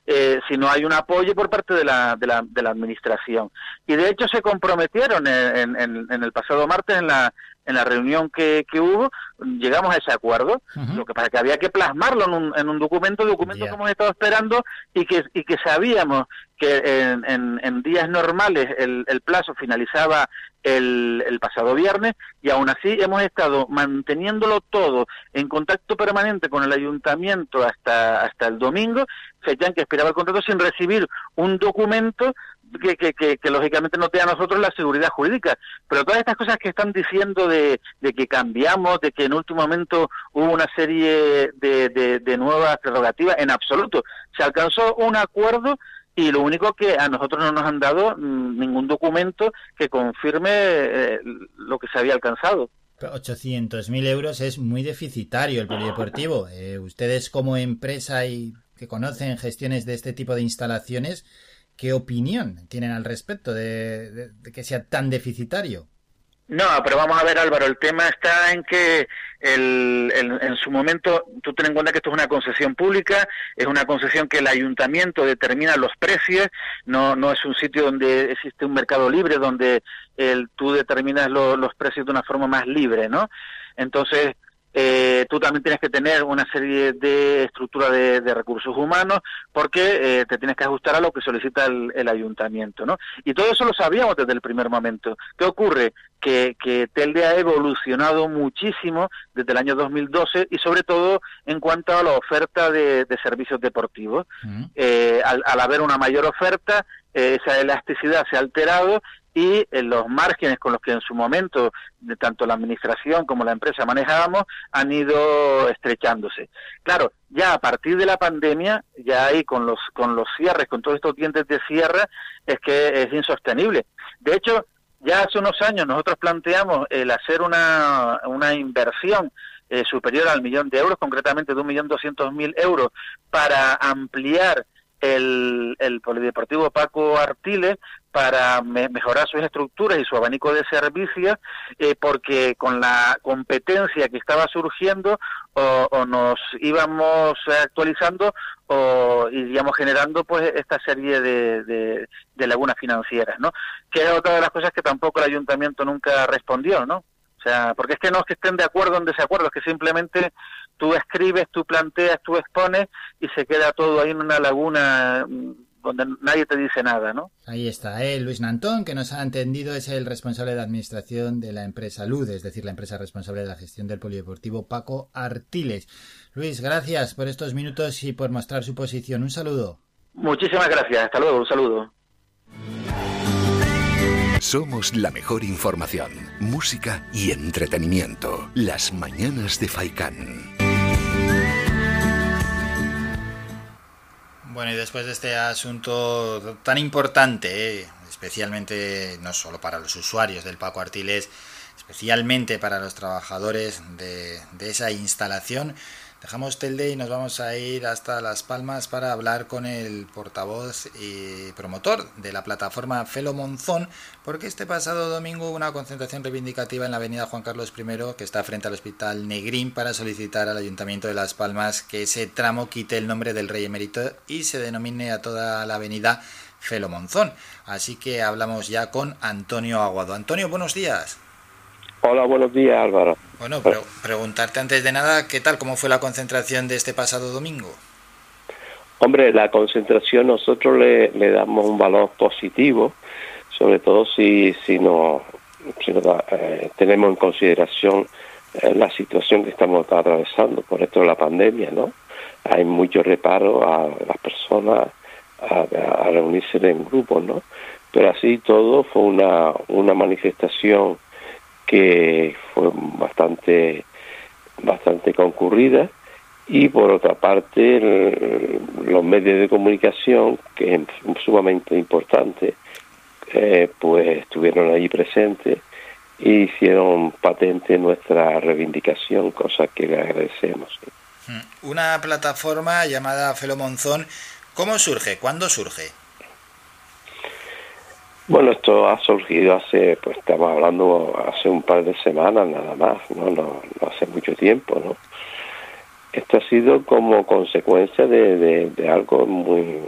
eh, si no hay un apoyo por parte de la, de la, de la administración. Y de hecho se comprometieron en, en- en el pasado martes en la, en la reunión que, que hubo, llegamos a ese acuerdo, lo que pasa que había que plasmarlo en un, en un documento, documento que hemos estado esperando y que, y que sabíamos que en, en- en días normales el, el plazo finalizaba el, el pasado viernes y aún así hemos estado manteniéndolo todo en contacto permanente con el ayuntamiento hasta, hasta el domingo, fecha en que expiraba el contrato sin recibir un documento que, que, que, que lógicamente no te a nosotros la seguridad jurídica. Pero todas estas cosas que están diciendo de, de que cambiamos, de que en último momento hubo una serie de, de, de nuevas prerrogativas, en absoluto. Se alcanzó un acuerdo y lo único que a nosotros no nos han dado ningún documento que confirme eh, lo que se había alcanzado. 800.000 euros es muy deficitario el polideportivo. Eh, ustedes como empresa y que conocen gestiones de este tipo de instalaciones, ¿qué opinión tienen al respecto de, de- de que sea tan deficitario? No, pero vamos a ver Álvaro, el tema está en que el, el- en su momento, tú ten en cuenta que esto es una concesión pública, es una concesión que el ayuntamiento determina los precios, no, no es un sitio donde existe un mercado libre, donde el, tú determinas lo- los precios de una forma más libre, ¿no? Entonces, eh, tú también tienes que tener una serie de estructura de, de recursos humanos porque eh, te tienes que ajustar a lo que solicita el, el ayuntamiento, ¿no? Y todo eso lo sabíamos desde el primer momento. ¿Qué ocurre? Que, que Telde ha evolucionado muchísimo desde el año 2012 y sobre todo en cuanto a la oferta de, de servicios deportivos. Eh, al, al haber una mayor oferta, eh, esa elasticidad se ha alterado y eh, los márgenes con los que en su momento de tanto la administración como la empresa manejábamos han ido estrechándose. Claro, ya a partir de la pandemia, ya ahí con los con los cierres, con todos estos dientes de cierre, es que es insostenible. De hecho, ya hace unos años nosotros planteamos el hacer una, una inversión eh, superior al millón de euros, concretamente de un millón doscientos mil euros, para ampliar el, el Polideportivo Paco Artiles para me- mejorar sus estructuras y su abanico de servicios, eh, porque con la competencia que estaba surgiendo o, o nos íbamos actualizando o iríamos generando pues esta serie de, de, de lagunas financieras, ¿no? Que es otra de las cosas que tampoco el ayuntamiento nunca respondió, ¿no? O sea, porque es que no es que estén de acuerdo en desacuerdo, es que simplemente tú escribes, tú planteas, tú expones y se queda todo ahí en una laguna mm, donde nadie te dice nada, ¿no? Ahí está, ¿eh? Luis Nantón, que nos ha entendido, es el responsable de administración de la empresa LUD, es decir, la empresa responsable de la gestión del polideportivo Paco Artiles. Luis, gracias por estos minutos y por mostrar su posición. Un saludo. Muchísimas gracias, hasta luego, un saludo. Somos la mejor información, música y entretenimiento. Las mañanas de Faikán. Bueno, y después de este asunto tan importante, especialmente no solo para los usuarios del Paco Artiles, especialmente para los trabajadores de esa instalación, dejamos Telde y nos vamos a ir hasta Las Palmas para hablar con el portavoz y promotor de la plataforma Felo Monzón, porque este pasado domingo hubo una concentración reivindicativa en la avenida Juan Carlos I, que está frente al Hospital Negrín, para solicitar al Ayuntamiento de Las Palmas que ese tramo quite el nombre del Rey Emérito y se denomine a toda la avenida Felo Monzón. Así que hablamos ya con Antonio Aguado. Antonio, buenos días. Hola, buenos días Álvaro. Bueno, pero preguntarte antes de nada, ¿qué tal? ¿Cómo fue la concentración de este pasado domingo? Hombre, la concentración nosotros le, le damos un valor positivo, sobre todo si, si, no, si no da- eh, tenemos en consideración eh, la situación que estamos atravesando por esto de la pandemia, ¿no? Hay mucho reparo a las personas a, a reunirse en grupos, ¿no? Pero así todo fue una, una manifestación que fue bastante bastante concurrida y por otra parte los medios de comunicación que es sumamente importante eh, pues estuvieron allí presentes y hicieron patente nuestra reivindicación cosa que le agradecemos Mm, Una plataforma llamada Felo Monzón, ¿cómo surge? ¿Cuándo surge? Bueno, esto ha surgido hace, pues estamos hablando hace un par de semanas nada más, no, no, no hace mucho tiempo, ¿no? Esto ha sido como consecuencia de, algo muy,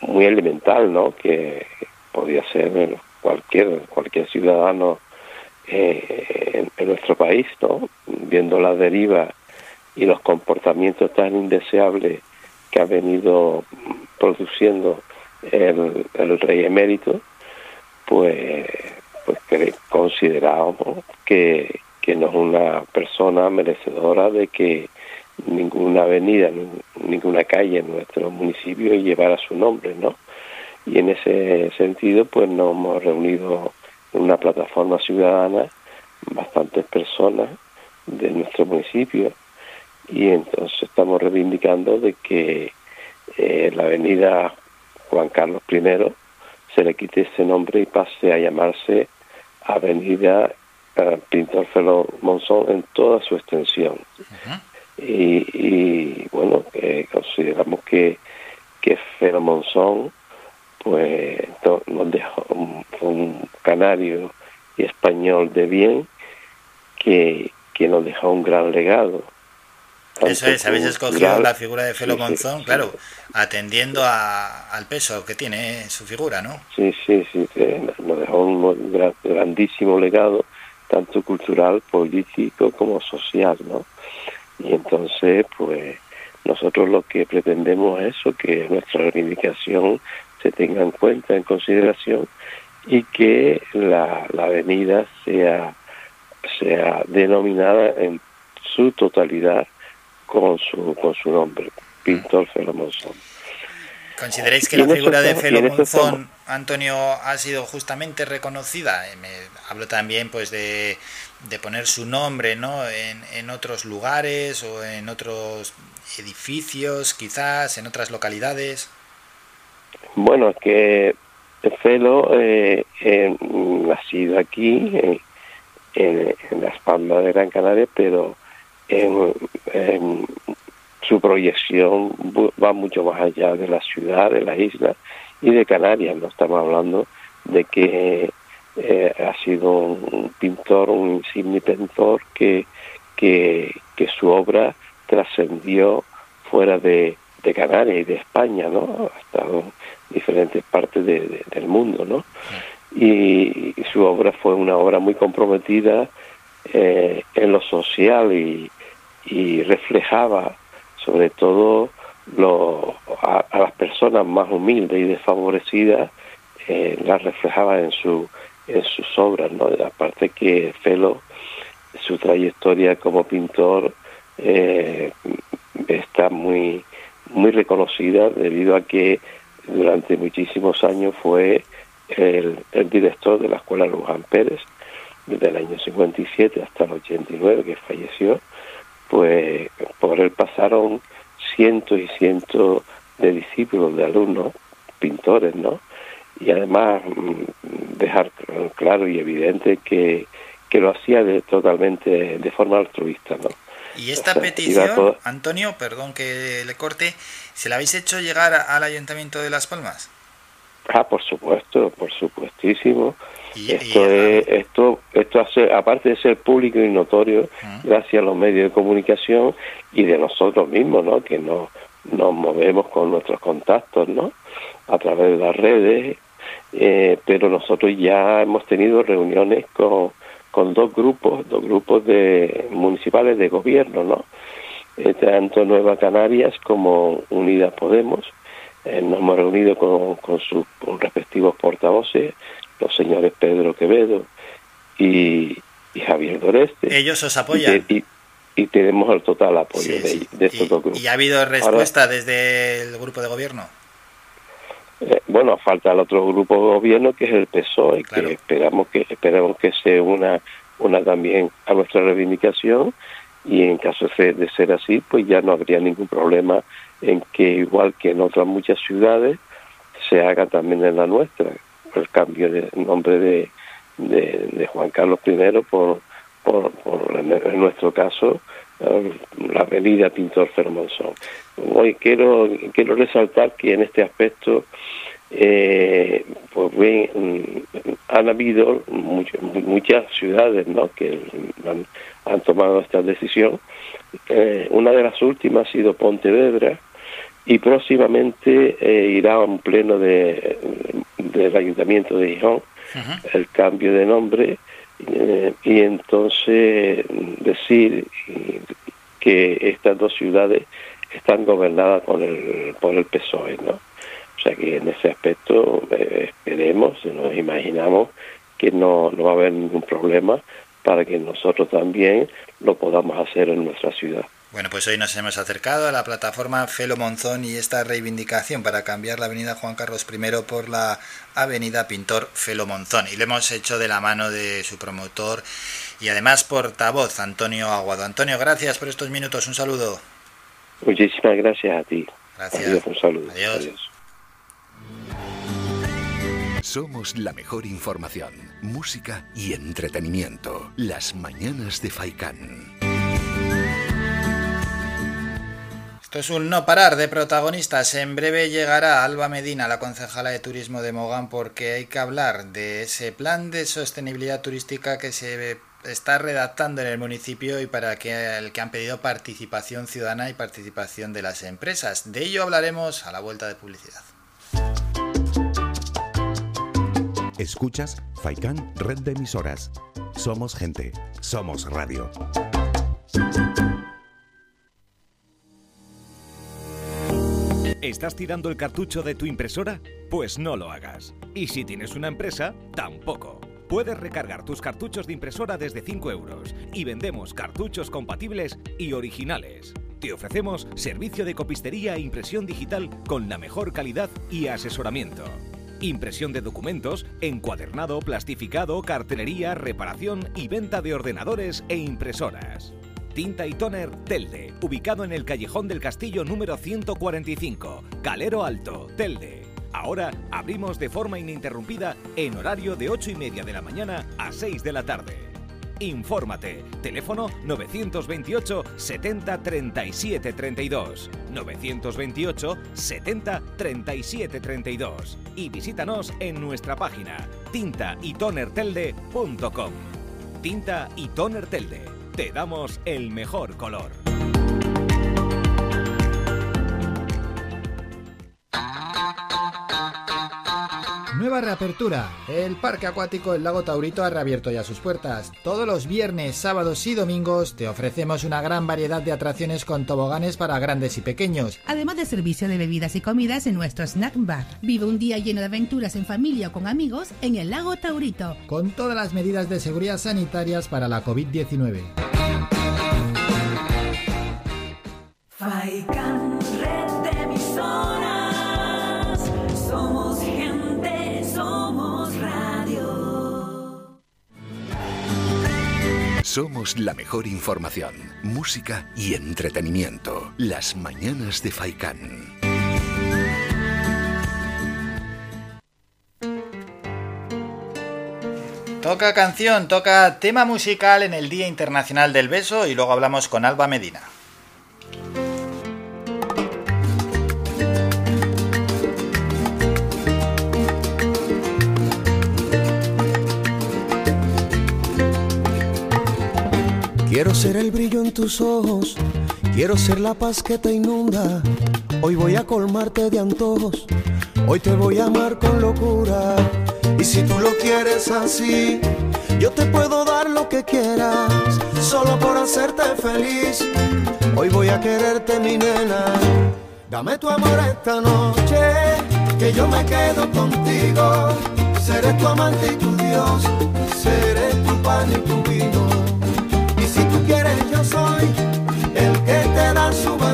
muy elemental, ¿no? Que podía ser cualquier, cualquier ciudadano eh, en, en nuestro país, ¿no? Viendo la deriva y los comportamientos tan indeseables que ha venido produciendo el, rey emérito, pues, pues que que, que no es una persona merecedora de que ninguna avenida, nin- ninguna calle en nuestro municipio llevara su nombre, ¿no? Y en ese sentido, pues nos hemos reunido en una plataforma ciudadana, bastantes personas de nuestro municipio, y entonces estamos reivindicando de que eh, la avenida Juan Carlos I se le quite ese nombre y pase a llamarse Avenida eh, Pintor Felo Monzón en toda su extensión. Y, y, bueno, eh, consideramos que, que Felo Monzón pues no- nos dejó un, un canario y español de bien que, que nos dejó un gran legado. Eso es, habéis escogido la figura de Felo sí, Monzón, sí. claro, atendiendo a- al peso que tiene su figura, ¿no? Sí, sí, sí, nos dejó un gra- grandísimo legado, tanto cultural, político como social, ¿no? Y entonces, pues, nosotros lo que pretendemos es eso, que nuestra reivindicación se tenga en cuenta, en consideración, y que la, la avenida sea, sea denominada en su totalidad con su, con su nombre, Pintor Felo Monzón. ¿Consideráis que la figura de Felo Monzón, Antonio, ha sido justamente reconocida? Eh, Me hablo también pues de, de poner su nombre ¿no? en, en otros lugares o en otros edificios, quizás, en otras localidades. Bueno, es que Felo eh, eh, nacido aquí, en, en, en Las Palmas de Gran Canaria, pero en, en su proyección va mucho más allá de la ciudad, de las islas y de Canarias. No estamos hablando de que eh, ha sido un pintor, un insigne pintor que, que, que su obra trascendió fuera de, de Canarias y de España, ¿no? Ha estado en diferentes partes de- de- del mundo, ¿no? Y, y su obra fue una obra muy comprometida eh, en lo social y, y reflejaba sobre todo lo, a, a las personas más humildes y desfavorecidas, eh, las reflejaba en, su, en sus obras, ¿no? Aparte que Felo, su trayectoria como pintor eh, está muy, muy reconocida debido a que durante muchísimos años fue el, el director de la Escuela Luján Pérez, desde el año 57 hasta el 89 que falleció, pues por él pasaron cientos y cientos de discípulos, de alumnos, pintores, ¿no? Y además mm, dejar claro y evidente que, que lo hacía de, totalmente de forma altruista, ¿no? Y esta O sea, petición, todo- Antonio, perdón que le corte, ¿se la habéis hecho llegar al Ayuntamiento de Las Palmas? Ah, por supuesto, por supuestísimo. Y- esto es, esto, esto hace, aparte de ser público y notorio, gracias a los medios de comunicación y de nosotros mismos, ¿no? Que nos, nos movemos con nuestros contactos, ¿no? A través de las redes, eh, pero nosotros ya hemos tenido reuniones con, con dos grupos, dos grupos de municipales de gobierno, ¿no? Eh, tanto Nueva Canarias como Unidas Podemos. Eh, nos hemos reunido con, con sus respectivos portavoces, los señores Pedro Quevedo y, y Javier Doreste. Ellos os apoyan. Y, y- y tenemos el total apoyo Sí, de, sí. de estos dos grupos. ¿Y ha habido Ahora, respuesta desde el grupo de gobierno? eh, bueno, falta el otro grupo de gobierno que es el PSOE, que esperamos que esperamos que se una una también a nuestra reivindicación y en caso de, de ser así, pues ya no habría ningún problema en que igual que en otras muchas ciudades se haga también en la nuestra el cambio de nombre de, de, Juan Carlos I por, por, en, nuestro caso eh, la avenida Pintor Fermonzón. Hoy quiero quiero resaltar que en este aspecto eh, pues bien, mm, han habido much- muchas ciudades ¿no? que han, han tomado esta decisión. Eh, una de las últimas ha sido Pontevedra y próximamente eh, irá a un pleno de, del Ayuntamiento de Gijón el cambio de nombre eh, y entonces decir que estas dos ciudades están gobernadas por el, por el PSOE, ¿no? O sea que en ese aspecto eh, esperemos, nos imaginamos que no, no va a haber ningún problema para que nosotros también lo podamos hacer en nuestra ciudad. Bueno, pues hoy nos hemos acercado a la plataforma Felo Monzón y esta reivindicación para cambiar la avenida Juan Carlos I por la avenida Pintor Felo Monzón. Y lo hemos hecho de la mano de su promotor y además portavoz, Antonio Aguado. Antonio, gracias por estos minutos. Un saludo. Muchísimas gracias a ti. Gracias. Adiós, un saludo. Adiós. Somos la mejor información, música y entretenimiento. Las mañanas de Faikán. Esto es un no parar de protagonistas. En breve llegará Alba Medina, la concejala de turismo de Mogán, porque hay que hablar de ese plan de sostenibilidad turística que se está redactando en el municipio y para que el que han pedido participación ciudadana y participación de las empresas. De ello hablaremos a la vuelta de publicidad. Escuchas Faikán Red de Emisoras. Somos gente, somos radio. ¿Estás tirando el cartucho de tu impresora? Pues no lo hagas. Y si tienes una empresa, tampoco. Puedes recargar tus cartuchos de impresora desde 5 euros y vendemos cartuchos compatibles y originales. Te ofrecemos servicio de copistería e impresión digital con la mejor calidad y asesoramiento. Impresión de documentos, encuadernado, plastificado, cartelería, reparación y venta de ordenadores e impresoras. Tinta y Toner Telde, ubicado en el Callejón del Castillo número 145, Calero Alto, Telde. Ahora abrimos de forma ininterrumpida en horario de 8 y media de la mañana a 6 de la tarde. Infórmate. Teléfono 928 70 37 32. 928 70 37 32. Y visítanos en nuestra página tintaytonertelde.com. Tinta y Toner Telde. Te damos el mejor color. Nueva reapertura. El Parque Acuático El Lago Taurito ha reabierto ya sus puertas. Todos los viernes, sábados y domingos te ofrecemos una gran variedad de atracciones con toboganes para grandes y pequeños. Además de servicio de bebidas y comidas en nuestro snack bar. Vive un día lleno de aventuras en familia o con amigos en el lago Taurito. Con todas las medidas de seguridad sanitarias para la COVID-19. Faikan, Somos la mejor información, música y entretenimiento. Las mañanas de Faikán. Toca canción, toca tema musical en el Día Internacional del Beso y luego hablamos con Alba Medina. Quiero ser el brillo en tus ojos, quiero ser la paz que te inunda. Hoy voy a colmarte de antojos, hoy te voy a amar con locura. Y si tú lo quieres así, yo te puedo dar lo que quieras, solo por hacerte feliz. Hoy voy a quererte, mi nena. Dame tu amor esta noche, que yo me quedo contigo. Seré tu amante y tu Dios, seré tu pan y tu vino. Su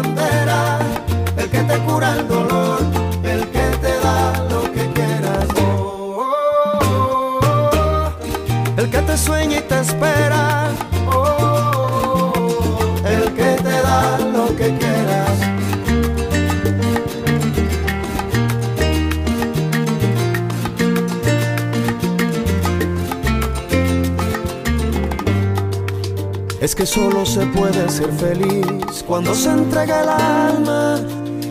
Es que solo se puede ser feliz cuando se entrega el alma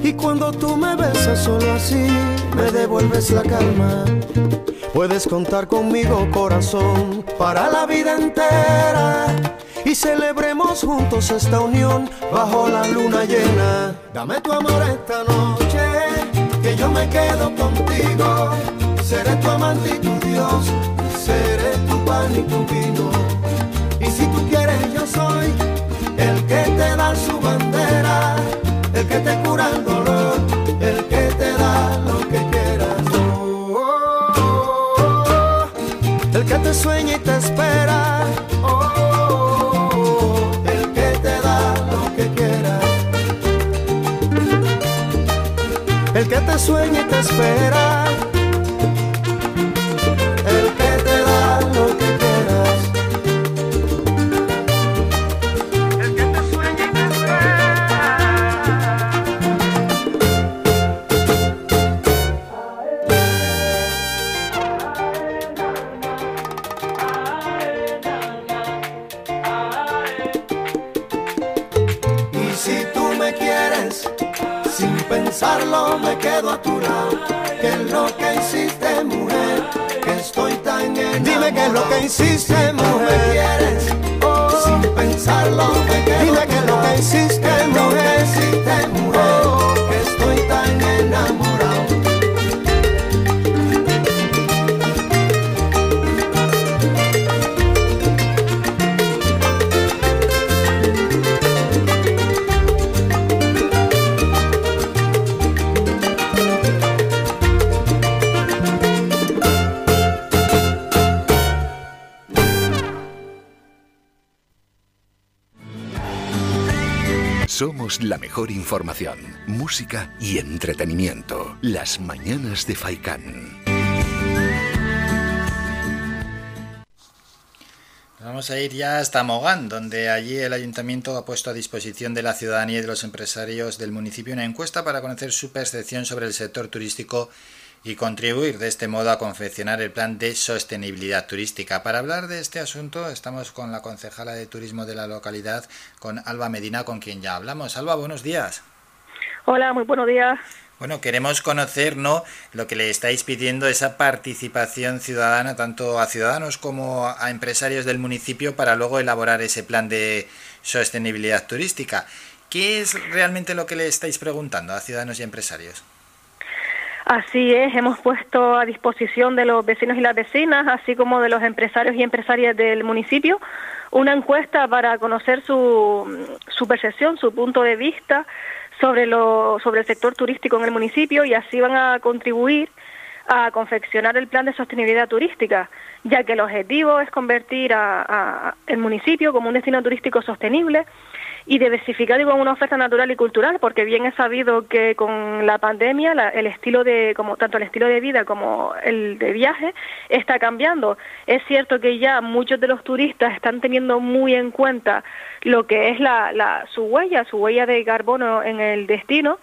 y cuando tú me besas solo así me devuelves la calma. Puedes contar conmigo corazón para la vida entera y celebremos juntos esta unión bajo la luna llena. Dame tu amor esta noche que yo me quedo contigo. Seré tu amante y tu Dios, seré tu pan y tu vino. Su bandera, el que te cura el dolor, el que te da lo que quieras. Oh, el que te sueña y te espera. Oh, el que te da lo que quieras. El que te sueña y te espera. Información, música y entretenimiento. Las mañanas de Faikán. Vamos a ir ya hasta Mogán, donde allí el ayuntamiento ha puesto a disposición de la ciudadanía y de los empresarios del municipio una encuesta para conocer su percepción sobre el sector turístico y contribuir de este modo a confeccionar el plan de sostenibilidad turística. Para hablar de este asunto estamos con la concejala de turismo de la localidad, con Alba Medina, con quien ya hablamos. Alba, buenos días. Hola, muy buenos días. Bueno, queremos conocer ¿no? lo que le estáis pidiendo, esa participación ciudadana, tanto a ciudadanos como a empresarios del municipio, para luego elaborar ese plan de sostenibilidad turística. ¿Qué es realmente lo que le estáis preguntando a ciudadanos y empresarios? Así es, hemos puesto a disposición de los vecinos y las vecinas, así como de los empresarios y empresarias del municipio, una encuesta para conocer su, su percepción, su punto de vista sobre, lo, sobre el sector turístico en el municipio y así van a contribuir a confeccionar el plan de sostenibilidad turística, ya que el objetivo es convertir a, el municipio como un destino turístico sostenible y diversificar igual una oferta natural y cultural, porque bien es sabido que con la pandemia la, el estilo de, como tanto el estilo de vida como el de viaje está cambiando. Es cierto que ya muchos de los turistas están teniendo muy en cuenta lo que es la, la su huella, su huella de carbono en el destino,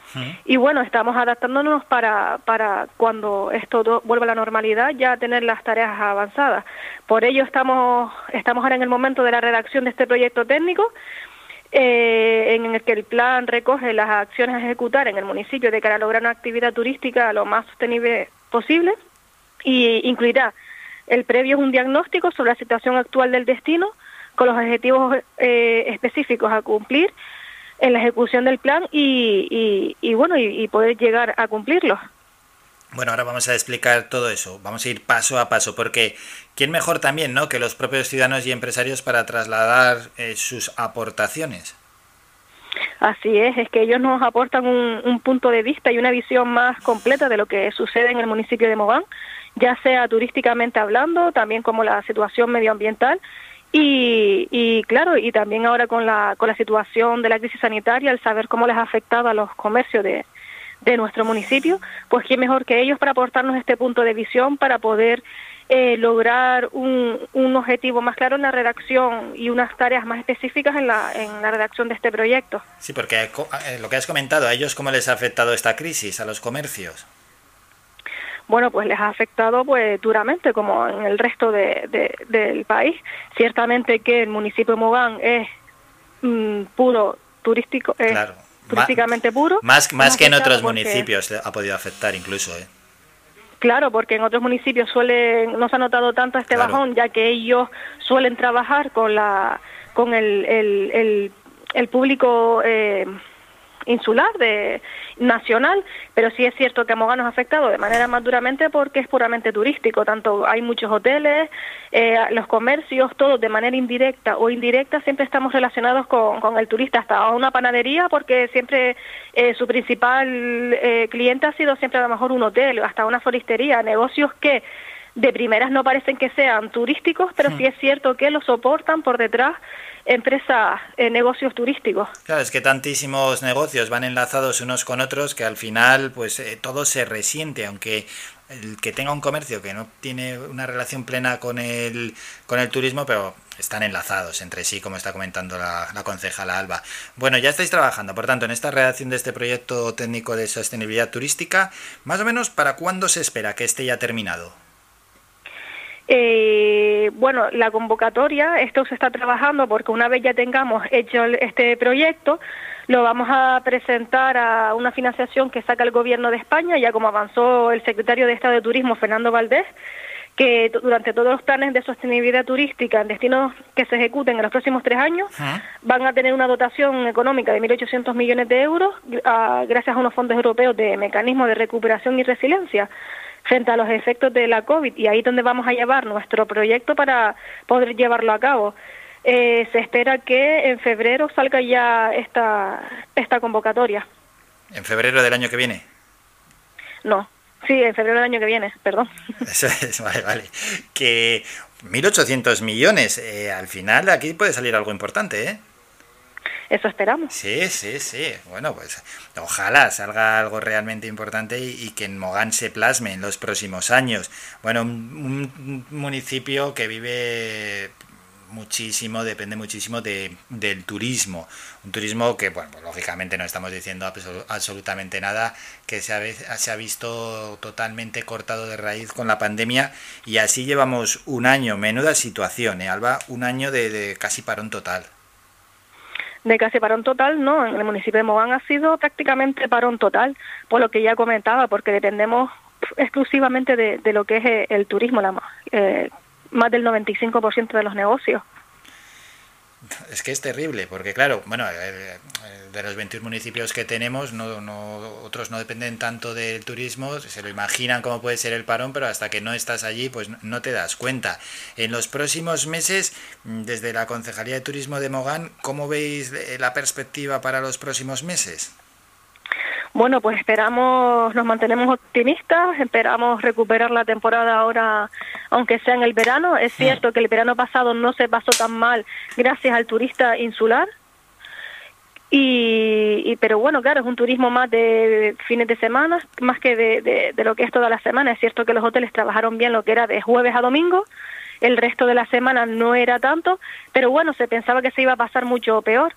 y bueno, estamos adaptándonos para, para cuando esto vuelva a la normalidad ya tener las tareas avanzadas. Por ello estamos, estamos ahora en el momento de la redacción de este proyecto técnico eh, en el que el plan recoge las acciones a ejecutar en el municipio de cara a lograr una actividad turística lo más sostenible posible y incluirá el previo es un diagnóstico sobre la situación actual del destino con los objetivos eh, específicos a cumplir en la ejecución del plan y, y, y bueno y, y poder llegar a cumplirlos. Bueno, ahora vamos a explicar todo eso, vamos a ir paso a paso, porque ¿quién mejor también ¿no? que los propios ciudadanos y empresarios para trasladar eh, sus aportaciones? Así es, es que ellos nos aportan un, un punto de vista y una visión más completa de lo que sucede en el municipio de Mogán, ya sea turísticamente hablando, también como la situación medioambiental y, y claro, y también ahora con la, con la situación de la crisis sanitaria, el saber cómo les ha afectado a los comercios de, de nuestro municipio, pues quién mejor que ellos para aportarnos este punto de visión para poder eh, lograr un, un objetivo más claro en la redacción y unas tareas más específicas en la, en la redacción de este proyecto. Sí, porque co- eh, lo que has comentado, a ellos cómo les ha afectado esta crisis, a los comercios. bueno, pues les ha afectado pues duramente, como en el resto de, de- del país. Ciertamente que el municipio de Mogán es mm, puro turístico, es Claro. Turísticamente puro. Más, más que en otros porque- municipios ha podido afectar incluso. ¿eh? Claro, porque en otros municipios suelen, no se ha notado tanto este Claro. bajón, ya que ellos suelen trabajar con la, con el, el, el, el público eh, insular de nacional, pero sí es cierto que Mogán nos ha afectado de manera más duramente porque es puramente turístico, tanto hay muchos hoteles, eh, los comercios, todos de manera indirecta o indirecta siempre estamos relacionados con, con el turista, hasta una panadería porque siempre eh, su principal eh, cliente ha sido siempre a lo mejor un hotel, hasta una floristería, negocios que de primeras no parecen que sean turísticos, pero sí es cierto que lo soportan por detrás empresas, eh, negocios turísticos. Claro, es que tantísimos negocios van enlazados unos con otros que al final pues eh, todo se resiente, aunque el que tenga un comercio que no tiene una relación plena con el, con el turismo, pero están enlazados entre sí, como está comentando la, la concejala Alba. Bueno, ya estáis trabajando, por tanto, en esta redacción de este proyecto técnico de sostenibilidad turística, más o menos, ¿para cuándo se espera que esté ya terminado? Eh, bueno, la convocatoria, esto se está trabajando porque una vez ya tengamos hecho este proyecto, lo vamos a presentar a una financiación que saca el Gobierno de España, ya como avanzó el secretario de Estado de Turismo, Fernando Valdés, que durante todos los planes de sostenibilidad turística en destinos que se ejecuten en los próximos tres años van a tener una dotación económica de 1.800 millones de euros ah, gracias a unos fondos europeos de mecanismo de recuperación y resiliencia frente a los efectos de la COVID y ahí es donde vamos a llevar nuestro proyecto para poder llevarlo a cabo. Eh, se espera que en febrero salga ya esta, esta convocatoria. ¿En febrero del año que viene? No, sí, en febrero del año que viene, perdón. Eso es, vale, vale. Que 1.800 millones, eh, al final aquí puede salir algo importante, ¿eh? Eso esperamos. Sí, sí, sí. Bueno, pues ojalá salga algo realmente importante y, que en Mogán se plasme en los próximos años. Bueno, un, un municipio que vive muchísimo, depende muchísimo de, del turismo. Un turismo que, bueno, pues, lógicamente no estamos diciendo absol- absolutamente nada, que se ha, se ha visto totalmente cortado de raíz con la pandemia y así llevamos un año, menuda situación, ¿eh, Alba? Un año de casi parón total. De casi parón total, no, en el municipio de Mogán ha sido prácticamente parón total, por lo que ya comentaba, porque dependemos exclusivamente de, de lo que es eh, el turismo, la, eh, más del 95% de los negocios. Es que es terrible, porque claro, bueno, eh, eh, de los 21 municipios que tenemos, no, no, otros no dependen tanto del turismo, se lo imaginan cómo puede ser el parón, pero hasta que no estás allí, pues no- te das cuenta. En los próximos meses, mm, desde la Concejalía de Turismo de Mogán, ¿cómo veis eh, la perspectiva para los próximos meses? Bueno, pues esperamos, nos mantenemos optimistas, esperamos recuperar la temporada ahora, aunque sea en el verano. Es cierto que el verano pasado no se pasó tan mal gracias al turista insular. Y, y- pero bueno, claro, es un turismo más de fines de semana, más que de, de, de lo que es toda la semana. Es cierto que los hoteles trabajaron bien lo que era de jueves a domingo, el resto de la semana no era tanto, pero bueno, se pensaba que se iba a pasar mucho peor.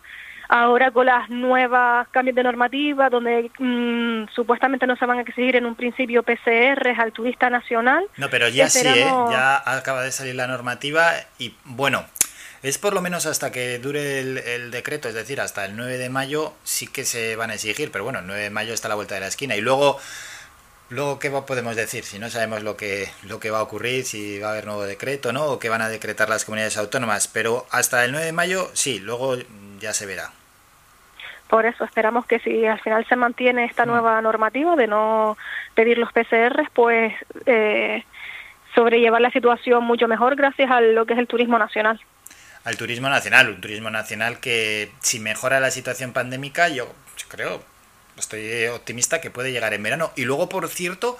Ahora con las nuevas cambios de normativa, donde mm, supuestamente no se van a exigir en un principio PCRs al turista nacional. No, pero ya sí, ¿eh? Ya acaba de salir la normativa y bueno, es por lo menos hasta que dure el, el decreto, es decir, hasta el 9 de mayo sí que se van a exigir, pero bueno, el 9 de mayo está a la vuelta de la esquina y luego... Luego, ¿qué podemos decir? Si no sabemos lo que, lo que va a ocurrir, si va a haber nuevo decreto, ¿no? O qué van a decretar las comunidades autónomas. Pero hasta el 9 de mayo, sí, luego ya se verá. Por eso esperamos que si al final se mantiene esta nueva normativa de no pedir los PCRs, pues eh, sobrellevar la situación mucho mejor gracias a lo que es el turismo nacional. al turismo nacional, un turismo nacional que si mejora la situación pandémica, yo creo, estoy optimista que puede llegar en verano. Y luego, por cierto, ¿a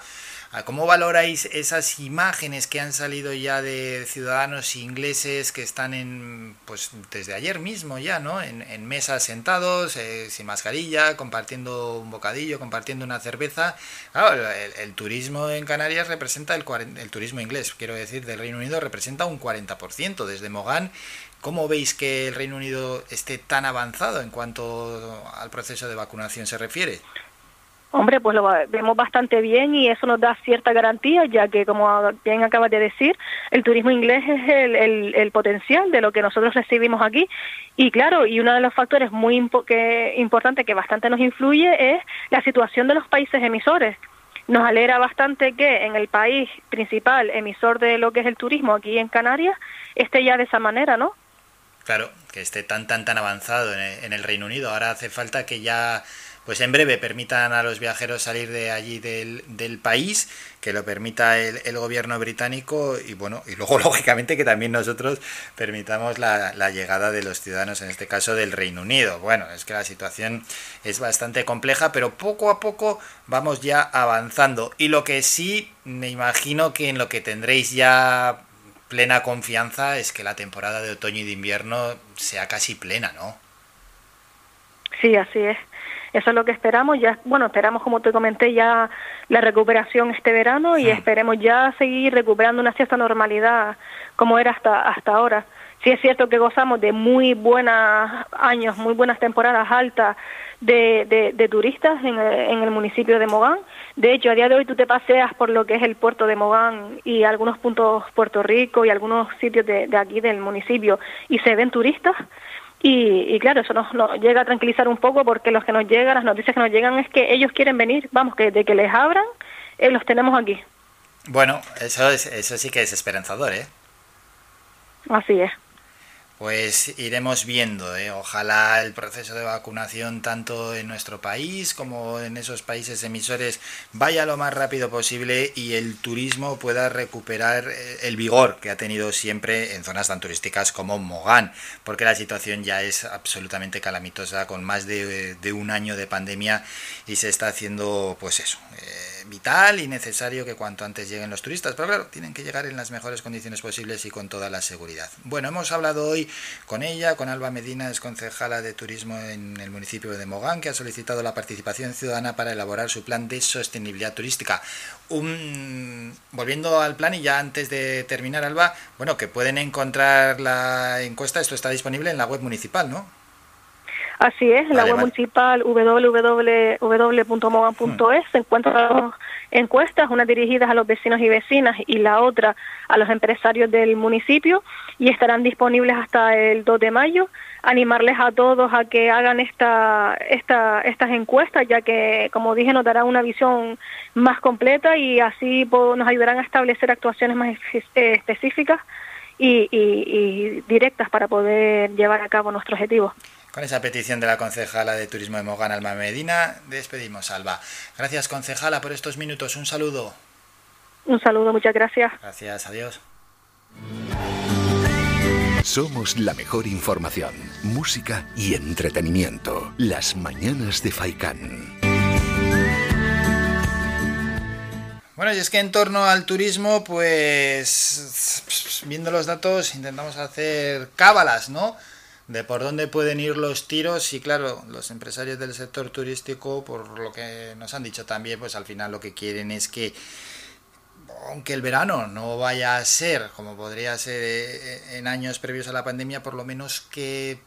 ¿cómo valoráis esas imágenes que han salido ya de ciudadanos ingleses que están en, pues desde ayer mismo ya, ¿no? En, mesas sentados, eh, sin mascarilla, compartiendo un bocadillo, compartiendo una cerveza. Claro, el, el turismo en Canarias representa el, 40 el turismo inglés, quiero decir, del Reino Unido representa un 40%. Desde Mogán ¿Cómo veis que el Reino Unido esté tan avanzado en cuanto al proceso de vacunación se refiere? Hombre, pues lo vemos bastante bien y eso nos da cierta garantía, ya que, como bien acabas de decir, el turismo inglés es el, el- potencial de lo que nosotros recibimos aquí. Y claro, y uno de los factores muy impo- que, importante que bastante nos influye es la situación de los países emisores. Nos alegra bastante que en el país principal emisor de lo que es el turismo, aquí en Canarias, esté ya de esa manera, ¿no? Claro, que esté tan tan tan avanzado en el Reino Unido. Ahora hace falta que ya, pues en breve, permitan a los viajeros salir de allí del, país, que lo permita el, el gobierno británico y bueno, y luego lógicamente que también nosotros permitamos la, la llegada de los ciudadanos, en este caso del Reino Unido. Bueno, es que la situación es bastante compleja, pero poco a poco vamos ya avanzando. Y lo que sí, me imagino que en lo que tendréis ya plena confianza es que la temporada de otoño y de invierno sea casi plena, ¿no? Sí, así es. Eso es lo que esperamos. Ya, bueno, esperamos, como te comenté, ya la recuperación este verano y esperemos ya seguir recuperando una cierta normalidad como era hasta hasta ahora. Sí es cierto que gozamos de muy buenos años, muy buenas temporadas altas de, de, de turistas en el, en el municipio de Mogán. De hecho, a día de hoy tú te paseas por lo que es el puerto de Mogán y algunos puntos Puerto Rico y algunos sitios de, de aquí del municipio y se ven turistas. Y, y claro, eso nos, nos llega a tranquilizar un poco porque los que nos llegan, las noticias que nos llegan es que ellos quieren venir, vamos, que de que les abran, eh, los tenemos aquí. Bueno, eso, es, eso sí que es esperanzador, ¿eh? Así es. Pues iremos viendo, ¿eh? ojalá el proceso de vacunación tanto en nuestro país como en esos países emisores vaya lo más rápido posible y el turismo pueda recuperar eh, el vigor que ha tenido siempre en zonas tan turísticas como Mogán, porque la situación ya es absolutamente calamitosa con más de, de un año de pandemia y se está haciendo pues eso, eh, vital y necesario que cuanto antes lleguen los turistas, pero claro, tienen que llegar en las mejores condiciones posibles y con toda la seguridad. Bueno, hemos hablado hoy con ella, con Alba Medina, es concejala de turismo en el municipio de Mogán, que ha solicitado la participación ciudadana para elaborar su plan de sostenibilidad turística. Volviendo al plan y ya antes de terminar, Alba, bueno, que pueden encontrar la encuesta, esto está disponible en la web municipal, ¿no? Así es, la web municipal www.mogan.es se encuentran dos encuestas, una dirigidas a los vecinos y vecinas y la otra a los empresarios del municipio y estarán disponibles hasta el 2 de mayo. Animarles a todos a que hagan esta, esta, estas encuestas, ya que, como dije, nos darán una visión más completa y así nos ayudarán a establecer actuaciones más eh, específicas y, y- y directas para poder llevar a cabo nuestro objetivo. Con esa petición de la concejala de Turismo de Mogán, Alba Medina, despedimos, Alba. Gracias, concejala, por estos minutos. Un saludo. Un saludo, muchas gracias. Gracias, adiós. Somos la mejor información, música y entretenimiento. Las mañanas de Faikán. Bueno, y es que en torno al turismo, pues viendo los datos, intentamos hacer cábalas, ¿no? De por dónde pueden ir los tiros y claro, los empresarios del sector turístico, por lo que nos han dicho también, pues al final lo que quieren es que aunque el verano no vaya a ser como podría ser eh, en años previos a la pandemia, por lo menos que,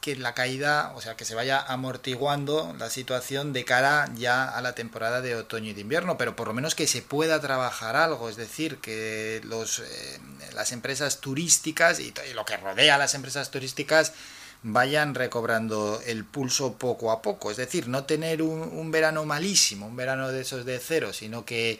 que la caída, o sea, que se vaya amortiguando la situación de cara ya a la temporada de otoño y de invierno, pero por lo menos que se pueda trabajar algo, es decir, que los, eh, las empresas turísticas y, lo que rodea a las empresas turísticas vayan recobrando el pulso poco a poco, es decir, no tener un verano malísimo, un verano de esos de cero, sino que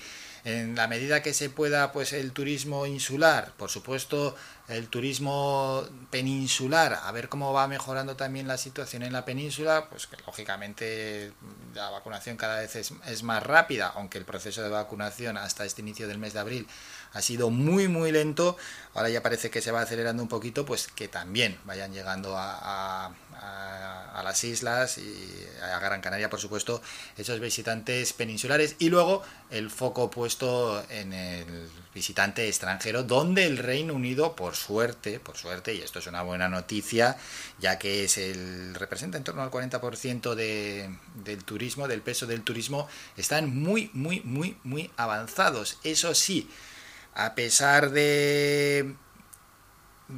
en la medida que se pueda, pues el turismo insular, por supuesto, el turismo peninsular, a ver cómo va mejorando también la situación en la península, pues que lógicamente la vacunación cada vez es, es más rápida, aunque el proceso de vacunación hasta este inicio del mes de abril ha sido muy muy lento, ahora ya parece que se va acelerando un poquito, pues que también vayan llegando a, las islas y a Gran Canaria, por supuesto, esos visitantes peninsulares y luego el foco puesto en el visitante extranjero, donde el Reino Unido, por suerte, por suerte, y esto es una buena noticia, ya que es el representa en torno al 40% de, del turismo, del peso del turismo, están muy, muy, muy, muy avanzados. Eso sí, a pesar de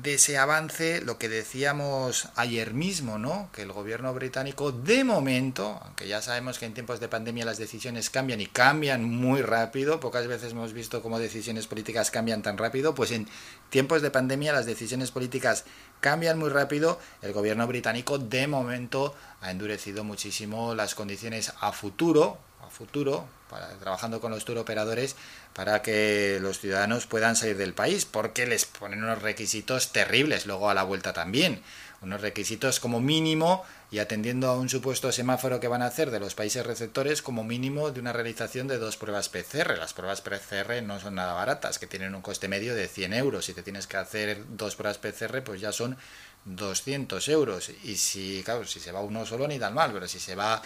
ese avance, lo que decíamos ayer mismo, ¿no? Que el gobierno británico, de momento, aunque ya sabemos que en tiempos de pandemia las decisiones cambian y cambian muy rápido, pocas veces hemos visto cómo decisiones políticas cambian tan rápido, pues en tiempos de pandemia las decisiones políticas cambian muy rápido. El gobierno británico, de momento, ha endurecido muchísimo las condiciones a futuro, a futuro, para, trabajando con los tour operadores para que los ciudadanos puedan salir del país, porque les ponen unos requisitos terribles luego a la vuelta también. Unos requisitos como mínimo, y atendiendo a un supuesto semáforo que van a hacer de los países receptores, como mínimo de una realización de dos pruebas PCR. Las pruebas PCR no son nada baratas, que tienen un coste medio de 100 euros. Si te tienes que hacer dos pruebas PCR, pues ya son 200 euros. Y si, claro, si se va uno solo, ni tan mal, pero si se va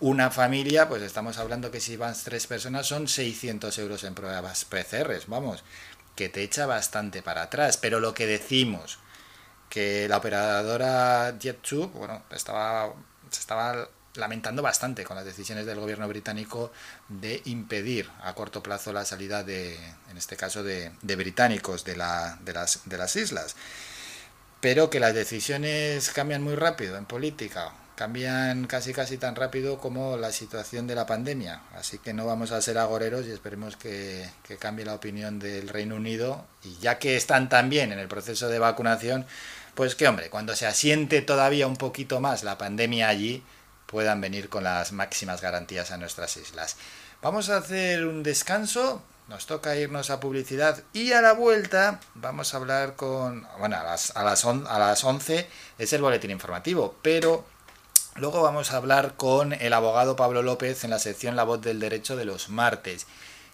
una familia, pues estamos hablando que si van tres personas son 600 euros en pruebas PCR, vamos, que te echa bastante para atrás. Pero lo que decimos, que la operadora Jet2, bueno, estaba, se estaba lamentando bastante con las decisiones del gobierno británico de impedir a corto plazo la salida de, en este caso, de, de británicos de, la, de, las, de las islas. Pero que las decisiones cambian muy rápido en política, cambian casi casi tan rápido como la situación de la pandemia. Así que no vamos a ser agoreros y esperemos que, cambie la opinión del Reino Unido. Y ya que están también en el proceso de vacunación, pues que hombre, cuando se asiente todavía un poquito más la pandemia allí, puedan venir con las máximas garantías a nuestras islas. Vamos a hacer un descanso, nos toca irnos a publicidad y a la vuelta vamos a hablar con, bueno, a las, a las, on- a las 11 es el boletín informativo, pero luego vamos a hablar con el abogado Pablo López en la sección La voz del derecho de los martes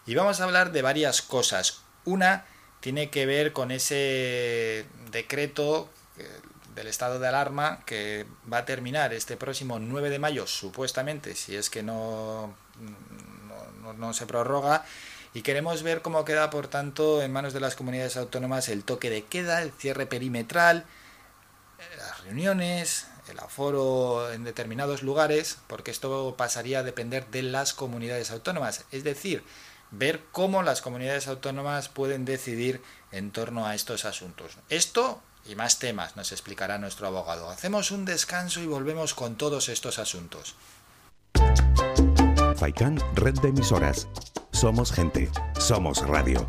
y vamos a hablar de varias cosas. Una tiene que ver con ese decreto eh, del estado de alarma que va a terminar este próximo 9 de mayo, supuestamente, si es que no, no, se prorroga. Y queremos ver cómo queda, por tanto, en manos de las comunidades autónomas el toque de queda, el cierre perimetral, las reuniones, el aforo en determinados lugares, porque esto pasaría a depender de las comunidades autónomas. Es decir, ver cómo las comunidades autónomas pueden decidir en torno a estos asuntos. Esto y más temas nos explicará nuestro abogado. Hacemos un descanso y volvemos con todos estos asuntos. Faikan, red de emisoras. Somos gente, somos radio.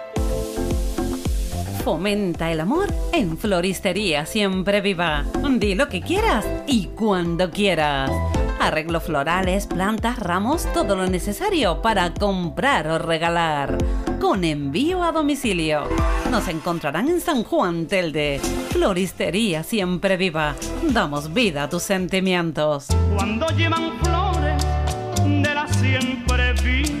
Fomenta el amor en Floristería Siempre Viva. Di lo que quieras y cuando quieras. Arreglos florales, plantas, ramos, todo lo necesario para comprar o regalar. Con envío a domicilio. Nos encontrarán en San Juan Telde. Floristería Siempre Viva. Damos vida a tus sentimientos. Cuando llevan flores de la siempre viva.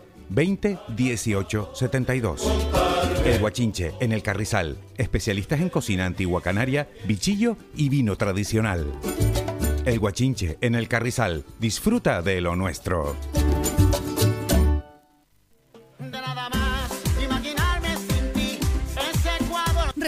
20 18 72. El Guachinche, en el Carrizal. Especialistas en cocina antigua canaria, bichillo y vino tradicional. El Guachinche, en el Carrizal. Disfruta de lo nuestro.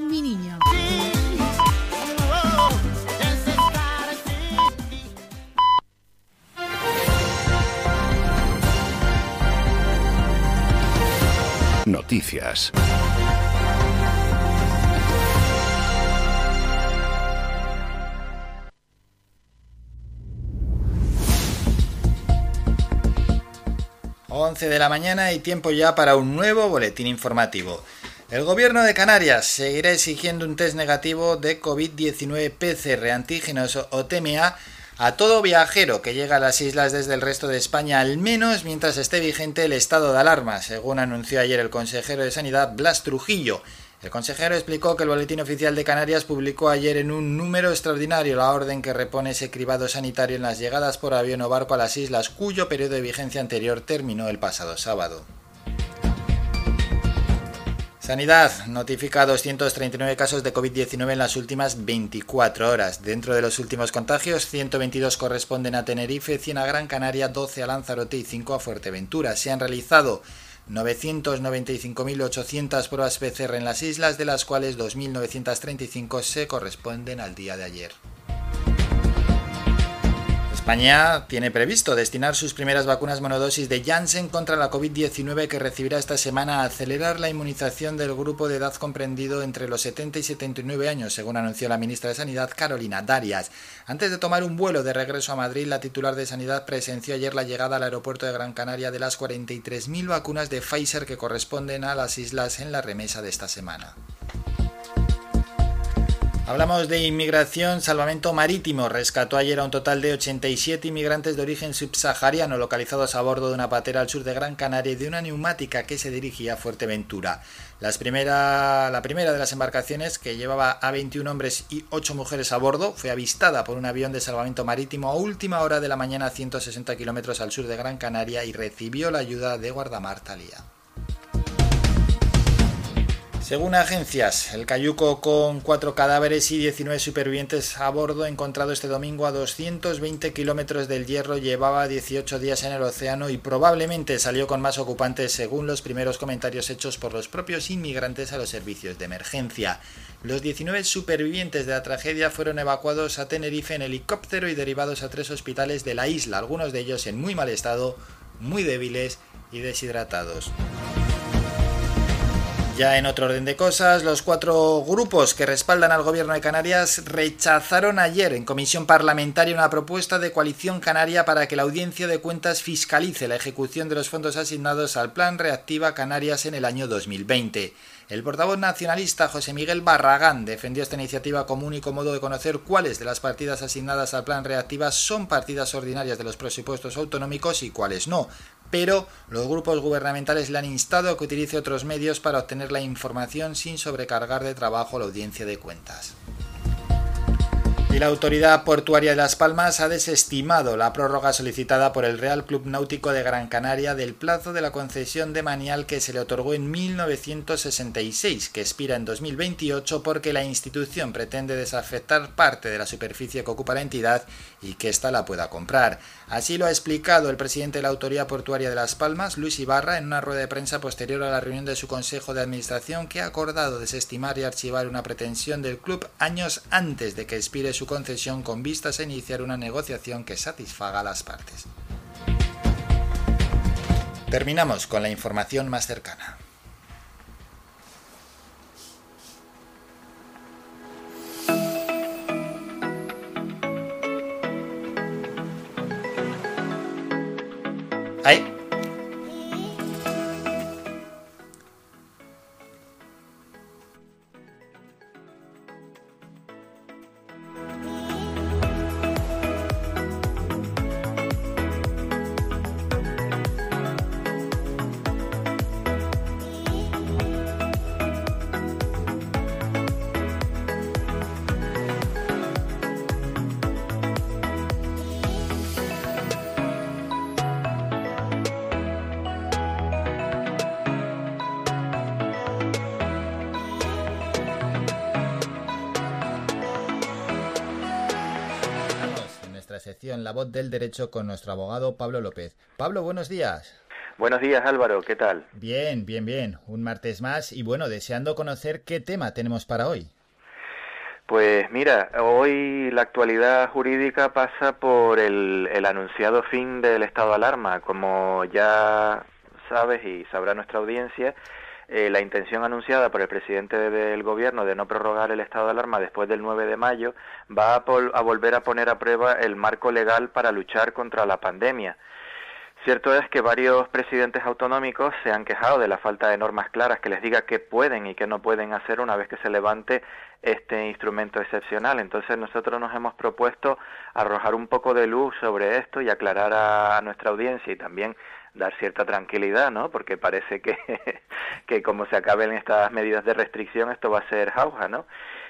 Mi Niño. Noticias. Once de la mañana y tiempo ya para un nuevo boletín informativo. El gobierno de Canarias seguirá exigiendo un test negativo de COVID-19 PCR antígenos o TMA a todo viajero que llega a las islas desde el resto de España, al menos mientras esté vigente el estado de alarma, según anunció ayer el consejero de Sanidad Blas Trujillo. El consejero explicó que el Boletín Oficial de Canarias publicó ayer en un número extraordinario la orden que repone ese cribado sanitario en las llegadas por avión o barco a las islas cuyo periodo de vigencia anterior terminó el pasado sábado. Sanidad notifica 239 casos de COVID-19 en las últimas 24 horas. Dentro de los últimos contagios, 122 corresponden a Tenerife, 100 a Gran Canaria, 12 a Lanzarote y 5 a Fuerteventura. Se han realizado 995.800 pruebas PCR en las islas, de las cuales 2.935 se corresponden al día de ayer. España tiene previsto destinar sus primeras vacunas monodosis de Janssen contra la COVID-19 que recibirá esta semana a acelerar la inmunización del grupo de edad comprendido entre los 70 y 79 años, según anunció la ministra de Sanidad Carolina Darias. Antes de tomar un vuelo de regreso a Madrid, la titular de Sanidad presenció ayer la llegada al aeropuerto de Gran Canaria de las 43.000 vacunas de Pfizer que corresponden a las islas en la remesa de esta semana. Hablamos de inmigración, salvamento marítimo. Rescató ayer a un total de 87 inmigrantes de origen subsahariano localizados a bordo de una patera al sur de Gran Canaria y de una neumática que se dirigía a Fuerteventura. Las primera, la primera de las embarcaciones, que llevaba a 21 hombres y 8 mujeres a bordo, fue avistada por un avión de salvamento marítimo a última hora de la mañana a 160 kilómetros al sur de Gran Canaria y recibió la ayuda de guardamar Talía. Según agencias, el cayuco con cuatro cadáveres y 19 supervivientes a bordo encontrado este domingo a 220 kilómetros del Hierro llevaba 18 días en el océano y probablemente salió con más ocupantes según los primeros comentarios hechos por los propios inmigrantes a los servicios de emergencia. Los 19 supervivientes de la tragedia fueron evacuados a Tenerife en helicóptero y derivados a tres hospitales de la isla, algunos de ellos en muy mal estado, muy débiles y deshidratados. Ya en otro orden de cosas, los cuatro grupos que respaldan al gobierno de Canarias rechazaron ayer en comisión parlamentaria una propuesta de coalición canaria para que la audiencia de cuentas fiscalice la ejecución de los fondos asignados al Plan Reactiva Canarias en el año 2020. El portavoz nacionalista José Miguel Barragán defendió esta iniciativa como único modo de conocer cuáles de las partidas asignadas al Plan Reactiva son partidas ordinarias de los presupuestos autonómicos y cuáles no, pero los grupos gubernamentales le han instado a que utilice otros medios para obtener la información sin sobrecargar de trabajo la audiencia de cuentas. Y la Autoridad Portuaria de Las Palmas ha desestimado la prórroga solicitada por el Real Club Náutico de Gran Canaria del plazo de la concesión de manial que se le otorgó en 1966, que expira en 2028 porque la institución pretende desafectar parte de la superficie que ocupa la entidad y que ésta la pueda comprar. Así lo ha explicado el presidente de la Autoridad Portuaria de Las Palmas, Luis Ibarra, en una rueda de prensa posterior a la reunión de su Consejo de Administración que ha acordado desestimar y archivar una pretensión del club años antes de que expire su concesión con vistas a iniciar una negociación que satisfaga a las partes. Terminamos con la información más cercana. Ahí. En sección La voz del derecho con nuestro abogado Pablo López. Pablo, buenos días. Buenos días Álvaro, ¿qué tal? Bien, bien, bien. Un martes más y bueno, deseando conocer qué tema tenemos para hoy. Pues mira, hoy la actualidad jurídica pasa por el, el anunciado fin del estado de alarma. Como ya sabes y sabrá nuestra audiencia, eh, la intención anunciada por el presidente del gobierno de no prorrogar el estado de alarma después del 9 de mayo va a, a volver a poner a prueba el marco legal para luchar contra la pandemia. Cierto es que varios presidentes autonómicos se han quejado de la falta de normas claras que les diga qué pueden y qué no pueden hacer una vez que se levante este instrumento excepcional. Entonces nosotros nos hemos propuesto arrojar un poco de luz sobre esto y aclarar a nuestra audiencia y también dar cierta tranquilidad, ¿no? Porque parece que, que como se acaben estas medidas de restricción esto va a ser jauja, ¿no?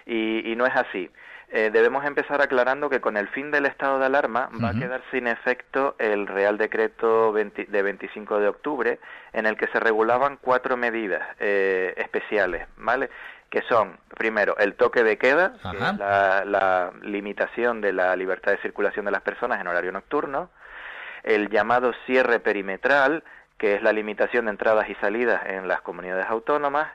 Y, y no es así. Eh, debemos empezar aclarando que con el fin del estado de alarma va a quedar sin efecto el Real Decreto 20 de 25 de octubre en el que se regulaban cuatro medidas eh, especiales, ¿vale? Que son, primero, el toque de queda, que Ajá. es la, la limitación de la libertad de circulación de las personas en horario nocturno, el llamado cierre perimetral, que es la limitación de entradas y salidas en las comunidades autónomas,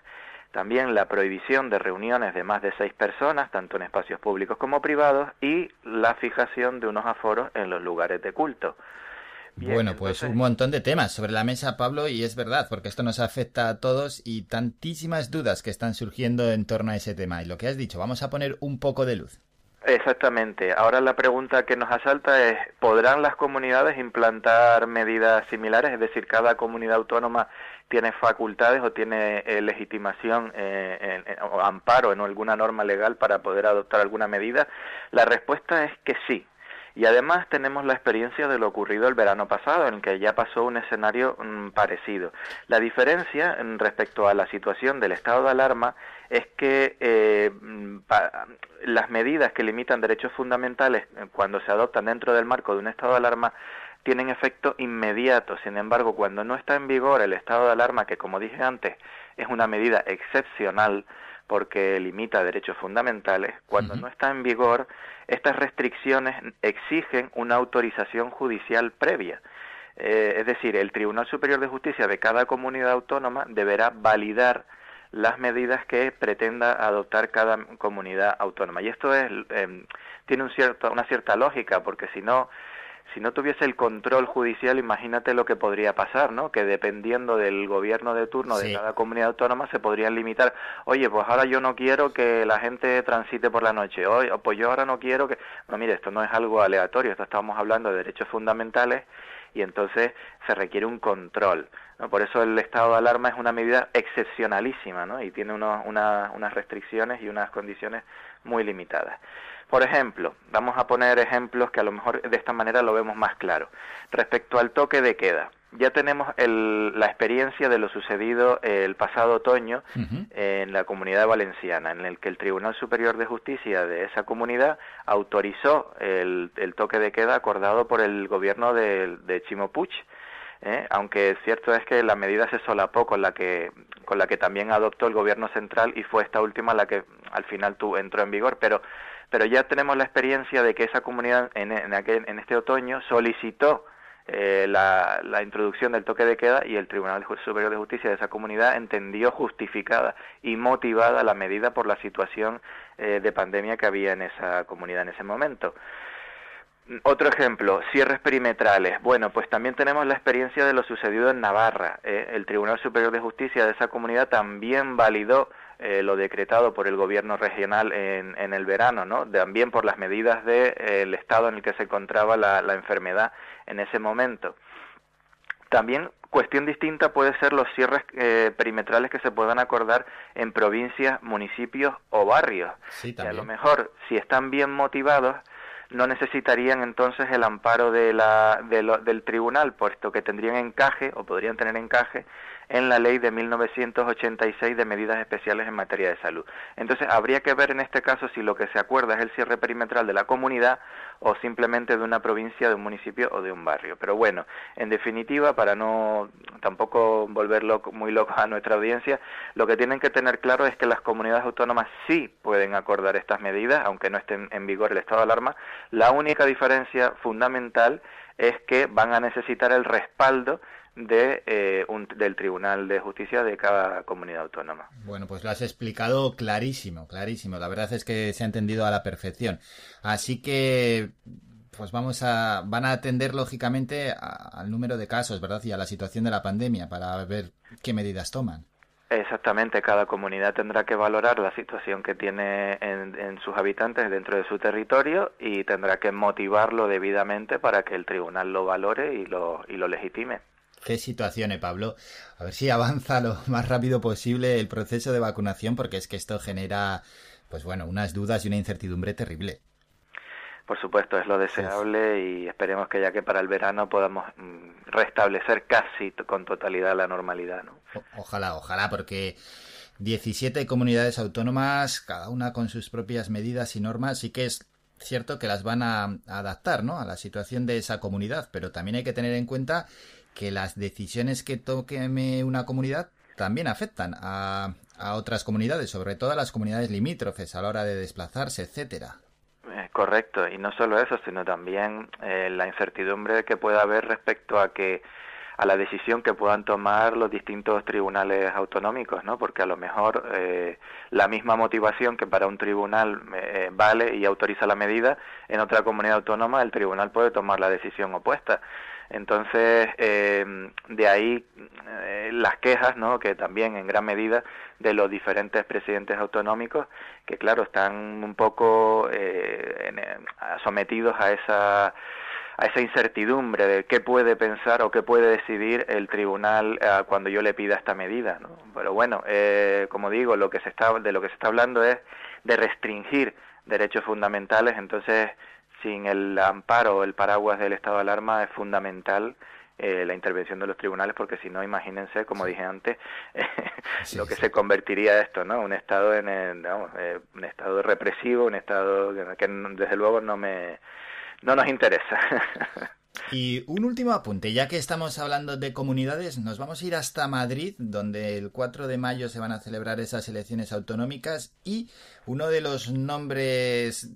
también la prohibición de reuniones de más de seis personas, tanto en espacios públicos como privados, y la fijación de unos aforos en los lugares de culto. bueno, pues un montón de temas sobre la mesa, Pablo, y es verdad, porque esto nos afecta a todos y tantísimas dudas que están surgiendo en torno a ese tema. Y lo que has dicho, vamos a poner un poco de luz. Exactamente. Ahora la pregunta que nos asalta es, ¿podrán las comunidades implantar medidas similares? Es decir, cada comunidad autónoma tiene facultades o tiene eh, legitimación eh, en- o amparo en alguna norma legal para poder adoptar alguna medida. La respuesta es que sí. Y además tenemos la experiencia de lo ocurrido el verano pasado, en que ya pasó un escenario mm, parecido. La diferencia mm, respecto a la situación del estado de alarma es que eh, mm, las medidas que limitan derechos fundamentales eh, cuando se adoptan dentro del marco de un estado de alarma tienen efecto inmediato. Sin embargo, cuando no está en vigor el estado de alarma, que como dije antes, es una medida excepcional porque limita derechos fundamentales, cuando no está en vigor, estas restricciones exigen una autorización judicial previa. Eh, es decir, el Tribunal Superior de Justicia de cada comunidad autónoma deberá validar las medidas que pretenda adoptar cada comunidad autónoma. Y esto es, em, tiene un cierto, una cierta lógica, porque si no, si no tuviese el control judicial, imagínate lo que podría pasar, ¿no? Que dependiendo del gobierno de turno de cada comunidad autónoma se podrían limitar, oye, pues ahora yo no quiero que la gente transite por la noche, oye, pues yo ahora no quiero que... No, mire, esto no es algo aleatorio, esto estamos hablando de derechos fundamentales y entonces se requiere un control. ¿no? Por eso el estado de alarma es una medida excepcionalísima ¿no? y tiene unas restricciones y unas condiciones muy limitadas. Por ejemplo, vamos a poner ejemplos que a lo mejor de esta manera lo vemos más claro. Respecto al toque de queda, ya tenemos la experiencia de lo sucedido el pasado otoño en la comunidad valenciana, en el que el Tribunal Superior de Justicia de esa comunidad autorizó el, toque de queda acordado por el gobierno de, de Chimo Puig, ¿eh? aunque cierto es que la medida se solapó con la que con la que también adoptó el gobierno central y fue esta última la que al final tu, entró en vigor, pero pero ya tenemos la experiencia de que esa comunidad en, en, en este otoño solicitó eh, la, la, introducción del toque de queda y el Tribunal Superior de Justicia de esa comunidad entendió justificada y motivada la medida por la situación eh, de pandemia que había en esa comunidad en ese momento. Otro ejemplo, cierres perimetrales. Bueno, pues también tenemos la experiencia de lo sucedido en Navarra. ¿eh? el Tribunal Superior de Justicia de esa comunidad también validó eh, lo decretado por el gobierno regional en, en el verano, ¿no? También por las medidas del de, eh, estado en el que se encontraba la, la enfermedad en ese momento. También cuestión distinta puede ser los cierres eh, perimetrales que se puedan acordar en provincias, municipios o barrios. Sí, que a lo mejor, si están bien motivados, no necesitarían entonces el amparo de la, de lo, del tribunal, puesto que tendrían encaje o podrían tener encaje en la ley de 1986 de medidas especiales en materia de salud. Entonces, habría que ver en este caso si lo que se acuerda es el cierre perimetral de la comunidad o simplemente de una provincia, de un municipio o de un barrio. Pero bueno, en definitiva, para no tampoco volverlo muy loco a nuestra audiencia, lo que tienen que tener claro es que las comunidades autónomas sí pueden acordar estas medidas, aunque no estén en vigor el estado de alarma. La única diferencia fundamental es que van a necesitar el respaldo de, eh, un, del Tribunal de Justicia de cada comunidad autónoma. Bueno, pues lo has explicado clarísimo, clarísimo. La verdad es que se ha entendido a la perfección. Así que, pues vamos a, van a atender lógicamente a, al número de casos, ¿verdad? Y a la situación de la pandemia para ver qué medidas toman. Exactamente, cada comunidad tendrá que valorar la situación que tiene en, en, sus habitantes dentro de su territorio y tendrá que motivarlo debidamente para que el tribunal lo valore y lo, y lo legitime. Qué situación, eh, Pablo. A ver si avanza lo más rápido posible el proceso de vacunación, porque es que esto genera, pues bueno, unas dudas y una incertidumbre terrible. Por supuesto, es lo deseable y esperemos que ya que para el verano podamos restablecer casi con totalidad la normalidad. ¿no? Ojalá, ojalá, porque 17 comunidades autónomas, cada una con sus propias medidas y normas, sí que es cierto que las van a adaptar ¿no? a la situación de esa comunidad, pero también hay que tener en cuenta que las decisiones que toque una comunidad también afectan a, otras comunidades, sobre todo a las comunidades limítrofes a la hora de desplazarse, etcétera. Correcto, y no solo eso, sino también eh, la incertidumbre que pueda haber respecto a que a la decisión que puedan tomar los distintos tribunales autonómicos, ¿no? Porque a lo mejor eh, la misma motivación que para un tribunal eh, vale y autoriza la medida, en otra comunidad autónoma el tribunal puede tomar la decisión opuesta. Entonces, eh, de ahí eh, las quejas, ¿no? que también en gran medida de los diferentes presidentes autonómicos, que claro, están un poco eh, en, sometidos a esa a esa incertidumbre de qué puede pensar o qué puede decidir el tribunal eh, cuando yo le pida esta medida. ¿no? Pero bueno, eh, como digo, lo que se está, de lo que se está hablando es de restringir derechos fundamentales, entonces sin el amparo o el paraguas del estado de alarma es fundamental eh, la intervención de los tribunales porque si no imagínense como dije antes sí, lo que sí. se convertiría esto no un estado en el, digamos, eh, un estado represivo un estado que, que desde luego no me no nos interesa Y un último apunte, ya que estamos hablando de comunidades, nos vamos a ir hasta Madrid, donde el 4 de mayo se van a celebrar esas elecciones autonómicas y uno de los nombres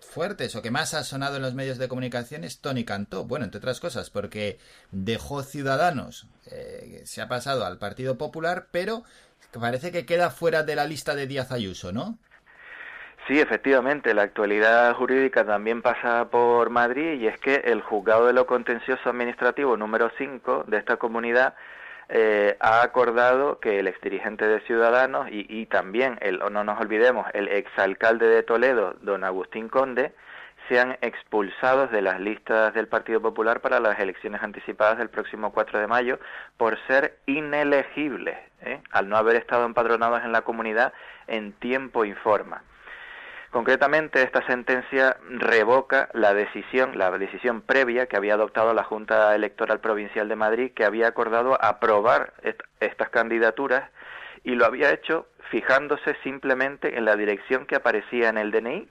fuertes o que más ha sonado en los medios de comunicación es Tony Cantó. Bueno, entre otras cosas, porque dejó Ciudadanos, eh, se ha pasado al Partido Popular, pero parece que queda fuera de la lista de Díaz Ayuso, ¿no? Sí, efectivamente, la actualidad jurídica también pasa por Madrid y es que el juzgado de lo contencioso administrativo número 5 de esta comunidad eh, ha acordado que el exdirigente de Ciudadanos y, también, el, no nos olvidemos, el exalcalde de Toledo, don Agustín Conde, sean expulsados de las listas del Partido Popular para las elecciones anticipadas del próximo 4 de mayo por ser inelegibles, ¿eh? al no haber estado empadronados en la comunidad en tiempo y forma. Concretamente, esta sentencia revoca la decisión, la decisión previa que había adoptado la Junta Electoral Provincial de Madrid, que había acordado aprobar estas candidaturas y lo había hecho fijándose simplemente en la dirección que aparecía en el DNI,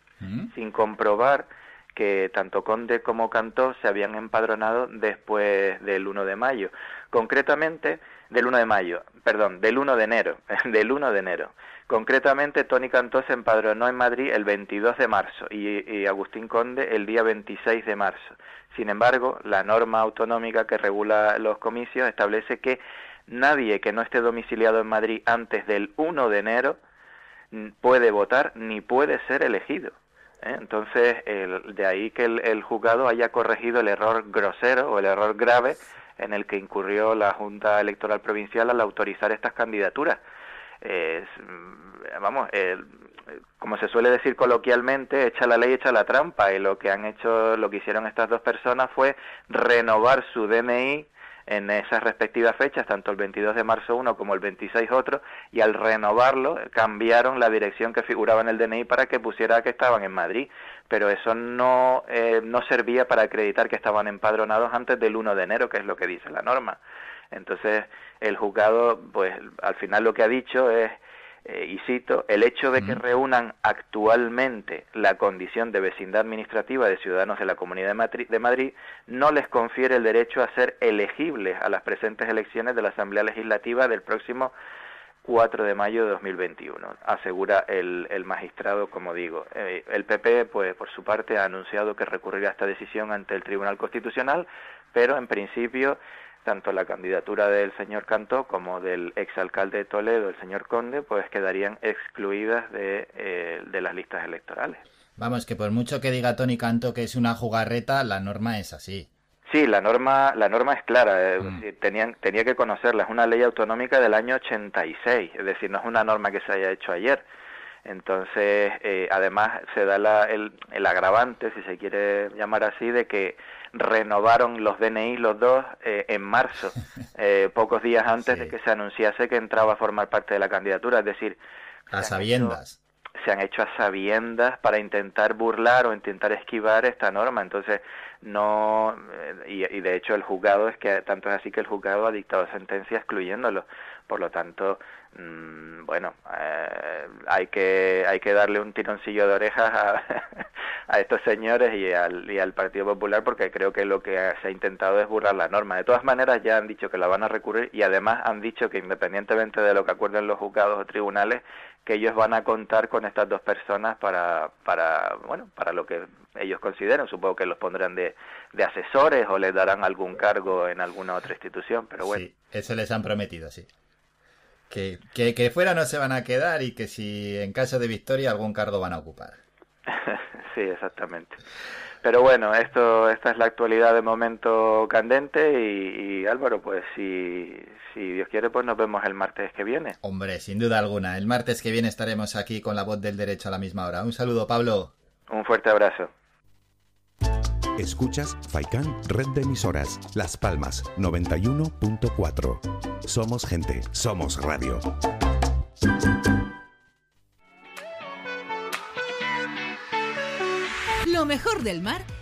sin comprobar que tanto Conde como Cantó se habían empadronado después del 1 de mayo. Concretamente, del 1 de mayo, perdón, del 1 de enero, del 1 de enero. Concretamente, Tony Cantó se empadronó en Madrid el 22 de marzo y, Agustín Conde el día 26 de marzo. Sin embargo, la norma autonómica que regula los comicios establece que nadie que no esté domiciliado en Madrid antes del 1 de enero puede votar ni puede ser elegido. ¿eh? Entonces, de ahí que el, el juzgado haya corregido el error grosero o el error grave en el que incurrió la Junta Electoral Provincial al autorizar estas candidaturas. Vamos, como se suele decir coloquialmente, echa la ley, echa la trampa, y lo que han hecho, lo que hicieron estas dos personas fue renovar su DNI en esas respectivas fechas, tanto el 22 de marzo uno como el 26 otro, y al renovarlo cambiaron la dirección que figuraba en el DNI para que pusiera que estaban en Madrid, pero eso no, eh, no servía para acreditar que estaban empadronados antes del 1 de enero, que es lo que dice la norma. Entonces, el juzgado, pues al final lo que ha dicho es, eh, y cito, el hecho de que reúnan actualmente la condición de vecindad administrativa de ciudadanos de la Comunidad de Madrid, no les confiere el derecho a ser elegibles a las presentes elecciones de la Asamblea Legislativa del próximo 4 de mayo de 2021, asegura el, el magistrado, como digo. Eh, el PP, pues por su parte, ha anunciado que recurrirá a esta decisión ante el Tribunal Constitucional, pero en principio tanto la candidatura del señor Cantó como del exalcalde de Toledo, el señor Conde, pues quedarían excluidas de, eh, de las listas electorales. Vamos, que por mucho que diga Tony Cantó que es una jugarreta, la norma es así. Sí, la norma, la norma es clara, eh, mm. tenían, tenía que conocerla, es una ley autonómica del año 86, es decir, no es una norma que se haya hecho ayer. Entonces, eh, además se da la, el, el agravante, si se quiere llamar así, de que renovaron los DNI los dos eh, en marzo, eh, pocos días antes de que se anunciase que entraba a formar parte de la candidatura, es decir, a sabiendas. se han hecho a sabiendas para intentar burlar o intentar esquivar esta norma, entonces no eh, y, de hecho el juzgado es que tanto es así que el juzgado ha dictado sentencia excluyéndolo, por lo tanto mm, bueno hay que hay que darle un tironcillo de orejas a, a estos señores y al, y al Partido Popular porque creo que lo que se ha intentado es burlar la norma. De todas maneras ya han dicho que la van a recurrir y además han dicho que independientemente de lo que acuerden los juzgados o tribunales, que ellos van a contar con estas dos personas para, para, bueno, para lo que ellos consideren. Supongo que los pondrán de, de asesores o les darán algún cargo en alguna otra institución, pero bueno. Sí, eso les han prometido, sí. Que, que, que fuera no se van a quedar y que si en caso de victoria algún cargo van a ocupar. sí, exactamente. Pero bueno, esto, esta es la actualidad de momento candente y, Álvaro, pues si, si Dios quiere, pues nos vemos el martes que viene. Hombre, sin duda alguna. El martes que viene estaremos aquí con la voz del derecho a la misma hora. Un saludo, Pablo. Un fuerte abrazo. Escuchas Faikan Red de Emisoras, Las Palmas 91.4. Somos gente, somos radio. mejor del mar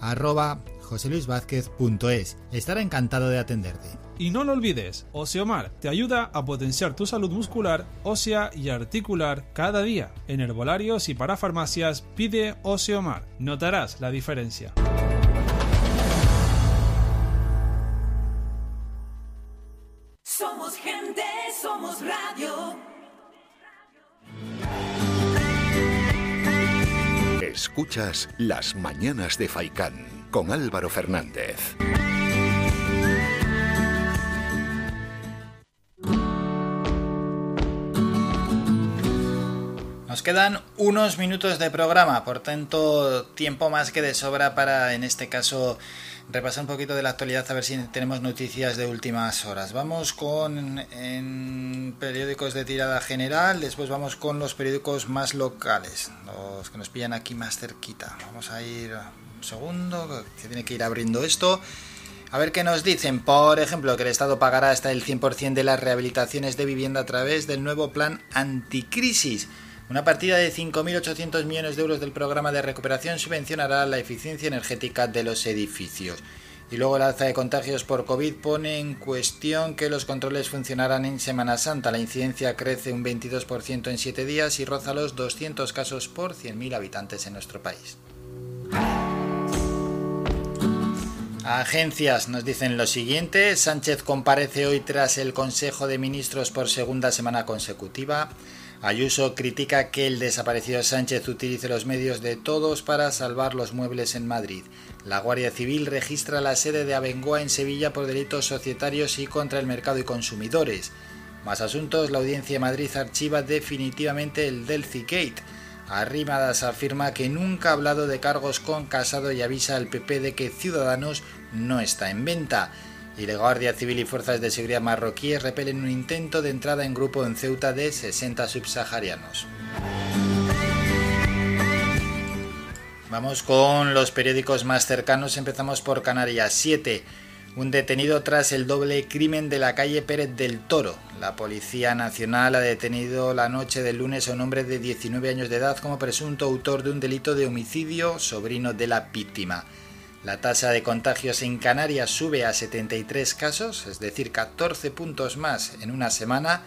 arroba joseluisvázquez.es. Estará encantado de atenderte. Y no lo olvides, Oseomar te ayuda a potenciar tu salud muscular, ósea y articular cada día. En herbolarios y para farmacias pide Oseomar. Notarás la diferencia. Escuchas Las Mañanas de Faicán con Álvaro Fernández. Nos quedan unos minutos de programa, por tanto, tiempo más que de sobra para, en este caso, repasar un poquito de la actualidad, a ver si tenemos noticias de últimas horas. Vamos con en periódicos de tirada general, después vamos con los periódicos más locales, los que nos pillan aquí más cerquita. Vamos a ir un segundo, que tiene que ir abriendo esto. A ver qué nos dicen. Por ejemplo, que el Estado pagará hasta el 100% de las rehabilitaciones de vivienda a través del nuevo plan anticrisis. Una partida de 5.800 millones de euros del programa de recuperación subvencionará la eficiencia energética de los edificios. Y luego el alza de contagios por COVID pone en cuestión que los controles funcionarán en Semana Santa. La incidencia crece un 22% en 7 días y roza los 200 casos por 100.000 habitantes en nuestro país. Agencias nos dicen lo siguiente. Sánchez comparece hoy tras el Consejo de Ministros por segunda semana consecutiva. Ayuso critica que el desaparecido Sánchez utilice los medios de todos para salvar los muebles en Madrid. La Guardia Civil registra la sede de Abengoa en Sevilla por delitos societarios y contra el mercado y consumidores. Más asuntos, la Audiencia de Madrid archiva definitivamente el Delphi Gate. Arrimadas afirma que nunca ha hablado de cargos con Casado y avisa al PP de que Ciudadanos no está en venta y la Guardia Civil y Fuerzas de Seguridad marroquíes repelen un intento de entrada en grupo en Ceuta de 60 subsaharianos. Vamos con los periódicos más cercanos, empezamos por Canarias 7. Un detenido tras el doble crimen de la calle Pérez del Toro. La Policía Nacional ha detenido la noche del lunes a un hombre de 19 años de edad como presunto autor de un delito de homicidio, sobrino de la víctima. La tasa de contagios en Canarias sube a 73 casos, es decir, 14 puntos más en una semana.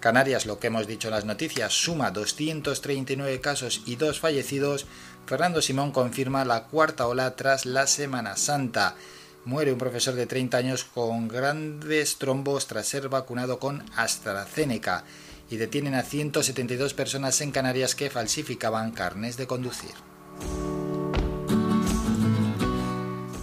Canarias, lo que hemos dicho en las noticias, suma 239 casos y dos fallecidos. Fernando Simón confirma la cuarta ola tras la Semana Santa. Muere un profesor de 30 años con grandes trombos tras ser vacunado con AstraZeneca. Y detienen a 172 personas en Canarias que falsificaban carnes de conducir.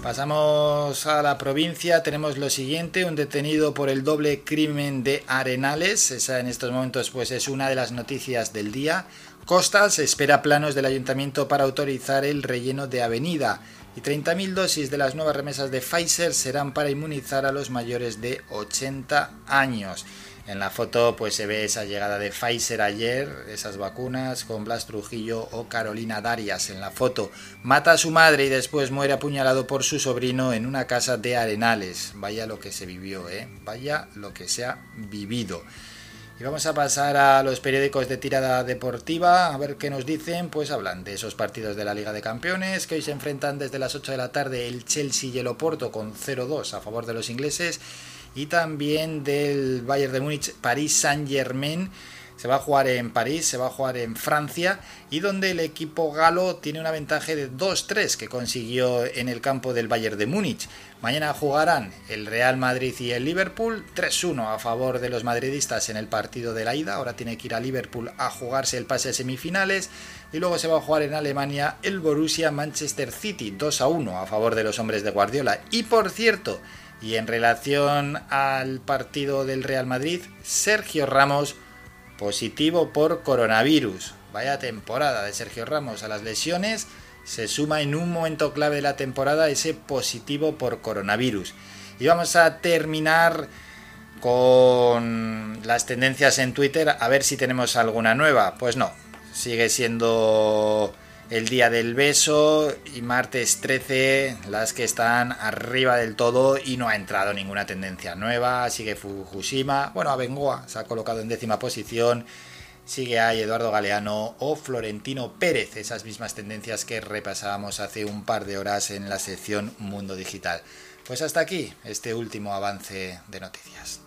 Pasamos a la provincia, tenemos lo siguiente, un detenido por el doble crimen de Arenales, esa en estos momentos pues es una de las noticias del día. Costas espera planos del ayuntamiento para autorizar el relleno de avenida y 30.000 dosis de las nuevas remesas de Pfizer serán para inmunizar a los mayores de 80 años. En la foto pues se ve esa llegada de Pfizer ayer, esas vacunas con Blas Trujillo o Carolina Darias en la foto. Mata a su madre y después muere apuñalado por su sobrino en una casa de Arenales. Vaya lo que se vivió, ¿eh? Vaya lo que se ha vivido. Y vamos a pasar a los periódicos de tirada deportiva, a ver qué nos dicen. Pues hablan de esos partidos de la Liga de Campeones, que hoy se enfrentan desde las 8 de la tarde el Chelsea y el Oporto con 0-2 a favor de los ingleses y también del Bayern de Múnich París Saint Germain se va a jugar en París, se va a jugar en Francia y donde el equipo galo tiene una ventaja de 2-3 que consiguió en el campo del Bayern de Múnich. Mañana jugarán el Real Madrid y el Liverpool 3-1 a favor de los madridistas en el partido de la ida. Ahora tiene que ir a Liverpool a jugarse el pase a semifinales y luego se va a jugar en Alemania el Borussia Manchester City 2-1 a favor de los hombres de Guardiola. Y por cierto, y en relación al partido del Real Madrid, Sergio Ramos positivo por coronavirus. Vaya temporada de Sergio Ramos a las lesiones. Se suma en un momento clave de la temporada ese positivo por coronavirus. Y vamos a terminar con las tendencias en Twitter a ver si tenemos alguna nueva. Pues no, sigue siendo el día del beso y martes 13 las que están arriba del todo y no ha entrado ninguna tendencia nueva. Sigue Fukushima, bueno, Abengoa se ha colocado en décima posición. Sigue ahí Eduardo Galeano o Florentino Pérez, esas mismas tendencias que repasábamos hace un par de horas en la sección Mundo Digital. Pues hasta aquí este último avance de noticias.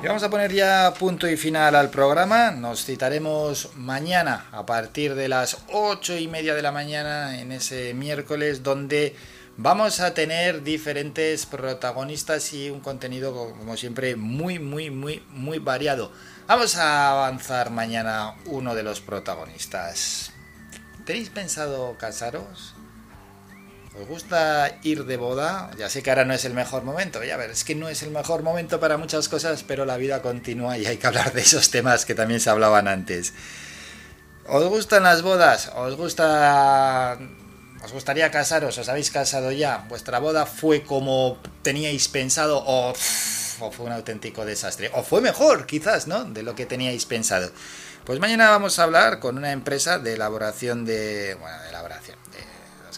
Y vamos a poner ya punto y final al programa. Nos citaremos mañana a partir de las ocho y media de la mañana en ese miércoles donde vamos a tener diferentes protagonistas y un contenido como siempre muy muy muy muy variado. Vamos a avanzar mañana uno de los protagonistas. ¿Tenéis pensado casaros? ¿Os gusta ir de boda? Ya sé que ahora no es el mejor momento, ya ver, es que no es el mejor momento para muchas cosas, pero la vida continúa y hay que hablar de esos temas que también se hablaban antes. ¿Os gustan las bodas? ¿Os gusta os gustaría casaros? ¿Os habéis casado ya? ¿Vuestra boda fue como teníais pensado o, fue un auténtico desastre? ¿O fue mejor, quizás, ¿no? De lo que teníais pensado. Pues mañana vamos a hablar con una empresa de elaboración de... Bueno, de elaboración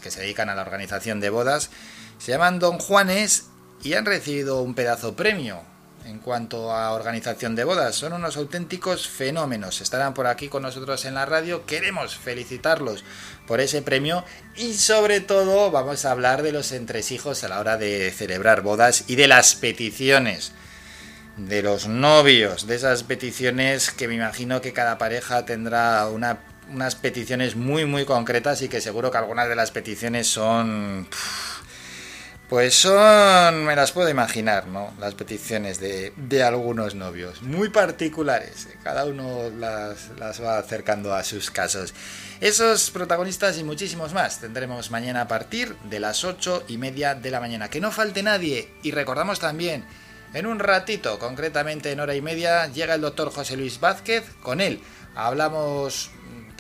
que se dedican a la organización de bodas, se llaman Don Juanes y han recibido un pedazo premio en cuanto a organización de bodas. Son unos auténticos fenómenos. Estarán por aquí con nosotros en la radio. Queremos felicitarlos por ese premio y sobre todo vamos a hablar de los entresijos a la hora de celebrar bodas y de las peticiones de los novios, de esas peticiones que me imagino que cada pareja tendrá una unas peticiones muy muy concretas y que seguro que algunas de las peticiones son pues son me las puedo imaginar no las peticiones de, de algunos novios muy particulares cada uno las, las va acercando a sus casos. Esos protagonistas y muchísimos más tendremos mañana a partir de las ocho y media de la mañana. Que no falte nadie. Y recordamos también en un ratito, concretamente en hora y media, llega el doctor José Luis Vázquez. Con él. Hablamos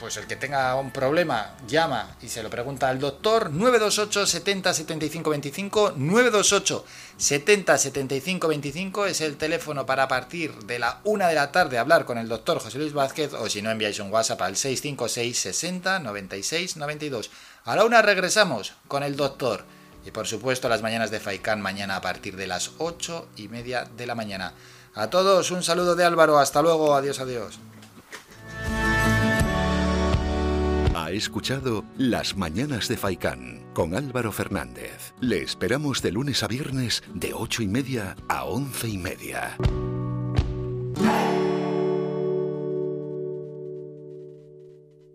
pues el que tenga un problema llama y se lo pregunta al doctor. 928 70 75 25 928 70 75 25 es el teléfono para partir de la una de la tarde hablar con el doctor José Luis Vázquez o si no enviáis un WhatsApp al 656 60 96 92 a la una regresamos con el doctor. Y por supuesto las mañanas de Faikán mañana a partir de las 8 y media de la mañana. A todos un saludo de Álvaro. Hasta luego. Adiós adiós Ha escuchado Las Mañanas de Faicán con Álvaro Fernández. Le esperamos de lunes a viernes de ocho y media a once y media.